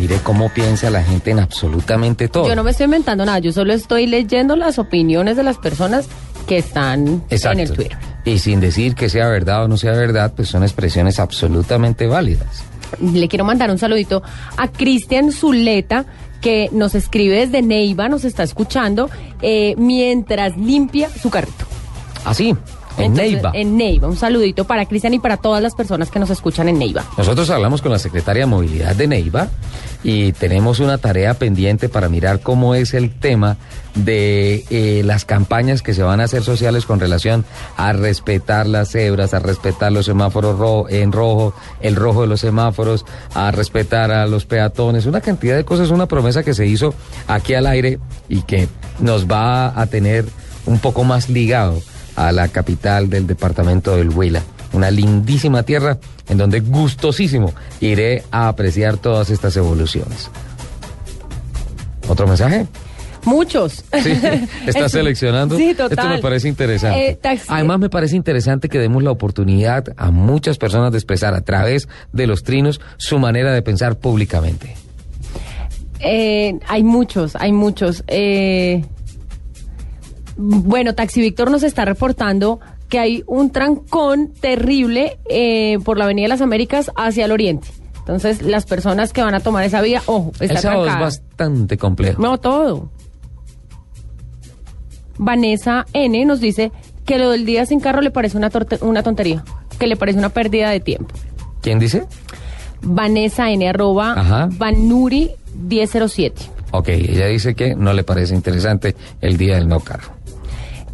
Mire cómo piensa la gente en absolutamente todo. Yo no me estoy inventando nada, yo solo estoy leyendo las opiniones de las personas que están Exacto. en el Twitter. Y sin decir que sea verdad o no sea verdad, pues son expresiones absolutamente válidas. Le quiero mandar un saludito a Cristian Zuleta, que nos escribe desde Neiva, nos está escuchando, eh, mientras limpia su carrito. Así. En Entonces, Neiva. En Neiva. Un saludito para Cristian y para todas las personas que nos escuchan en Neiva. Nosotros hablamos con la secretaria de Movilidad de Neiva y tenemos una tarea pendiente para mirar cómo es el tema de eh, las campañas que se van a hacer sociales con relación a respetar las cebras, a respetar los semáforos ro- en rojo, el rojo de los semáforos, a respetar a los peatones, una cantidad de cosas, una promesa que se hizo aquí al aire y que nos va a tener un poco más ligado a la capital del departamento del Huila. Una lindísima tierra en donde gustosísimo iré a apreciar todas estas evoluciones. ¿Otro mensaje? Muchos. Sí, está Es- seleccionando. Sí, Esto total. me parece interesante. Eh, Además, me parece interesante que demos la oportunidad a muchas personas de expresar a través de los trinos su manera de pensar públicamente. Eh, hay muchos, hay muchos. Eh, bueno, Taxi Víctor nos está reportando que hay un trancón terrible eh, por la Avenida de las Américas hacia el oriente. Entonces, las personas que van a tomar esa vía, ojo, está el sábado trancada. es bastante complejo. No, todo. Vanessa N nos dice que lo del día sin carro le parece una, una tontería, que le parece una pérdida de tiempo. ¿Quién dice? Vanessa N arroba Ajá. Vanuri 1007. Ok, ella dice que no le parece interesante el día del no carro.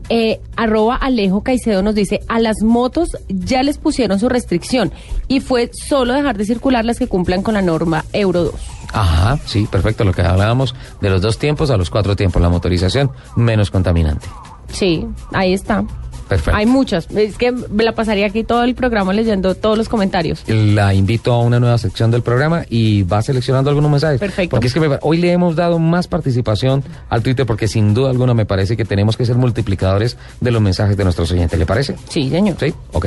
Eh, arroba Alejo Caicedo nos dice, a las motos ya les pusieron su restricción y fue solo dejar de circular las que cumplan con la norma Euro 2. Ajá, sí, perfecto. Lo que hablábamos de los dos tiempos a los cuatro tiempos, la motorización menos contaminante. Sí, ahí está. Perfecto. Hay muchas. Es que me la pasaría aquí todo el programa leyendo todos los comentarios. La invito a una nueva sección del programa y va seleccionando algunos mensajes. Perfecto. Porque es que me- hoy le hemos dado más participación al Twitter porque sin duda alguna me parece que tenemos que ser multiplicadores de los mensajes de nuestros oyentes. ¿Le parece? Sí, señor. Sí, ok.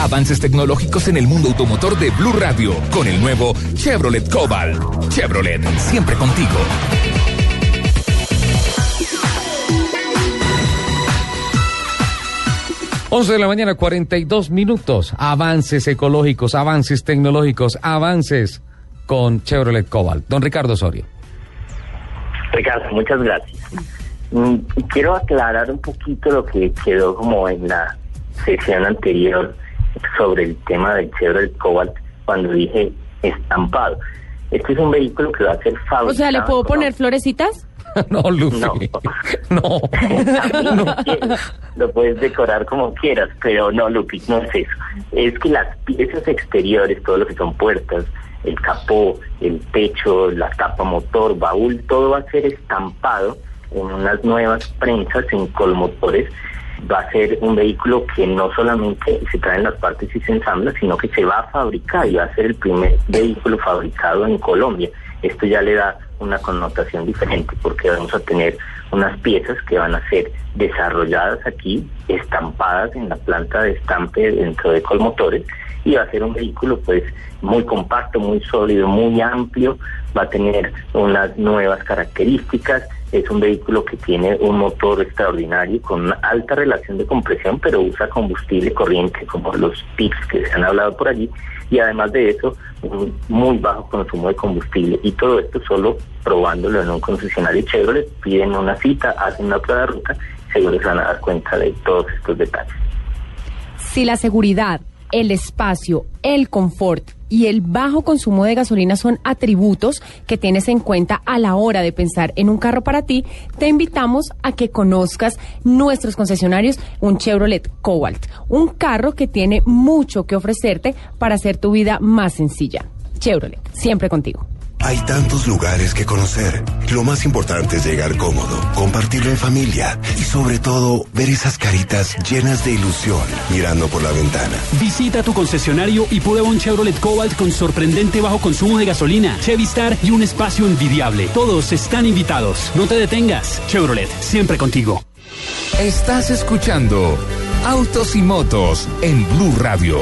Avances tecnológicos en el mundo automotor de Blue Radio con el nuevo Chevrolet Cobalt. Chevrolet, siempre contigo. 11 de la mañana, 42 minutos. Avances ecológicos, avances tecnológicos, avances con Chevrolet Cobalt. Don Ricardo Osorio. Ricardo, muchas gracias. Mm, Quiero aclarar un poquito lo que quedó como en la sesión anterior sobre el tema del Chevrolet Cobalt cuando dije estampado. Este es un vehículo que va a ser fabricado. O sea, ¿le puedo poner florecitas? no, Luffy. No. Lo puedes decorar como quieras, pero no, Lupi, no es eso. Es que las piezas exteriores, todo lo que son puertas, el capó, el techo, la tapa motor, baúl, todo va a ser estampado en unas nuevas prensas en colmotores. Va a ser un vehículo que no solamente se traen las partes y se ensambla, sino que se va a fabricar y va a ser el primer vehículo fabricado en Colombia. Esto ya le da una connotación diferente porque vamos a tener unas piezas que van a ser desarrolladas aquí, estampadas en la planta de estampe dentro de Colmotores y va a ser un vehículo pues muy compacto, muy sólido, muy amplio, va a tener unas nuevas características, es un vehículo que tiene un motor extraordinario con una alta relación de compresión, pero usa combustible corriente como los PICs que se han hablado por allí y además de eso un muy bajo consumo de combustible y todo esto solo probándolo en un concesionario Chevrolet, piden una cita, hacen una prueba de ruta, seguro se van a dar cuenta de todos estos detalles. Si la seguridad, el espacio, el confort y el bajo consumo de gasolina son atributos que tienes en cuenta a la hora de pensar en un carro para ti, te invitamos a que conozcas nuestros concesionarios, un Chevrolet Cobalt, un carro que tiene mucho que ofrecerte para hacer tu vida más sencilla. Chevrolet, siempre contigo. Hay tantos lugares que conocer. Lo más importante es llegar cómodo, compartirlo en familia y sobre todo ver esas caritas llenas de ilusión mirando por la ventana. Visita tu concesionario y prueba un Chevrolet Cobalt con sorprendente bajo consumo de gasolina, Chevy Star y un espacio envidiable. Todos están invitados. No te detengas. Chevrolet, siempre contigo. Estás escuchando Autos y Motos en Blue Radio.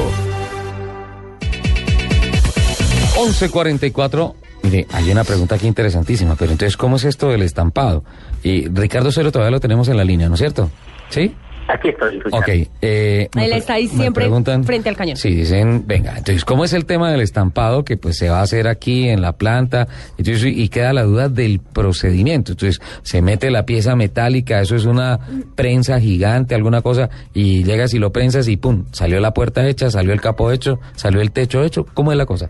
1144. Mire, hay una pregunta aquí interesantísima, pero entonces, ¿cómo es esto del estampado? Y Ricardo Cero todavía lo tenemos en la línea, ¿no es cierto? ¿Sí? Aquí estoy. Ok. Eh, Él está ahí siempre preguntan- frente al cañón. Sí, dicen, venga, entonces, ¿cómo es el tema del estampado que pues se va a hacer aquí en la planta? Entonces, y queda la duda del procedimiento. Entonces, se mete la pieza metálica, eso es una prensa gigante, alguna cosa, y llegas y lo prensas y pum, salió la puerta hecha, salió el capo hecho, salió el techo hecho. ¿Cómo es la cosa?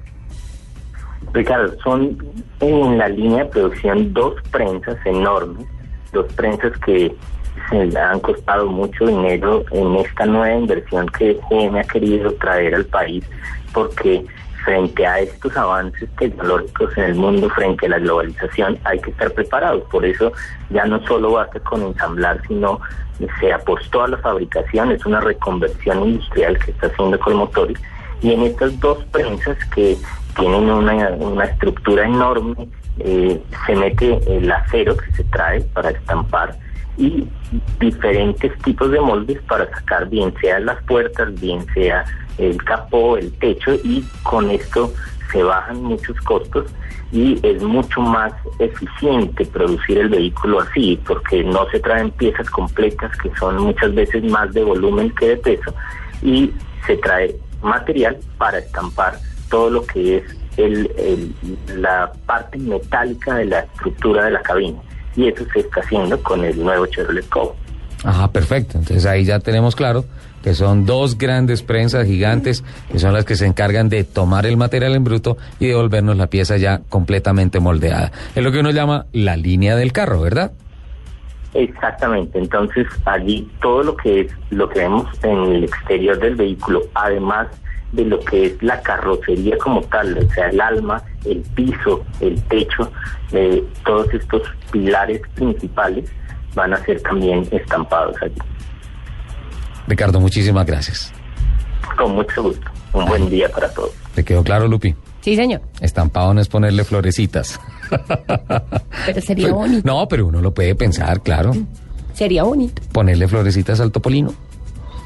Ricardo, son en la línea de producción dos prensas enormes, dos prensas que se han costado mucho dinero en esta nueva inversión que GM ha querido traer al país, porque frente a estos avances tecnológicos en el mundo, frente a la globalización, hay que estar preparados. Por eso ya no solo basta con ensamblar, sino se apostó a la fabricación, es una reconversión industrial que está haciendo Colmotori. Y en estas dos prensas que tienen una, una estructura enorme, eh, se mete el acero que se trae para estampar y diferentes tipos de moldes para sacar bien sea las puertas, bien sea el capó, el techo y con esto se bajan muchos costos y es mucho más eficiente producir el vehículo así porque no se traen piezas completas que son muchas veces más de volumen que de peso y se trae material para estampar todo lo que es el, la parte metálica de la estructura de la cabina y eso se está haciendo con el nuevo Chevrolet Cobalt. Ajá, perfecto. Entonces ahí ya tenemos claro que son dos grandes prensas gigantes que son las que se encargan de tomar el material en bruto y devolvernos la pieza ya completamente moldeada. Es lo que uno llama la línea del carro, ¿verdad? Exactamente, entonces allí todo lo que es lo que vemos en el exterior del vehículo, además de lo que es la carrocería como tal, o sea, el alma, el piso, el techo, eh, todos estos pilares principales van a ser también estampados allí. Ricardo, muchísimas gracias. Con mucho gusto. Un buen día para todos. ¿Te quedó claro, Lupi? Sí, señor. Estampado no es ponerle florecitas. Pero sería bonito. No, pero uno lo puede pensar, claro. Sería bonito. Ponerle florecitas al topolino,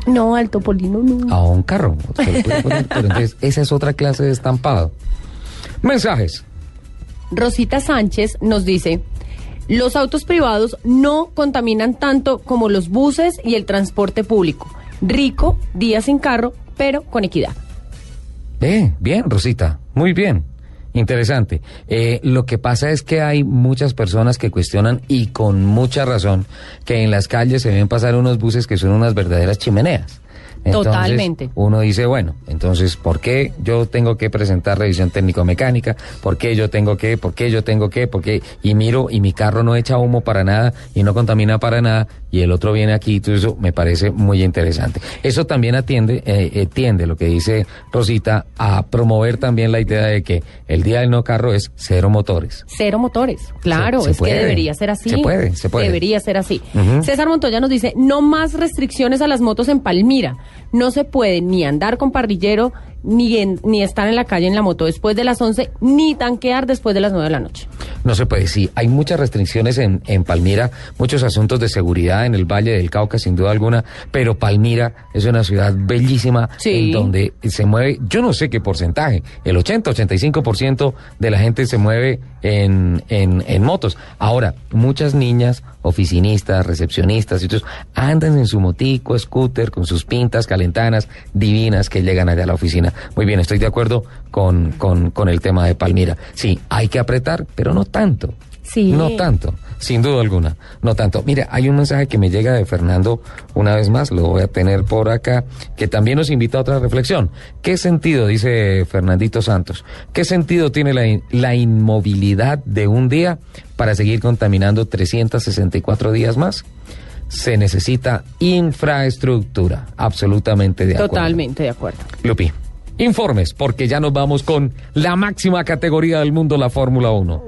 No, al topolino no. a un carro. Se lo puede poner, pero entonces, esa es otra clase de estampado. Mensajes. Rosita Sánchez nos dice, los autos privados no contaminan tanto como los buses y el transporte público. Rico, día sin carro, pero con equidad. Eh, bien, Rosita, muy bien. Interesante. Eh, lo que pasa es que hay muchas personas que cuestionan, y con mucha razón, que en las calles se ven pasar unos buses que son unas verdaderas chimeneas. Entonces, Totalmente. Uno dice, bueno, entonces, ¿por qué yo tengo que presentar revisión técnico-mecánica? ¿Por qué yo tengo que? ¿Por qué yo tengo que? ¿Por qué? Y miro, y mi carro no echa humo para nada, y no contamina para nada, y el otro viene aquí, y todo eso me parece muy interesante. Eso también atiende, eh, eh, tiende, lo que dice Rosita, a promover también la idea de que el día del no carro es cero motores. Cero motores. Claro, Se- se es puede. que debería ser así. Se puede, se puede. Debería ser así. César Montoya nos dice, no más restricciones a las motos en Palmira. No se puede ni andar con parrillero, ni, en- ni estar en la calle en la moto después de las 11, ni tanquear después de las 9 de la noche. No se puede, sí. Hay muchas restricciones en, en Palmira, muchos asuntos de seguridad en el Valle del Cauca, sin duda alguna, pero Palmira es una ciudad bellísima en donde se mueve, yo no sé qué porcentaje, el 80, 85% de la gente se mueve en, en, en motos. Ahora, muchas niñas, oficinistas, recepcionistas, y eso, andan en su motico, scooter, con sus pintas calentanas divinas que llegan allá a la oficina. Muy bien, estoy de acuerdo con, con, con el tema de Palmira. Sí, hay que apretar, pero no tanto. Sí. No tanto, sin duda alguna, no tanto. Mira, hay un mensaje que me llega de Fernando una vez más, lo voy a tener por acá, que también nos invita a otra reflexión. ¿Qué sentido, dice Fernandito Santos, qué sentido tiene la, in- la inmovilidad de un día para seguir contaminando 364 días más? Se necesita infraestructura, absolutamente de acuerdo. Totalmente de acuerdo. Lupi, informes, porque ya nos vamos con la máxima categoría del mundo, la Fórmula 1.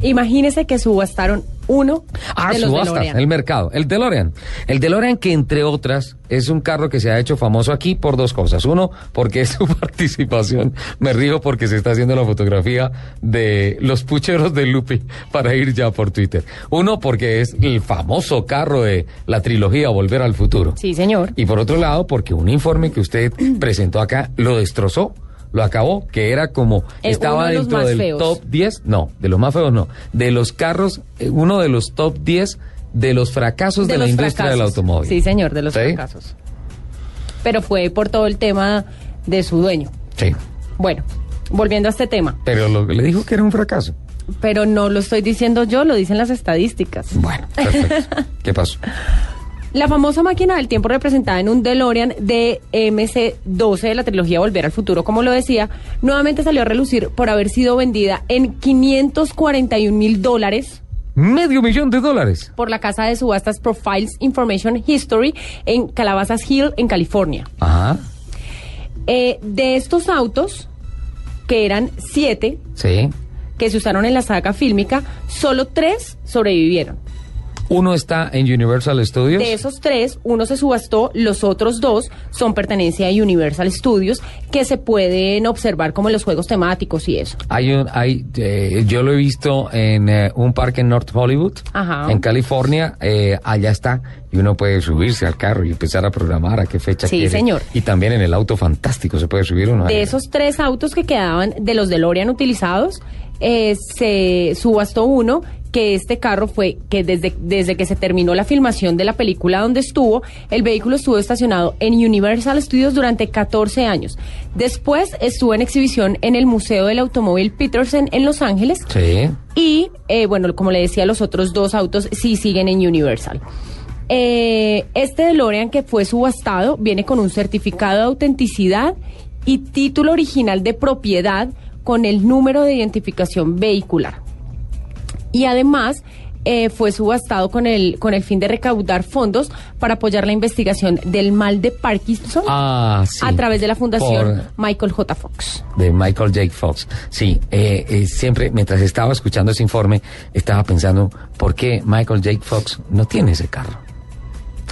Imagínese que subastaron uno Ah, de los subastas, DeLorean. el mercado. El DeLorean. El DeLorean que, entre otras, es un carro que se ha hecho famoso aquí por dos cosas. Uno, porque es su participación. Me río porque se está haciendo la fotografía de los pucheros de Lupi para ir ya por Twitter. Uno, porque es el famoso carro de la trilogía Volver al Futuro. Sí, señor. Y por otro lado, porque un informe que usted presentó acá lo destrozó, lo acabó, que era como Eh, estaba de dentro del feos. top 10, no, de los más feos no, de los carros, eh, uno de los top 10 de los fracasos de, la los industria del automóvil. Sí, señor, de los ¿Sí? fracasos. Pero fue por todo el tema de su dueño. Sí, Bueno, volviendo a este tema, pero lo, le dijo que era un fracaso. pero no lo estoy diciendo yo, lo dicen las estadísticas. Bueno, perfecto. ¿Qué pasó? La famosa máquina del tiempo representada en un DeLorean de MC-12 de la trilogía Volver al Futuro, como lo decía, nuevamente salió a relucir por haber sido vendida en 541 mil dólares Medio millón de dólares. por la casa de subastas Profiles Information History en Calabasas Hill, en California. Ajá, Eh, de estos autos, que eran siete, sí. que se usaron en la saga fílmica, solo tres sobrevivieron. Uno está en Universal Studios. De esos tres, uno se subastó, los otros dos son pertenencia a Universal Studios, que se pueden observar como en los juegos temáticos y eso. Hay un, hay, eh, yo lo he visto en eh, un parque en North Hollywood, Ajá. en California. eh, allá está. Y uno puede subirse al carro y empezar a programar a qué fecha Sí, quiere. señor. Y también en el auto fantástico se puede subir uno. De esos tres autos que quedaban de los DeLorean utilizados, eh, se subastó uno que este carro fue que desde, desde que se terminó la filmación de la película donde estuvo, el vehículo estuvo estacionado en Universal Studios durante 14 años. Después estuvo en exhibición en el Museo del Automóvil Peterson en Los Ángeles Sí. y, eh, bueno, como le decía, los otros dos autos sí siguen en Universal. Eh, este DeLorean que fue subastado viene con un certificado de autenticidad y título original de propiedad con el número de identificación vehicular. Y además eh, fue subastado con el, con el fin de recaudar fondos para apoyar la investigación del mal de Parkinson Ah, sí. a través de la fundación Michael J. Fox. de Michael J. Fox. Sí, eh, eh, siempre mientras estaba escuchando ese informe, estaba pensando, ¿por qué Michael J. Fox no tiene ese carro?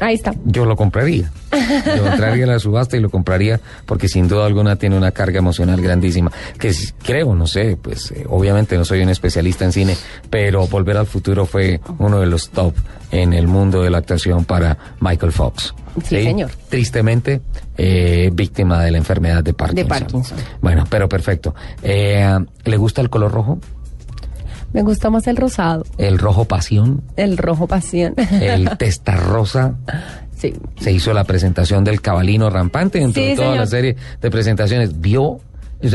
Ahí está. Yo lo compraría. Yo entraría a la subasta y lo compraría porque sin duda alguna tiene una carga emocional grandísima. Que creo, no sé, pues eh, obviamente no soy un especialista en cine, pero Volver al Futuro fue uno de los top en el mundo de la actuación para Michael Fox. Sí, señor. Tristemente, eh, víctima de la enfermedad de Parkinson. De Parkinson. Bueno, pero perfecto. Eh, ¿Le gusta el color rojo? Me gusta más el rosado, El rojo pasión, el rojo pasión. el testa rosa. Sí. Se hizo la presentación del cabalino rampante dentro Sí, de toda señor. la serie de presentaciones. Vio,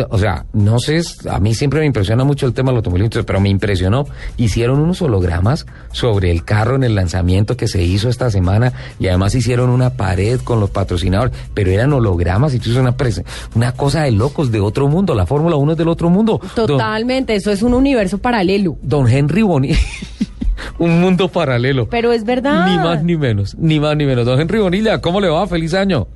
o sea, no sé, a mí siempre me impresiona mucho el tema del automovilismo, pero me impresionó. Hicieron unos hologramas sobre el carro en el lanzamiento que se hizo esta semana y además hicieron una pared con los patrocinadores, pero eran hologramas y una, una cosa de locos, de otro mundo. La Fórmula 1 es del otro mundo. Don- Totalmente, eso es un universo paralelo. Don Henry Boni. Un mundo paralelo. Pero es verdad. Ni más ni menos, ni más ni menos. Don Henry Bonilla, ¿cómo le va? Feliz año.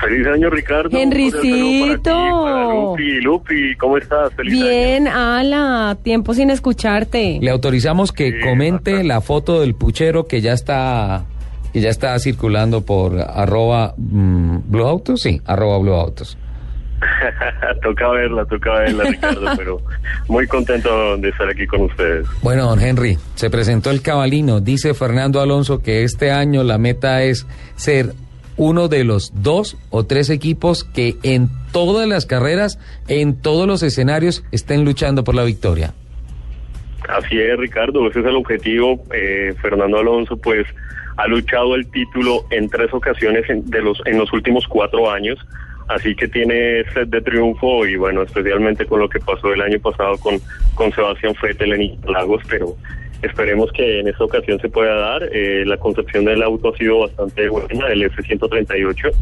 Feliz año, Ricardo. Henricito. Lupi, Lupi, ¿cómo estás? Feliz Bien, Ala, tiempo sin escucharte. Le autorizamos que comente la foto del puchero que ya está que ya está circulando por arroba mm, Blue Autos, sí, arroba Blue Autos. toca verla, toca verla, Ricardo, pero muy contento de estar aquí con ustedes. Bueno, don Henry, se presentó el cabalino. Dice Fernando Alonso que este año la meta es ser uno de los dos o tres equipos que en todas las carreras, en todos los escenarios, estén luchando por la victoria. Así es, Ricardo, ese es el objetivo. Eh, Fernando Alonso, pues, ha luchado el título en tres ocasiones en, de los, en los últimos cuatro años, así que tiene sed de triunfo y, bueno, especialmente con lo que pasó el año pasado con, con Sebastián Vettel en Interlagos, pero esperemos que en esta ocasión se pueda dar. Eh, la concepción del auto ha sido bastante buena, el F-138.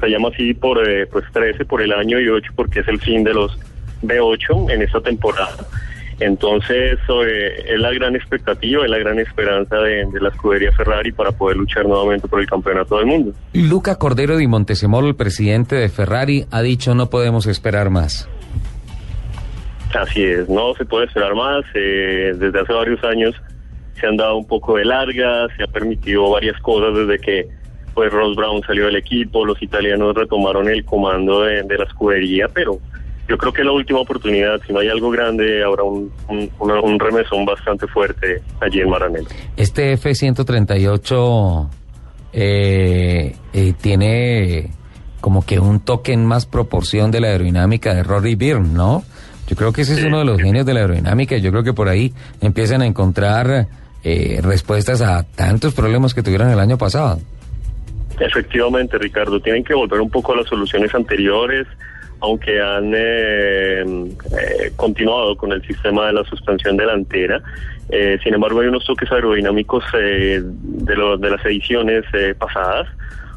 Se llama así por eh, pues 13 por el año y 8 porque es el fin de los B8 en esta temporada. Entonces, eh, es la gran expectativa, es la gran esperanza de, de la escudería Ferrari para poder luchar nuevamente por el campeonato del mundo. Luca Cordero di Montesemolo, el presidente de Ferrari, ha dicho no podemos esperar más. Así es, no se puede esperar más. eh, desde hace varios años se han dado un poco de largas, se ha permitido varias cosas desde que pues Ross Brown salió del equipo, los italianos retomaron el comando de, de la escudería, pero yo creo que es la última oportunidad. Si no hay algo grande, habrá un, un, un remesón bastante fuerte allí en Maranello. Este F-138 eh, eh, tiene como que un toque en más proporción de la aerodinámica de Rory Byrne, ¿no? Yo creo que ese es uno de los genios de la aerodinámica y yo creo que por ahí empiezan a encontrar eh, respuestas a tantos problemas que tuvieron el año pasado. Efectivamente, Ricardo, tienen que volver un poco a las soluciones anteriores, aunque han eh, eh, continuado con el sistema de la suspensión delantera. Eh, sin embargo, hay unos toques aerodinámicos de, lo- de las ediciones pasadas,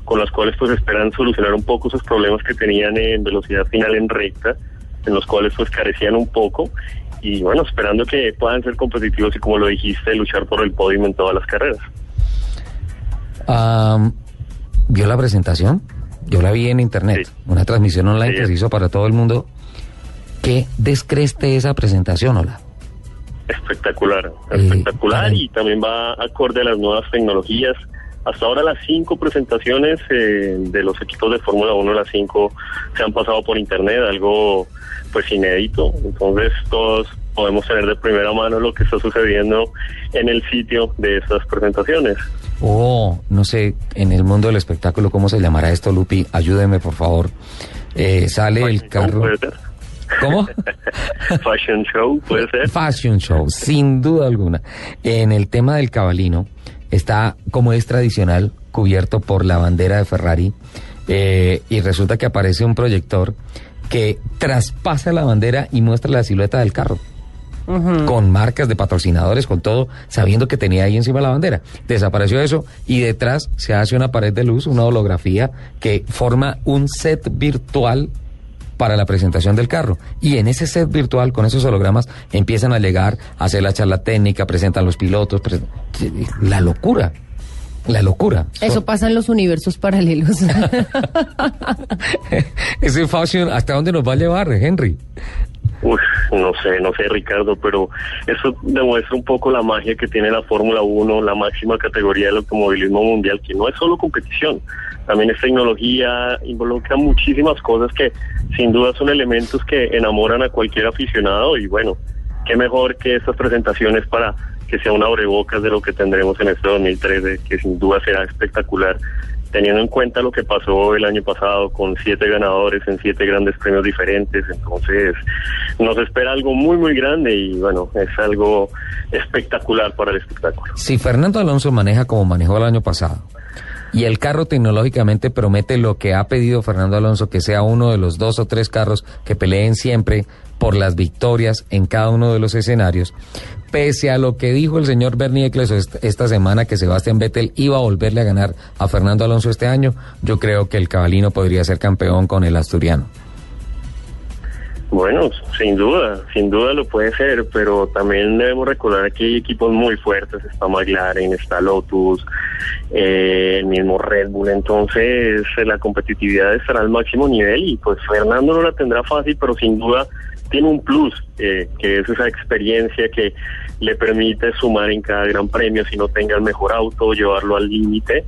con las cuales pues esperan solucionar un poco esos problemas que tenían en velocidad final en recta, en los cuales pues carecían un poco. Y bueno, esperando que puedan ser competitivos y como lo dijiste, luchar por el podio en todas las carreras. ¿Vio la presentación? Yo la vi en internet, una transmisión online que se hizo para todo el mundo. ¿Qué descreste esa presentación, hola? Espectacular, espectacular y también va acorde a las nuevas tecnologías. Hasta ahora las cinco presentaciones eh, de los equipos de Fórmula 1, las cinco se han pasado por internet, algo pues inédito. Entonces todos podemos tener de primera mano lo que está sucediendo en el sitio de estas presentaciones. Oh, no sé, en el mundo del espectáculo, ¿cómo se llamará esto, Lupi? Ayúdeme, por favor. Eh, sale el carro. Puede ser. ¿Cómo? Fashion show, puede ser. Fashion show, sin duda alguna. En el tema del cabalino, está, como es tradicional, cubierto por la bandera de Ferrari. eh, y resulta que aparece un proyector que traspasa la bandera y muestra la silueta del carro. Con marcas de patrocinadores, con todo, sabiendo que tenía ahí encima la bandera. Desapareció eso y detrás se hace una pared de luz, una holografía que forma un set virtual para la presentación del carro. Y en ese set virtual, con esos hologramas, empiezan a llegar a hacer la charla técnica, presentan los pilotos. La locura. La locura. Eso pasa en los universos paralelos. Ese fashion, ¿hasta dónde nos va a llevar, Henry? Uf, no sé, no sé, Ricardo, pero eso demuestra un poco la magia que tiene la Fórmula 1, la máxima categoría del automovilismo mundial, que no es solo competición, también es tecnología, involucra muchísimas cosas que sin duda son elementos que enamoran a cualquier aficionado y bueno, qué mejor que estas presentaciones para que sea una abrebocas de lo que tendremos en este 2013, que sin duda será espectacular teniendo en cuenta lo que pasó el año pasado con siete ganadores en siete grandes premios diferentes, entonces nos espera algo muy muy grande y bueno, es algo espectacular para el espectáculo. Si Fernando Alonso maneja como manejó el año pasado y el carro tecnológicamente promete lo que ha pedido Fernando Alonso, que sea uno de los dos o tres carros que peleen siempre por las victorias en cada uno de los escenarios, pese a lo que dijo el señor Bernie Eccleston est- esta semana que Sebastián Vettel iba a volverle a ganar a Fernando Alonso este año, yo creo que el cabalino podría ser campeón con el asturiano. Bueno, sin duda, sin duda lo puede ser, pero también debemos recordar que hay equipos muy fuertes, está McLaren, está Lotus, eh, el mismo Red Bull, entonces eh, la competitividad estará al máximo nivel y pues Fernando no la tendrá fácil, pero sin duda tiene un plus, eh, que es esa experiencia que le permite sumar en cada gran premio si no tenga el mejor auto, llevarlo al límite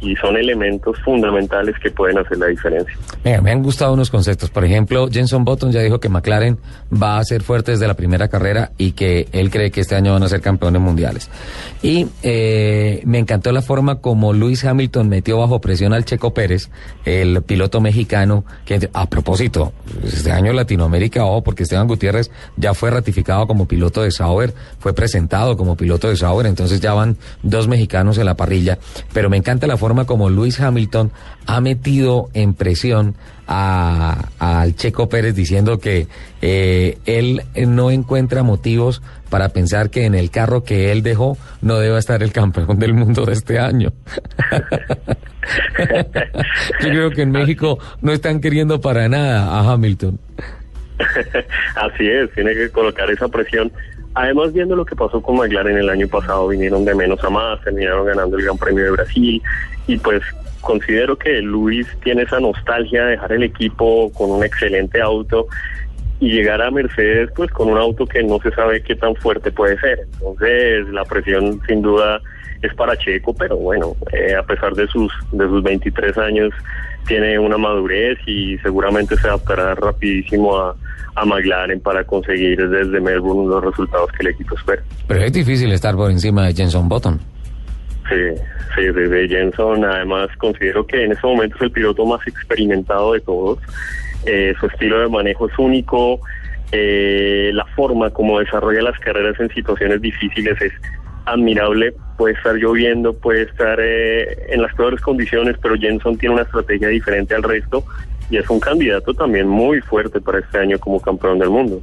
y son elementos fundamentales que pueden hacer la diferencia. Mira, me han gustado unos conceptos. Por ejemplo, Jenson Button ya dijo que McLaren va a ser fuerte desde la primera carrera y que él cree que este año van a ser campeones mundiales. Y eh, me encantó la forma como Lewis Hamilton metió bajo presión al Checo Pérez, el piloto mexicano, que a propósito, este año Latinoamérica, ojo, porque Esteban Gutiérrez ya fue ratificado como piloto de Sauber, fue presentado como piloto de Sauber, entonces ya van dos mexicanos en la parrilla. Pero me encanta la forma como Lewis Hamilton ha metido en presión a- al Checo Pérez diciendo que eh, él no encuentra motivos para pensar que en el carro que él dejó no deba estar el campeón del mundo de este año. Yo creo que en México no están queriendo para nada a Hamilton. Así es, tiene que colocar esa presión. Además, viendo lo que pasó con McLaren el año pasado, vinieron de menos a más, terminaron ganando el Gran Premio de Brasil y pues considero que Luis tiene esa nostalgia de dejar el equipo con un excelente auto y llegar a Mercedes pues con un auto que no se sabe qué tan fuerte puede ser. Entonces, la presión sin duda es para Checo, pero bueno, eh, a pesar de sus de sus 23 años tiene una madurez y seguramente se adaptará rapidísimo a, a McLaren para conseguir desde Melbourne los resultados que el equipo espera. Pero es difícil estar por encima de Jenson Button. Sí, sí, desde Jenson además considero que en este momento es el piloto más experimentado de todos. Eh, su estilo de manejo es único, eh, la forma como desarrolla las carreras en situaciones difíciles es admirable. Puede estar lloviendo, puede estar eh, en las peores condiciones, pero Jenson tiene una estrategia diferente al resto y es un candidato también muy fuerte para este año como campeón del mundo.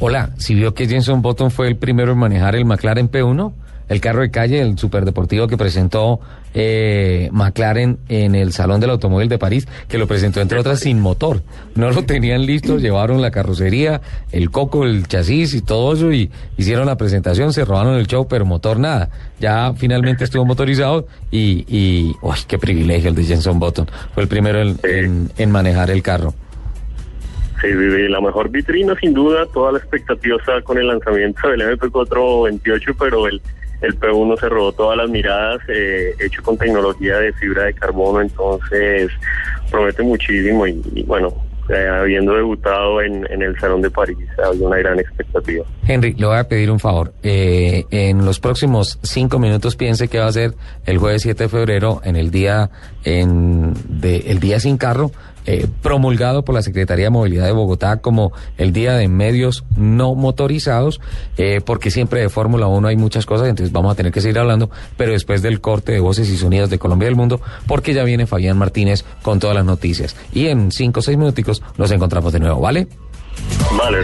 Hola, si vio que Jenson Button fue el primero en manejar el McLaren P1, el carro de calle, el superdeportivo que presentó eh, McLaren en el Salón del Automóvil de París, que lo presentó entre otras sin motor. No lo tenían listo, llevaron la carrocería, el coco, el chasis y todo eso y hicieron la presentación, se robaron el show, pero motor nada. Ya finalmente estuvo motorizado y, y uy, qué privilegio el de Jenson Button. Fue el primero en, en- en manejar el carro. Sí, vive la mejor vitrina sin duda, toda la expectativa estaba con el lanzamiento del MP428, pero el, el P1 se robó todas las miradas, eh, hecho con tecnología de fibra de carbono, entonces promete muchísimo y, bueno, eh, habiendo debutado en, en el Salón de París, había una gran expectativa. Henry, le voy a pedir un favor. Eh, en los próximos cinco minutos piense que va a ser el jueves 7 de febrero en el día en de, el día sin carro, eh, promulgado por la Secretaría de Movilidad de Bogotá como el día de medios no motorizados, eh, porque siempre de Fórmula 1 hay muchas cosas, entonces vamos a tener que seguir hablando, pero después del corte de voces y sonidos de Colombia y del Mundo, porque ya viene Fabián Martínez con todas las noticias. Y en cinco o seis minuticos nos encontramos de nuevo, ¿vale? Vale,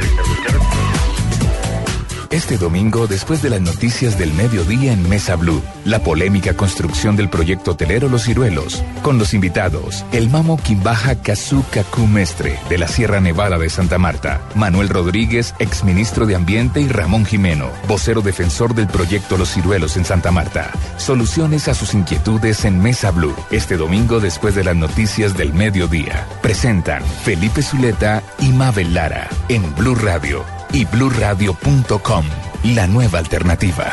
Este domingo, después de las noticias del mediodía en Mesa Blue, la polémica construcción del proyecto hotelero Los Ciruelos, con los invitados, el mamo Quimbaja Cacú Mestre, de la Sierra Nevada de Santa Marta, Manuel Rodríguez, exministro de Ambiente, y Ramón Jimeno, vocero defensor del proyecto Los Ciruelos en Santa Marta. Soluciones a sus inquietudes en Mesa Blue, este domingo después de las noticias del mediodía. Presentan Felipe Zuleta y Mabel Lara en Blue Radio y bluradio.com, la nueva alternativa.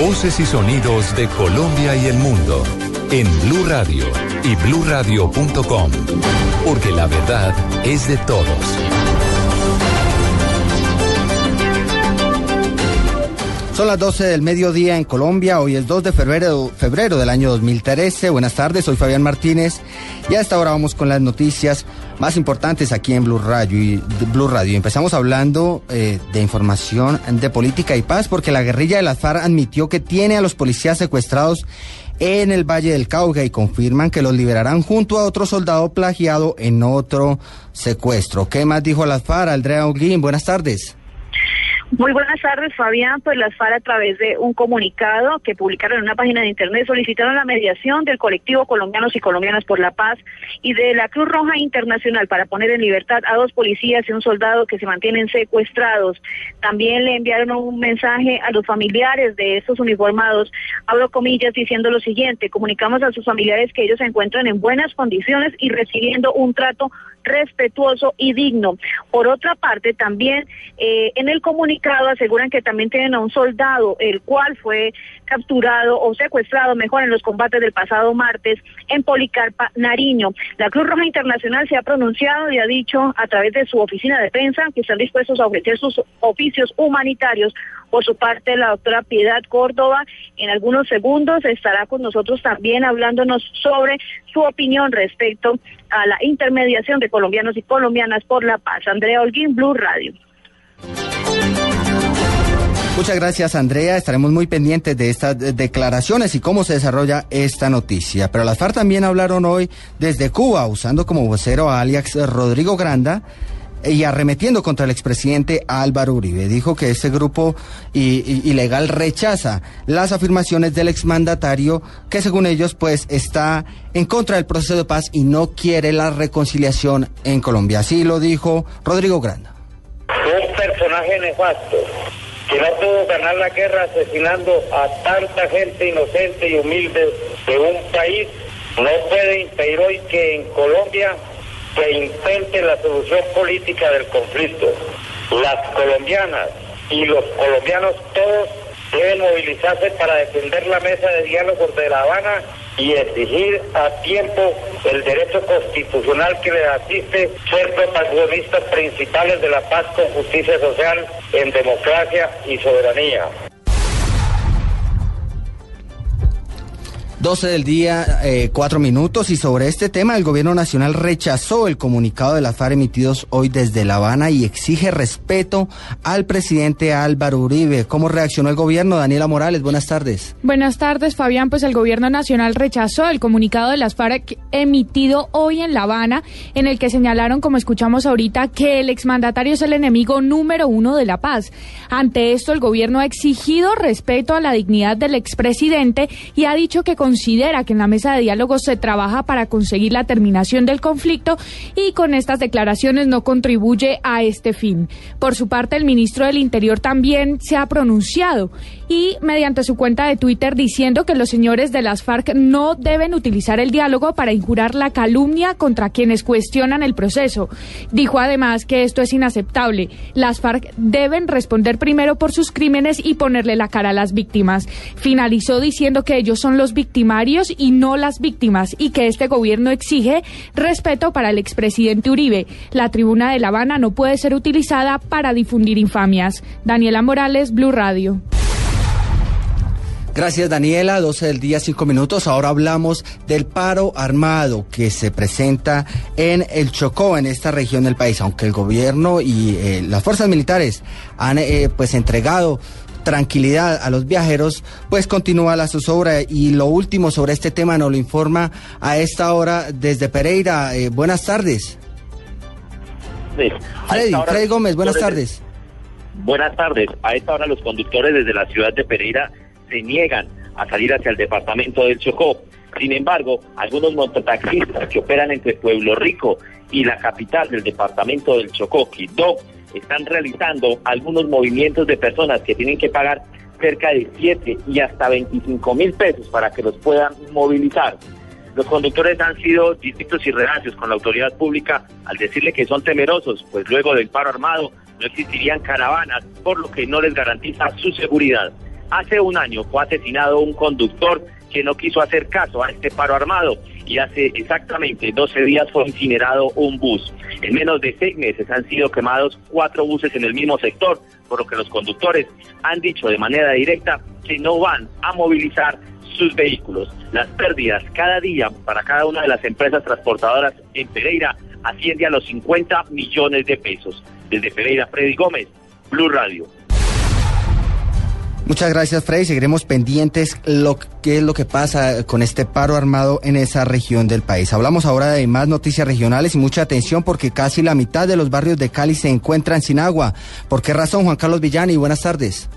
Voces y sonidos de Colombia y el mundo en Blue Radio y bluradio.com, porque la verdad es de todos. Son las 12 del mediodía en Colombia. Hoy es 2 de febrero, febrero del año 2013. Buenas tardes, soy Fabián Martínez y a esta hora vamos con las noticias más importantes aquí en Blue Radio. Y, Blue Radio. Empezamos hablando eh, de información de política y paz porque la guerrilla de las FARC admitió que tiene a los policías secuestrados en el Valle del Cauca y confirman que los liberarán junto a otro soldado plagiado en otro secuestro. ¿Qué más dijo las FARC? Andrea Holguín, buenas tardes. Muy buenas tardes, Fabián. Pues las FARC a través de un comunicado que publicaron en una página de internet solicitaron la mediación del colectivo Colombianos y Colombianas por la Paz y de la Cruz Roja Internacional para poner en libertad a dos policías y un soldado que se mantienen secuestrados. También le enviaron un mensaje a los familiares de estos uniformados, abro comillas, diciendo lo siguiente, comunicamos a sus familiares que ellos se encuentran en buenas condiciones y recibiendo un trato respetuoso y digno. Por otra parte, también eh, en el comunicado aseguran que también tienen a un soldado, el cual fue capturado o secuestrado, mejor, en los combates del pasado martes en Policarpa, Nariño. La Cruz Roja Internacional se ha pronunciado y ha dicho a través de su oficina de prensa que están dispuestos a ofrecer sus oficios humanitarios. Por su parte, la doctora Piedad Córdoba en algunos segundos estará con nosotros también hablándonos sobre su opinión respecto a la intermediación de colombianos y colombianas por la paz. Andrea Holguín, Blue Radio. Muchas gracias, Andrea. Estaremos muy pendientes de estas de- declaraciones y cómo se desarrolla esta noticia. Pero las FARC también hablaron hoy desde Cuba, usando como vocero a alias Rodrigo Granda y arremetiendo contra el expresidente Álvaro Uribe. Dijo que este grupo ilegal rechaza las afirmaciones del exmandatario que según ellos pues está en contra del proceso de paz y no quiere la reconciliación en Colombia. Así lo dijo Rodrigo Granda. un personaje nefasto que no pudo ganar la guerra asesinando a tanta gente inocente y humilde de un país, no puede impedir hoy que en Colombia se intente la solución política del conflicto. Las colombianas y los colombianos todos deben movilizarse para defender la mesa de diálogo de La Habana y exigir a tiempo el derecho constitucional que les asiste ser protagonistas principales de la paz con justicia social en democracia y soberanía. 12 del día, eh, cuatro minutos. Y sobre este tema, el gobierno nacional rechazó el comunicado de la FARC emitidos hoy desde La Habana y exige respeto al presidente Álvaro Uribe. ¿Cómo reaccionó el gobierno? Daniela Morales, buenas tardes. Buenas tardes, Fabián. Pues el gobierno nacional rechazó el comunicado de las FARC emitido hoy en La Habana, en el que señalaron, como escuchamos ahorita, que el exmandatario es el enemigo número uno de la paz. Ante esto, el gobierno ha exigido respeto a la dignidad del expresidente y ha dicho que considera que en la mesa de diálogo se trabaja para conseguir la terminación del conflicto y con estas declaraciones no contribuye a este fin. Por su parte, el ministro del Interior también se ha pronunciado y mediante su cuenta de Twitter diciendo que los señores de las FARC no deben utilizar el diálogo para injurar la calumnia contra quienes cuestionan el proceso. Dijo además que esto es inaceptable. Las FARC deben responder primero por sus crímenes y ponerle la cara a las víctimas. Finalizó diciendo que ellos son los victimarios y no las víctimas y que este gobierno exige respeto para el expresidente Uribe. La tribuna de La Habana no puede ser utilizada para difundir infamias. Daniela Morales, Blue Radio. Gracias Daniela, 12 del día, 5 minutos. Ahora hablamos del paro armado que se presenta en el Chocó, en esta región del país. Aunque el gobierno y eh, las fuerzas militares han eh, pues entregado tranquilidad a los viajeros, pues continúa la zozobra. Y lo último sobre este tema nos lo informa a esta hora desde Pereira. Eh, buenas tardes. Freddy, Freddy Gómez, buenas tardes. Buenas tardes. A esta hora los conductores desde la ciudad de Pereira se niegan a salir hacia el departamento del Chocó. Sin embargo, algunos mototaxistas que operan entre Pueblo Rico y la capital del departamento del Chocó, Quito, están realizando algunos movimientos de personas que tienen que pagar cerca de 7 y hasta 25 mil pesos para que los puedan movilizar. Los conductores han sido distintos y reacios con la autoridad pública al decirle que son temerosos, pues luego del paro armado no existirían caravanas, por lo que no les garantiza su seguridad. Hace un año fue asesinado un conductor que no quiso hacer caso a este paro armado y hace exactamente 12 días fue incinerado un bus. En menos de seis meses han sido quemados cuatro buses en el mismo sector, por lo que los conductores han dicho de manera directa que no van a movilizar sus vehículos. Las pérdidas cada día para cada una de las empresas transportadoras en Pereira asciende a los 50 millones de pesos. Desde Pereira, Freddy Gómez, Blue Radio. Muchas gracias, Freddy. Seguiremos pendientes lo que es lo que pasa con este paro armado en esa región del país. Hablamos ahora de más noticias regionales y mucha atención porque casi la mitad de los barrios de Cali se encuentran sin agua. ¿Por qué razón, Juan Carlos Villani? Buenas tardes.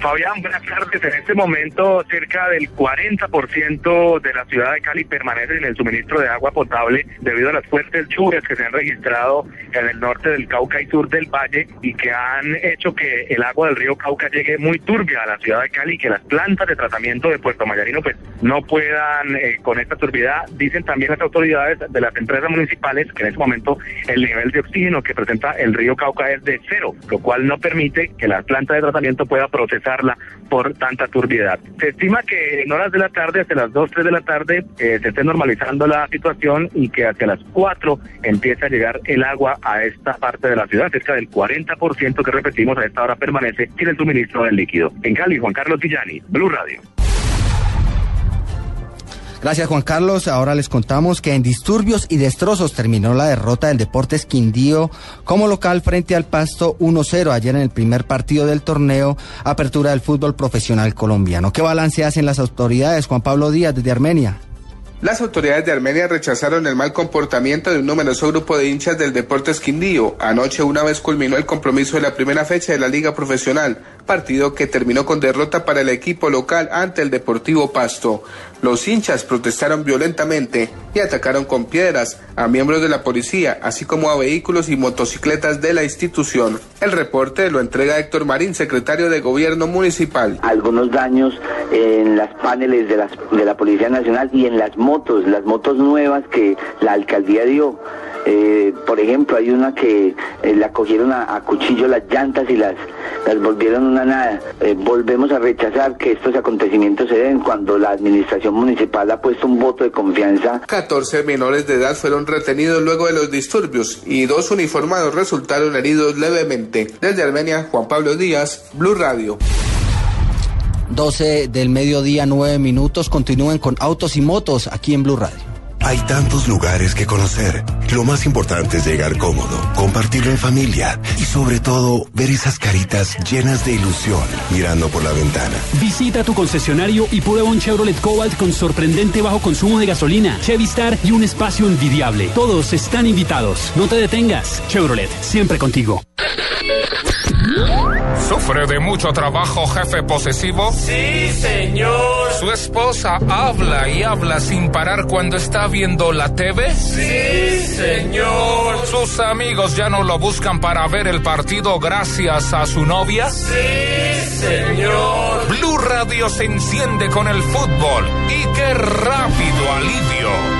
Fabián, buenas tardes. En este momento, cerca del 40% de la ciudad de Cali permanece en el suministro de agua potable debido a las fuertes lluvias que se han registrado en el norte del Cauca y sur del Valle y que han hecho que el agua del río Cauca llegue muy turbia a la ciudad de Cali y que las plantas de tratamiento de Puerto Mayarino pues no puedan eh, con esta turbidez. Dicen también las autoridades de las empresas municipales que en este momento el nivel de oxígeno que presenta el río Cauca es de cero, lo cual no permite que la planta de tratamiento pueda procesar por tanta turbiedad. Se estima que en horas de la tarde, hasta las 2, 3 de la tarde, eh, se esté normalizando la situación y que hacia las 4 empiece a llegar el agua a esta parte de la ciudad. Cerca del 40% que repetimos a esta hora permanece sin el suministro del líquido. En Cali, Juan Carlos Villani, Blue Radio. Gracias Juan Carlos. Ahora les contamos que en disturbios y destrozos terminó la derrota del Deportes Quindío como local frente al Pasto 1-0 ayer en el primer partido del torneo Apertura del Fútbol Profesional Colombiano. ¿Qué balance hacen las autoridades? Juan Pablo Díaz desde Armenia. Las autoridades de Armenia rechazaron el mal comportamiento de un numeroso grupo de hinchas del Deportes Quindío. Anoche una vez culminó el compromiso de la primera fecha de la Liga Profesional, partido que terminó con derrota para el equipo local ante el Deportivo Pasto. Los hinchas protestaron violentamente y atacaron con piedras a miembros de la policía, así como a vehículos y motocicletas de la institución. El reporte lo entrega Héctor Marín, secretario de Gobierno Municipal. Algunos daños en las paneles de, la Policía Nacional y en las motos, las motos nuevas que la alcaldía dio. Eh, por ejemplo, hay una que eh, la cogieron a, cuchillo las llantas y las, las volvieron nada. Eh, volvemos a rechazar que estos acontecimientos se den cuando la administración municipal ha puesto un voto de confianza. 14 menores de edad fueron retenidos luego de los disturbios y dos uniformados resultaron heridos levemente. Desde Armenia, Juan Pablo Díaz, Blue Radio. 12 del mediodía, 9 minutos. Continúen con Autos y Motos aquí en Blue Radio. Hay tantos lugares que conocer. Lo más importante es llegar cómodo, compartirlo en familia y sobre todo ver esas caritas llenas de ilusión mirando por la ventana. Visita tu concesionario y prueba un Chevrolet Cobalt con sorprendente bajo consumo de gasolina, Chevy Star y un espacio envidiable. Todos están invitados. No te detengas. Chevrolet, siempre contigo. ¿Sufre de mucho trabajo, jefe posesivo? Sí, señor. ¿Su esposa habla y habla sin parar cuando está viendo la TV? Sí, señor. ¿Sus amigos ya no lo buscan para ver el partido gracias a su novia? Sí, señor. Blue Radio se enciende con el fútbol y qué rápido alivio.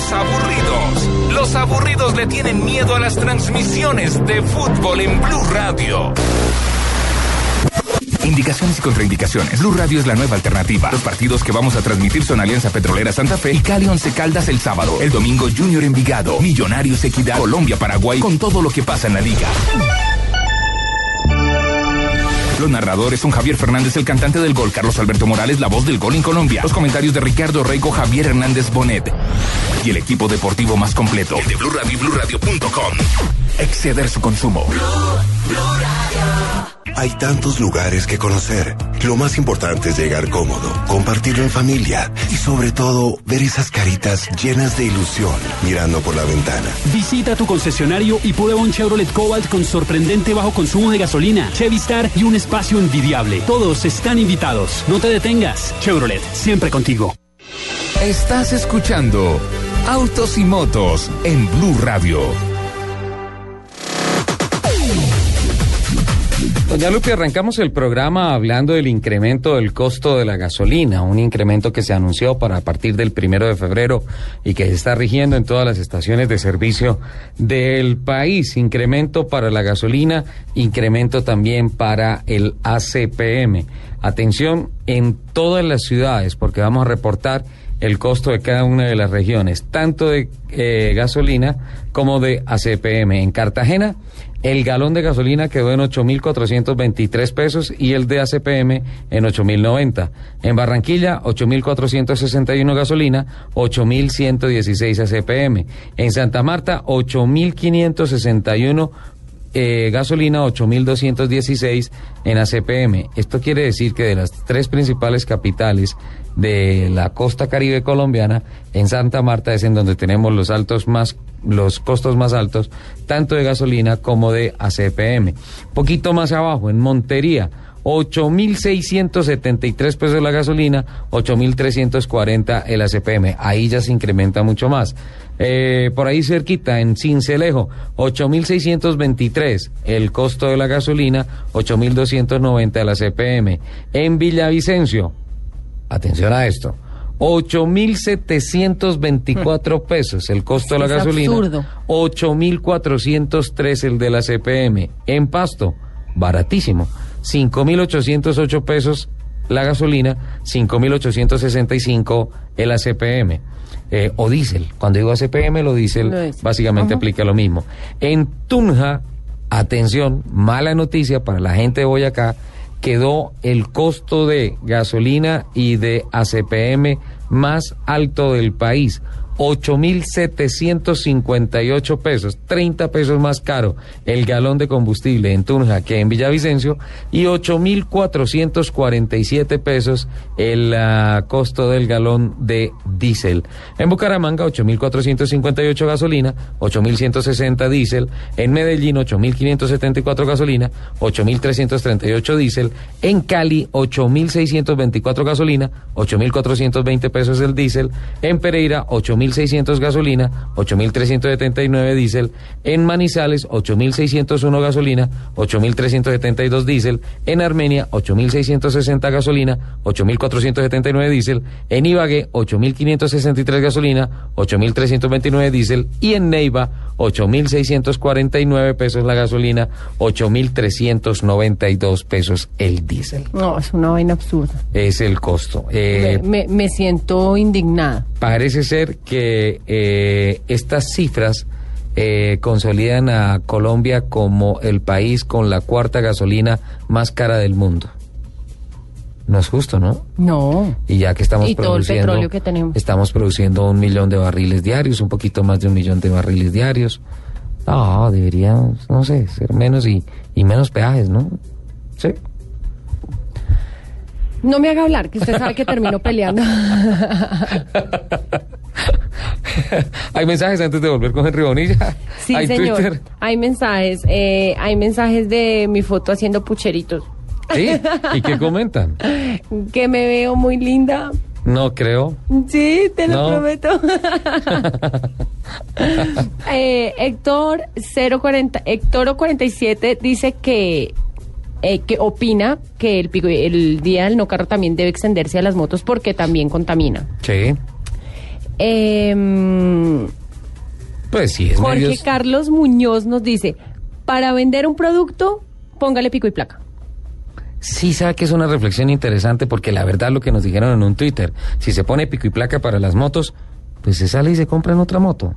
Adiós, aburridos. Los aburridos le tienen miedo a las transmisiones de fútbol en Blue Radio. Indicaciones y contraindicaciones. Blue Radio es la nueva alternativa. Los partidos que vamos a transmitir son Alianza Petrolera Santa Fe y Cali Once Caldas el sábado. El domingo Junior Envigado, Millonarios Equidad, Colombia Paraguay con todo lo que pasa en la liga. Los narradores son Javier Fernández, el cantante del gol, Carlos Alberto Morales, la voz del gol en Colombia. Los comentarios de Ricardo Reico, Javier Hernández Bonet. Y el equipo deportivo más completo, el de Blue Radio y BlueRadio.com. Exceder su consumo. Hay tantos lugares que conocer. Lo más importante es llegar cómodo, compartirlo en familia y sobre todo ver esas caritas llenas de ilusión mirando por la ventana. Visita tu concesionario y prueba un Chevrolet Cobalt con sorprendente bajo consumo de gasolina, Chevy Star y un espacio envidiable. Todos están invitados. No te detengas. Chevrolet, siempre contigo. Estás escuchando Autos y Motos en Blue Radio. Doña Lupe, arrancamos el programa hablando del incremento del costo de la gasolina, un incremento que se anunció para partir del primero de febrero y que se está rigiendo en todas las estaciones de servicio del país. Incremento para la gasolina, incremento también para el ACPM. Atención en todas las ciudades, porque vamos a reportar el costo de cada una de las regiones, tanto de eh, gasolina como de ACPM. En Cartagena, el galón de gasolina quedó en 8.423 pesos y el de ACPM en 8.090. En Barranquilla, 8.461 gasolina, 8.116 ACPM. En Santa Marta, 8.561 eh, gasolina 8.216 en ACPM. Esto quiere decir que de las tres principales capitales de la costa caribe colombiana, en Santa Marta es en donde tenemos los altos más los costos más altos, tanto de gasolina como de ACPM. Poquito más abajo, en Montería, 8.673 pesos la gasolina, 8.340 el ACPM. Ahí ya se incrementa mucho más. Eh, por ahí cerquita, en Cincelejo, 8.623 el costo de la gasolina, 8.290 el ACPM. En Villavicencio, atención a esto, 8.724 pesos el costo de la gasolina, absurdo. 8.403 el de la CPM. En Pasto, baratísimo, 5.808 pesos la gasolina, 5.865 el ACPM. Eh, o diésel. Cuando digo ACPM, lo diésel básicamente Ajá. aplica lo mismo. En Tunja, atención, mala noticia para la gente de Boyacá, quedó el costo de gasolina y de ACPM más alto del país. 8.758 pesos, 30 pesos más caro el galón de combustible en Tunja que en Villavicencio y 8.447 pesos el ah, costo del galón de diésel. En Bucaramanga 8.458 gasolina, 8.160 diésel. En Medellín 8.574 gasolina, 8.338 diésel. En Cali 8.624 gasolina, 8.420 pesos el diésel. En Pereira 8.600 gasolina, 8.379 diésel. En Manizales 8.601 gasolina, 8.372 diésel. En Armenia 8.660 gasolina, 8.479 diésel. En Ibagué 8.563 gasolina, 8.329 diésel. Y en Neiva 8.649 pesos la gasolina, 8.392 pesos el diésel. No, es una vaina absurda. Es el costo. Eh, me, me siento indignada. parece ser que eh, estas cifras eh, consolidan a Colombia como el país con la cuarta gasolina más cara del mundo. No es justo, ¿no? No. Y ya que estamos Y todo el produciendo, petróleo que tenemos. estamos produciendo un millón de barriles diarios, un poquito más de un millón de barriles diarios. No, debería, no sé, ser menos y, y menos peajes, ¿no? Sí. No me haga hablar, que usted sabe que termino peleando. ¿Hay mensajes antes de volver con Henry Bonilla? Sí, ¿Hay señor. Twitter? Hay mensajes. eh, hay mensajes de mi foto haciendo pucheritos. ¿Sí? ¿Y qué comentan? Que me veo muy linda. No creo. Sí, te lo No. prometo. eh, Héctor 040, Héctor 47 dice que eh, que opina que el, el día del no carro también debe extenderse a las motos porque también contamina. Sí. Em, Pues sí, es Jorge. Carlos Muñoz nos dice, para vender un producto, póngale pico y placa. Sí, sabe que es una reflexión interesante porque la verdad lo que nos dijeron en un Twitter, si se pone pico y placa para las motos, pues se sale y se compra en otra moto.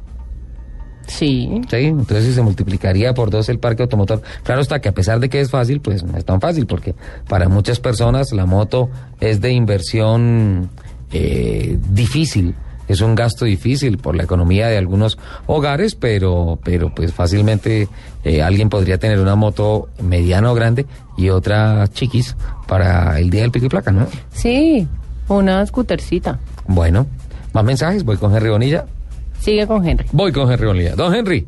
Sí. Sí, entonces se multiplicaría por dos el parque automotor. Claro está que a pesar de que es fácil, pues no es tan fácil porque para muchas personas la moto es de inversión eh, difícil. Es un gasto difícil por la economía de algunos hogares, pero, pero pues fácilmente eh, alguien podría tener una moto mediana o grande y otra chiquis para el día del pico y placa, ¿no? Sí, una scootercita. Bueno, más mensajes, voy con Henry Bonilla. Sigue con Henry. Voy con Henry Bonilla. Don Henry,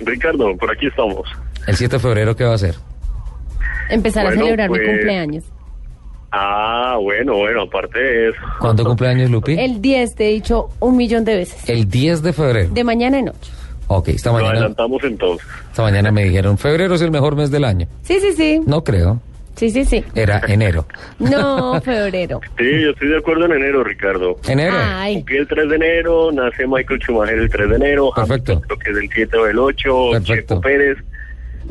Ricardo, por aquí estamos. el 7 de febrero, ¿qué va a hacer? Empezar Bueno, a celebrar mi pues- cumpleaños. Ah, bueno, bueno, aparte de eso. ¿Cuándo cumpleaños, Lupi? El 10 te he dicho un millón de veces. El 10 de febrero. De mañana en noche. Ok, esta Lo mañana, adelantamos entonces. esta mañana me dijeron, febrero es el mejor mes del año. Sí, sí, sí. No creo, Sí, sí, sí. era enero. No, febrero. Sí, yo estoy de acuerdo en enero, Ricardo. Enero. Ay, Cumplí el 3 de enero, nace Michael Schumacher el 3 de enero, Perfecto. Hamilton creo que es del 7 o del 8, Perfecto. Checo Pérez,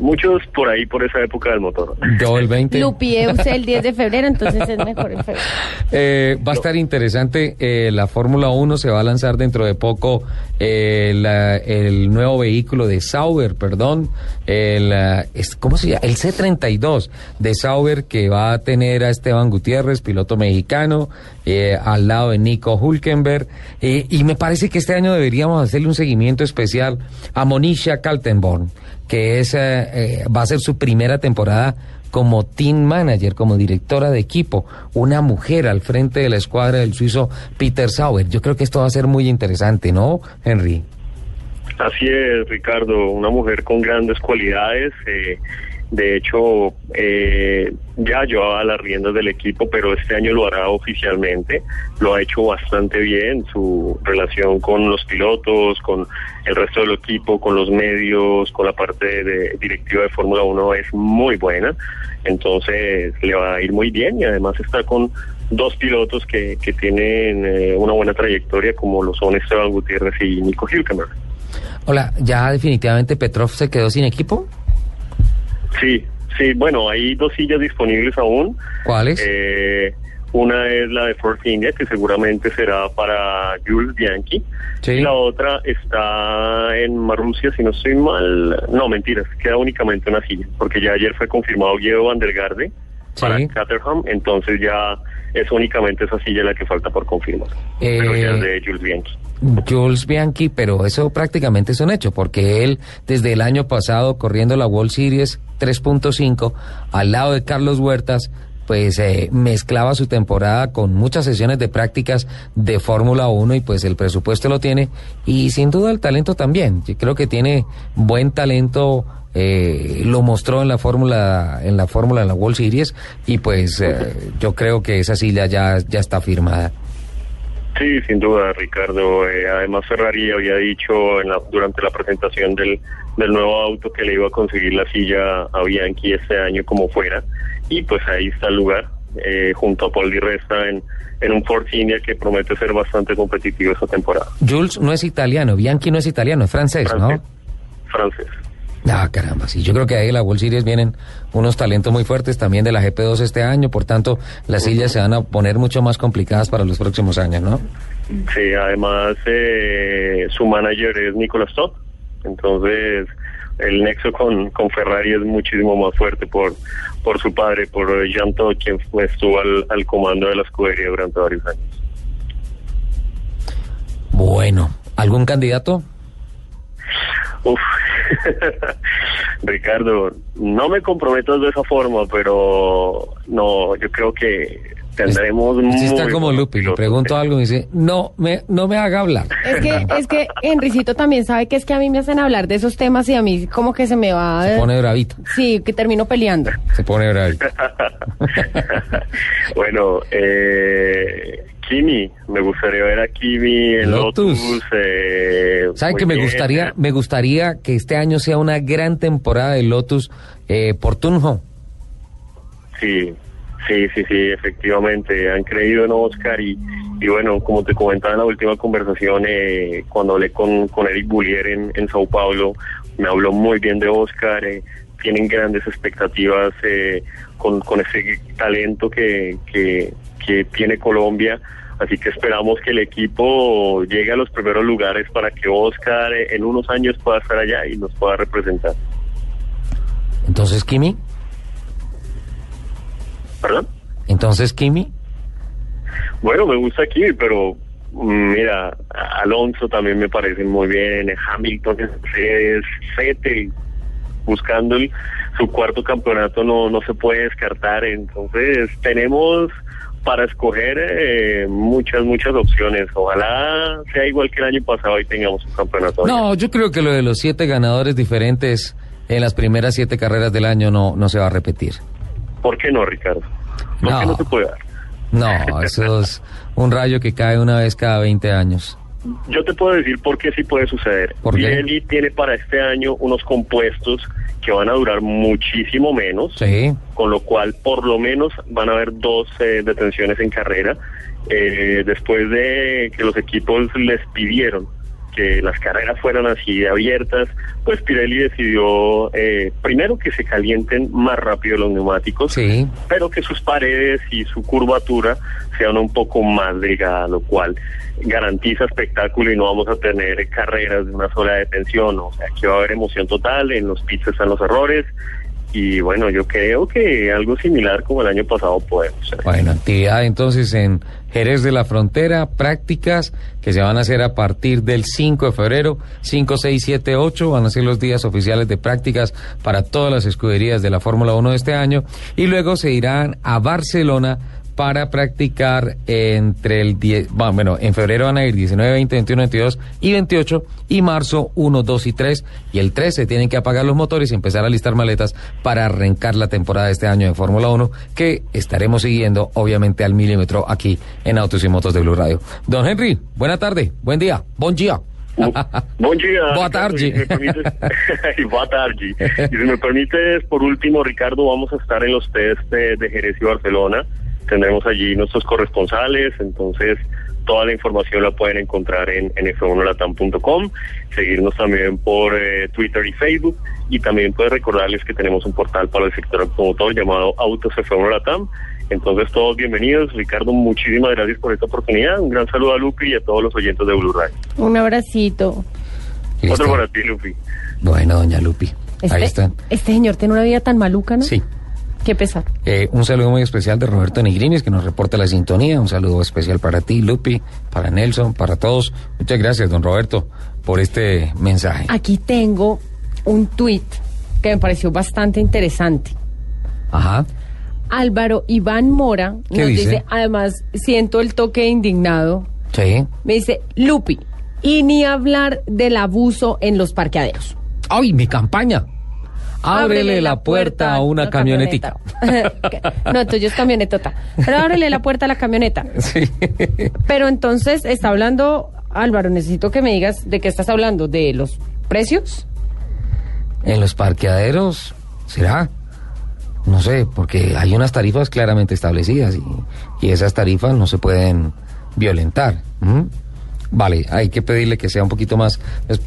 muchos por ahí, por esa época del motor. Yo el 20. Lupi Euse el 10 de febrero, entonces es mejor el febrero. Eh, va a estar interesante. eh, la Fórmula 1 se va a lanzar dentro de poco eh, la- el nuevo vehículo de Sauber, perdón. El, es- ¿Cómo se llama? El C32 de Sauber que va a tener a Esteban Gutiérrez, piloto mexicano, eh, al lado de Nico Hulkenberg. eh, y me parece que este año deberíamos hacerle un seguimiento especial a Monisha Kaltenborn, que es, eh, eh, va a ser su primera temporada como team manager, como directora de equipo, una mujer al frente de la escuadra del suizo Peter Sauer. Yo creo que esto va a ser muy interesante, ¿no, Henry? Así es, Ricardo, una mujer con grandes cualidades. eh, de hecho, eh, ya llevaba las riendas del equipo, pero este año lo hará oficialmente. Lo ha hecho bastante bien. Su relación con los pilotos, con el resto del equipo, con los medios, con la parte de directiva de Fórmula 1 es muy buena. Entonces, le va a ir muy bien y además está con dos pilotos que, que tienen eh, una buena trayectoria, como lo son Esteban Gutiérrez y Nico Hülkenberg. Hola, ¿ya definitivamente Petrov se quedó sin equipo? Sí, sí, bueno, hay dos sillas disponibles aún. ¿Cuáles? Eh, una es la de Force India, que seguramente será para Jules Bianchi. Sí. Y la otra está en Marrusia, si no estoy mal. No, mentiras, queda únicamente una silla, porque ya ayer fue confirmado Diego Van der Garde para Caterham, entonces ya es únicamente esa silla la que falta por confirmar. Pero ya es Eh, de Jules Bianchi. Jules Bianchi, pero eso prácticamente es un hecho, porque él desde el año pasado corriendo la World Series 3.5 al lado de Carlos Huertas, pues eh, mezclaba su temporada con muchas sesiones de prácticas de Fórmula 1 y pues el presupuesto lo tiene y sin duda el talento también. Yo creo que tiene buen talento. Eh, lo mostró en la fórmula en la fórmula en la World Series y pues eh, yo creo que esa silla ya ya está firmada Sí, sin duda, Ricardo. Eh, además, Ferrari había dicho en la- durante la presentación del, del nuevo auto que le iba a conseguir la silla a Bianchi este año como fuera. Y pues ahí está el lugar, eh, junto a Paul Di Resta en, en un Force India que promete ser bastante competitivo esta temporada. Jules no es italiano, Bianchi no es italiano, es francés, ¿no? Francés. Ah, caramba, sí. Yo creo que ahí en la World Series vienen unos talentos muy fuertes también de la GP2 este año, por tanto, las sillas se van a poner mucho más complicadas para los próximos años, ¿no? Sí, además eh, su manager es Nicolas Todd. Entonces, el nexo con, con Ferrari es muchísimo más fuerte por, por su padre, por Jean Todt, quien estuvo al, al comando de la escudería durante varios años. Bueno, ¿algún candidato? Uf, Ricardo, no me comprometo de esa forma, pero no, yo creo que tendremos Sí está muy como buenos Lupi, le pregunto algo y dice, no me, no me haga hablar. Es que, es que Enricito también sabe que es que a mí me hacen hablar de esos temas y a mí como que se me va... Se pone bravito, Sí, que termino peleando. se pone bravito. bueno, eh, Kimi, me gustaría ver a Kimi en Lotus. Lotus. eh, ¿Saben que me bien. gustaría, me gustaría que este año sea una gran temporada de Lotus eh, por Tunjo? Sí, sí, sí, sí, efectivamente. Han creído en Oscar y, y bueno, como te comentaba en la última conversación, eh, cuando hablé con, con Eric Boulier en, en Sao Paulo, me habló muy bien de Oscar. eh, tienen grandes expectativas eh, con, con ese talento que, que, que tiene Colombia. Así que esperamos que el equipo llegue a los primeros lugares para que Oscar eh, en unos años pueda estar allá y nos pueda representar. Entonces, Kimi, ¿Perdón? entonces, Kimi, Bueno, me gusta aquí, pero mm, mira, Alonso también me parece muy bien, Hamilton es Vettel buscando el- su cuarto campeonato no no se puede descartar, entonces tenemos para escoger eh, muchas muchas opciones. Ojalá sea igual que el año pasado y tengamos un campeonato. No, yo creo que lo de los siete ganadores diferentes en las primeras siete carreras del año no, no se va a repetir. ¿Por qué no, Ricardo? ¿Por qué No. no se puede dar? No, eso es un rayo que cae una vez cada 20 años. Yo te puedo decir por qué sí puede suceder. Pirelli tiene para este año unos compuestos que van a durar muchísimo menos, Sí. con lo cual por lo menos van a haber dos eh, detenciones en carrera. Eh, después de que los equipos les pidieron que las carreras fueran así abiertas, pues Pirelli decidió eh, primero que se calienten más rápido los neumáticos, Sí. pero que sus paredes y su curvatura sean un poco más delgadas, lo cual garantiza espectáculo y no vamos a tener carreras de una sola detención, o sea, aquí va a haber emoción total, en los pits están los errores y bueno, yo creo que algo similar como el año pasado podemos hacer. Bueno, actividad entonces en Jerez de la Frontera, prácticas que se van a hacer a partir del 5 de febrero, 5, 6, 7, 8, van a ser los días oficiales de prácticas para todas las escuderías de la Fórmula 1 de este año y luego se irán a Barcelona para practicar entre el 10, bueno, en febrero van a ir 19, 20, 21, 22 y 28 y marzo 1, 2 y 3 y el 13 tienen que apagar los motores y empezar a listar maletas para arrancar la temporada de este año de Fórmula 1 que estaremos siguiendo obviamente al milímetro aquí en Autos y Motos de Blue Radio. Don Henry, buena tarde, buen día, buen día. Buen día. Boa tarde. y si Boa tarde. Y si me permites, por último, Ricardo, vamos a estar en los test de, de Jerez y Barcelona. Tendremos allí nuestros corresponsales, entonces toda la información la pueden encontrar en, en f1latam.com, seguirnos también por eh, Twitter y Facebook, y también puedes recordarles que tenemos un portal para el sector automotor llamado Autos F1 Latam. Entonces todos bienvenidos. Ricardo, muchísimas gracias por esta oportunidad. Un gran saludo a Lupi y a todos los oyentes de Blue Radio. Un abracito. Otro para ti, Lupi. Bueno, doña Lupi, Este, ahí están. este señor tiene una vida tan maluca, ¿no? Sí. Qué pesar. Eh, un saludo muy especial de Roberto Negrinis que nos reporta la sintonía. Un saludo especial para ti, Lupi, para Nelson, para todos. Muchas gracias, don Roberto, por este mensaje. Aquí tengo un tuit que me pareció bastante interesante. Ajá. Álvaro Iván Mora ¿Qué nos dice? dice? además, siento el toque indignado. Sí. Me dice, Lupi, y ni hablar del abuso en los parqueaderos. ¡Ay, mi campaña! Ábrele la puerta a una camionetica. no, tuyo es camionetota. Pero ábrele la puerta a la camioneta. Sí. Pero entonces está hablando, Álvaro, necesito que me digas de qué estás hablando, de los precios. En los parqueaderos, ¿será? No sé, porque hay unas tarifas claramente establecidas y, y esas tarifas no se pueden violentar. Vale, hay que pedirle que sea un poquito más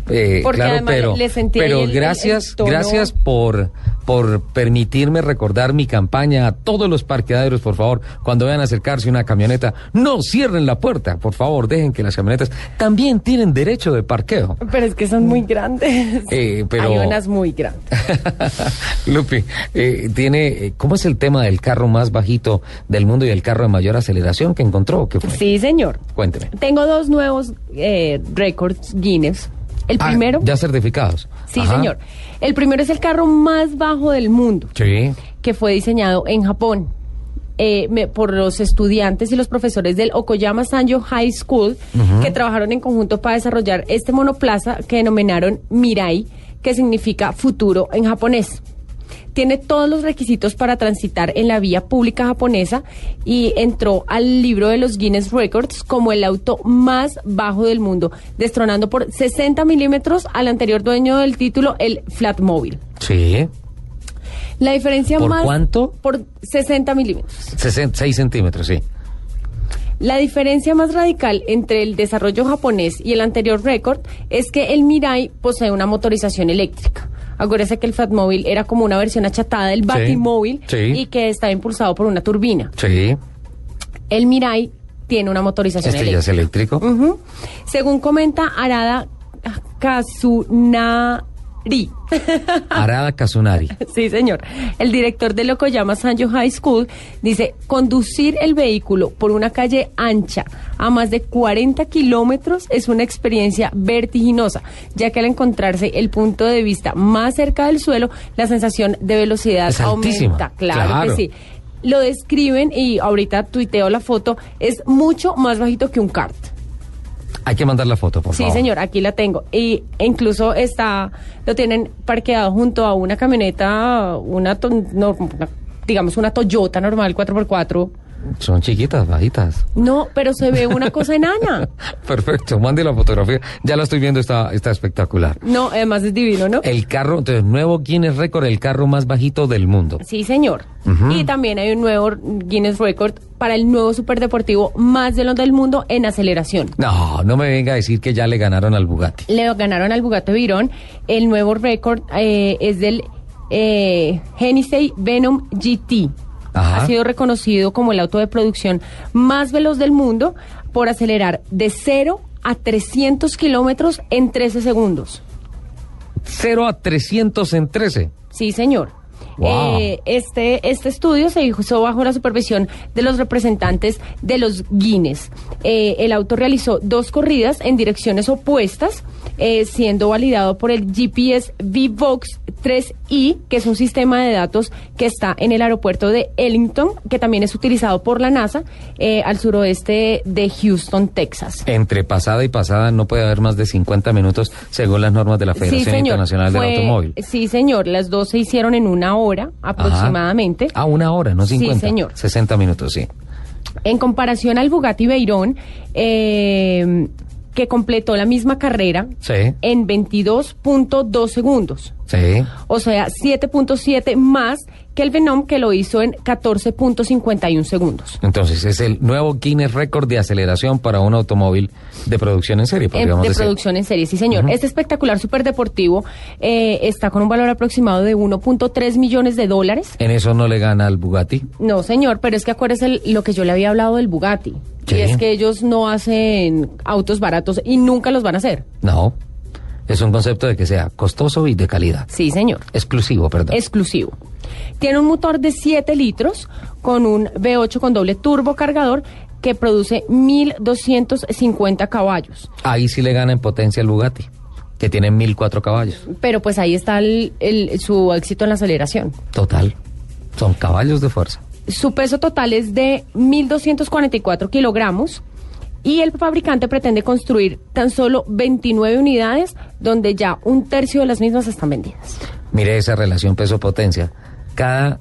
eh, Porque claro, además pero, le sentí pero el- gracias, el gracias por, por permitirme recordar mi campaña a todos los parqueaderos, por favor, cuando vayan a acercarse una camioneta, no cierren la puerta, por favor, dejen que las camionetas también tienen derecho de parqueo. Pero es que son muy grandes. Eh, pero Hay unas muy grandes. Lupi, eh, tiene, eh, ¿cómo es el tema del carro más bajito del mundo y el carro de mayor aceleración que encontró? ¿Qué fue? Sí, señor. Cuénteme. Tengo dos nuevos eh, récords Guinness. El Ah, primero, ya certificados. sí, Ajá. señor. El primero es el carro más bajo del mundo, Sí. que fue diseñado en Japón. eh, me- por los estudiantes y los profesores del Okoyama Sanjo High School que trabajaron en conjunto para desarrollar este monoplaza que denominaron Mirai, que significa futuro en japonés. Tiene todos los requisitos para transitar en la vía pública japonesa y entró al libro de los Guinness Records como el auto más bajo del mundo, destronando por 60 milímetros al anterior dueño del título, el Flatmobile. Sí. La diferencia ¿Por más... cuánto? Por 60 milímetros. 6 centímetros, sí. La diferencia más radical entre el desarrollo japonés y el anterior récord es que el Mirai posee una motorización eléctrica. Acuérdese que el Fatmobile era como una versión achatada del Batimóvil sí. y que estaba impulsado por una turbina. Sí. El Mirai tiene una motorización Este ya es eléctrica. eléctrico. Según comenta Arada Kazunari. Arada Kazunari. Sí, señor. El director de Lokoyama Sanjo High School dice, conducir el vehículo por una calle ancha a más de 40 kilómetros es una experiencia vertiginosa, ya que al encontrarse el punto de vista más cerca del suelo, la sensación de velocidad Es aumenta. Claro, claro. que sí. Lo describen y ahorita tuiteo la foto, es mucho más bajito que un kart. Hay que mandar la foto, por Sí, favor. señor, aquí la tengo. Y incluso está, lo tienen parqueado junto a una camioneta, una, no, digamos, una Toyota normal 4x4. Son chiquitas, bajitas. No, pero se ve una cosa enana. Perfecto, mande la fotografía. Ya la estoy viendo, está, está espectacular. No, además es divino, ¿no? El carro, entonces, nuevo Guinness Record, el carro más bajito del mundo. Sí, señor. Y también hay un nuevo Guinness Record para el nuevo superdeportivo más veloz del mundo en aceleración. No, no me venga a decir que ya le ganaron al Bugatti. Le ganaron al Bugatti Veyron. El nuevo récord eh, es del eh, Genesee Venom GT. Ajá. Ha sido reconocido como el auto de producción más veloz del mundo por acelerar de 0 a 300 kilómetros en 13 segundos. 0 a 300 en 13. Sí, señor. Wow. Eh, este, este estudio se hizo bajo la supervisión de los representantes de los Guinness. Eh, el auto realizó dos corridas en direcciones opuestas, eh, siendo validado por el GPS VVOX 3i, que es un sistema de datos que está en el aeropuerto de Ellington, que también es utilizado por la NASA al suroeste de Houston, Texas. Entre pasada y pasada no puede haber más de 50 minutos según las normas de la Federación Internacional del Automóvil. Sí, señor. Las dos se hicieron en una hora aproximadamente. A una hora, no Sí, 50. señor. 60 minutos, sí. En comparación al Bugatti Veyron, eh, que completó la misma carrera Sí, en 22.2 segundos. sí. O sea, 7.7 más que el Venom que lo hizo en 14.51 segundos. Entonces es el nuevo Guinness Record de aceleración para un automóvil de producción en serie, En- podríamos de decir. producción en serie, sí señor. Este espectacular superdeportivo eh, está con un valor aproximado de 1.3 millones de dólares. En eso no le gana al Bugatti. No, señor, pero es que acuérdese lo que yo le había hablado del Bugatti. Y es que ellos no hacen autos baratos y nunca los van a hacer. No. Es un concepto de que sea costoso y de calidad. Sí, señor. Exclusivo, perdón. Exclusivo. Tiene un motor de 7 litros con un V8 con doble turbo cargador que produce 1250 caballos. Ahí sí le gana en potencia al Bugatti, que tiene 1004 caballos. Pero pues ahí está el- el- su éxito en la aceleración. Total. Son caballos de fuerza. Su peso total es de 1.244 kilogramos y el fabricante pretende construir tan solo 29 unidades donde ya un tercio de las mismas están vendidas. Mire esa relación peso-potencia. Cada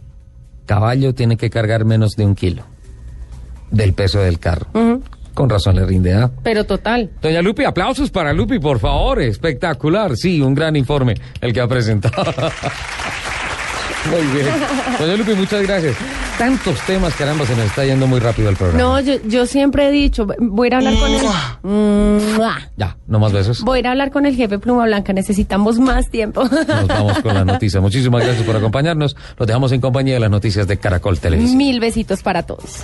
caballo tiene que cargar menos de un kilo del peso del carro. Con razón le rinde, ¿ah? Pero total. Doña Lupi, aplausos para Lupi, por favor. Espectacular. Sí, un gran informe el que ha presentado. Muy bien. Doña Lupi, muchas gracias. Tantos temas, caramba, se nos está yendo muy rápido el programa. No, yo, yo siempre he dicho, voy a ir a hablar con el... Ya, no más besos. Voy a ir a hablar con el jefe Pluma Blanca, necesitamos más tiempo. Nos vamos con las noticias. Muchísimas gracias por acompañarnos. Los dejamos en compañía de las noticias de Caracol Televisión. Mil besitos para todos.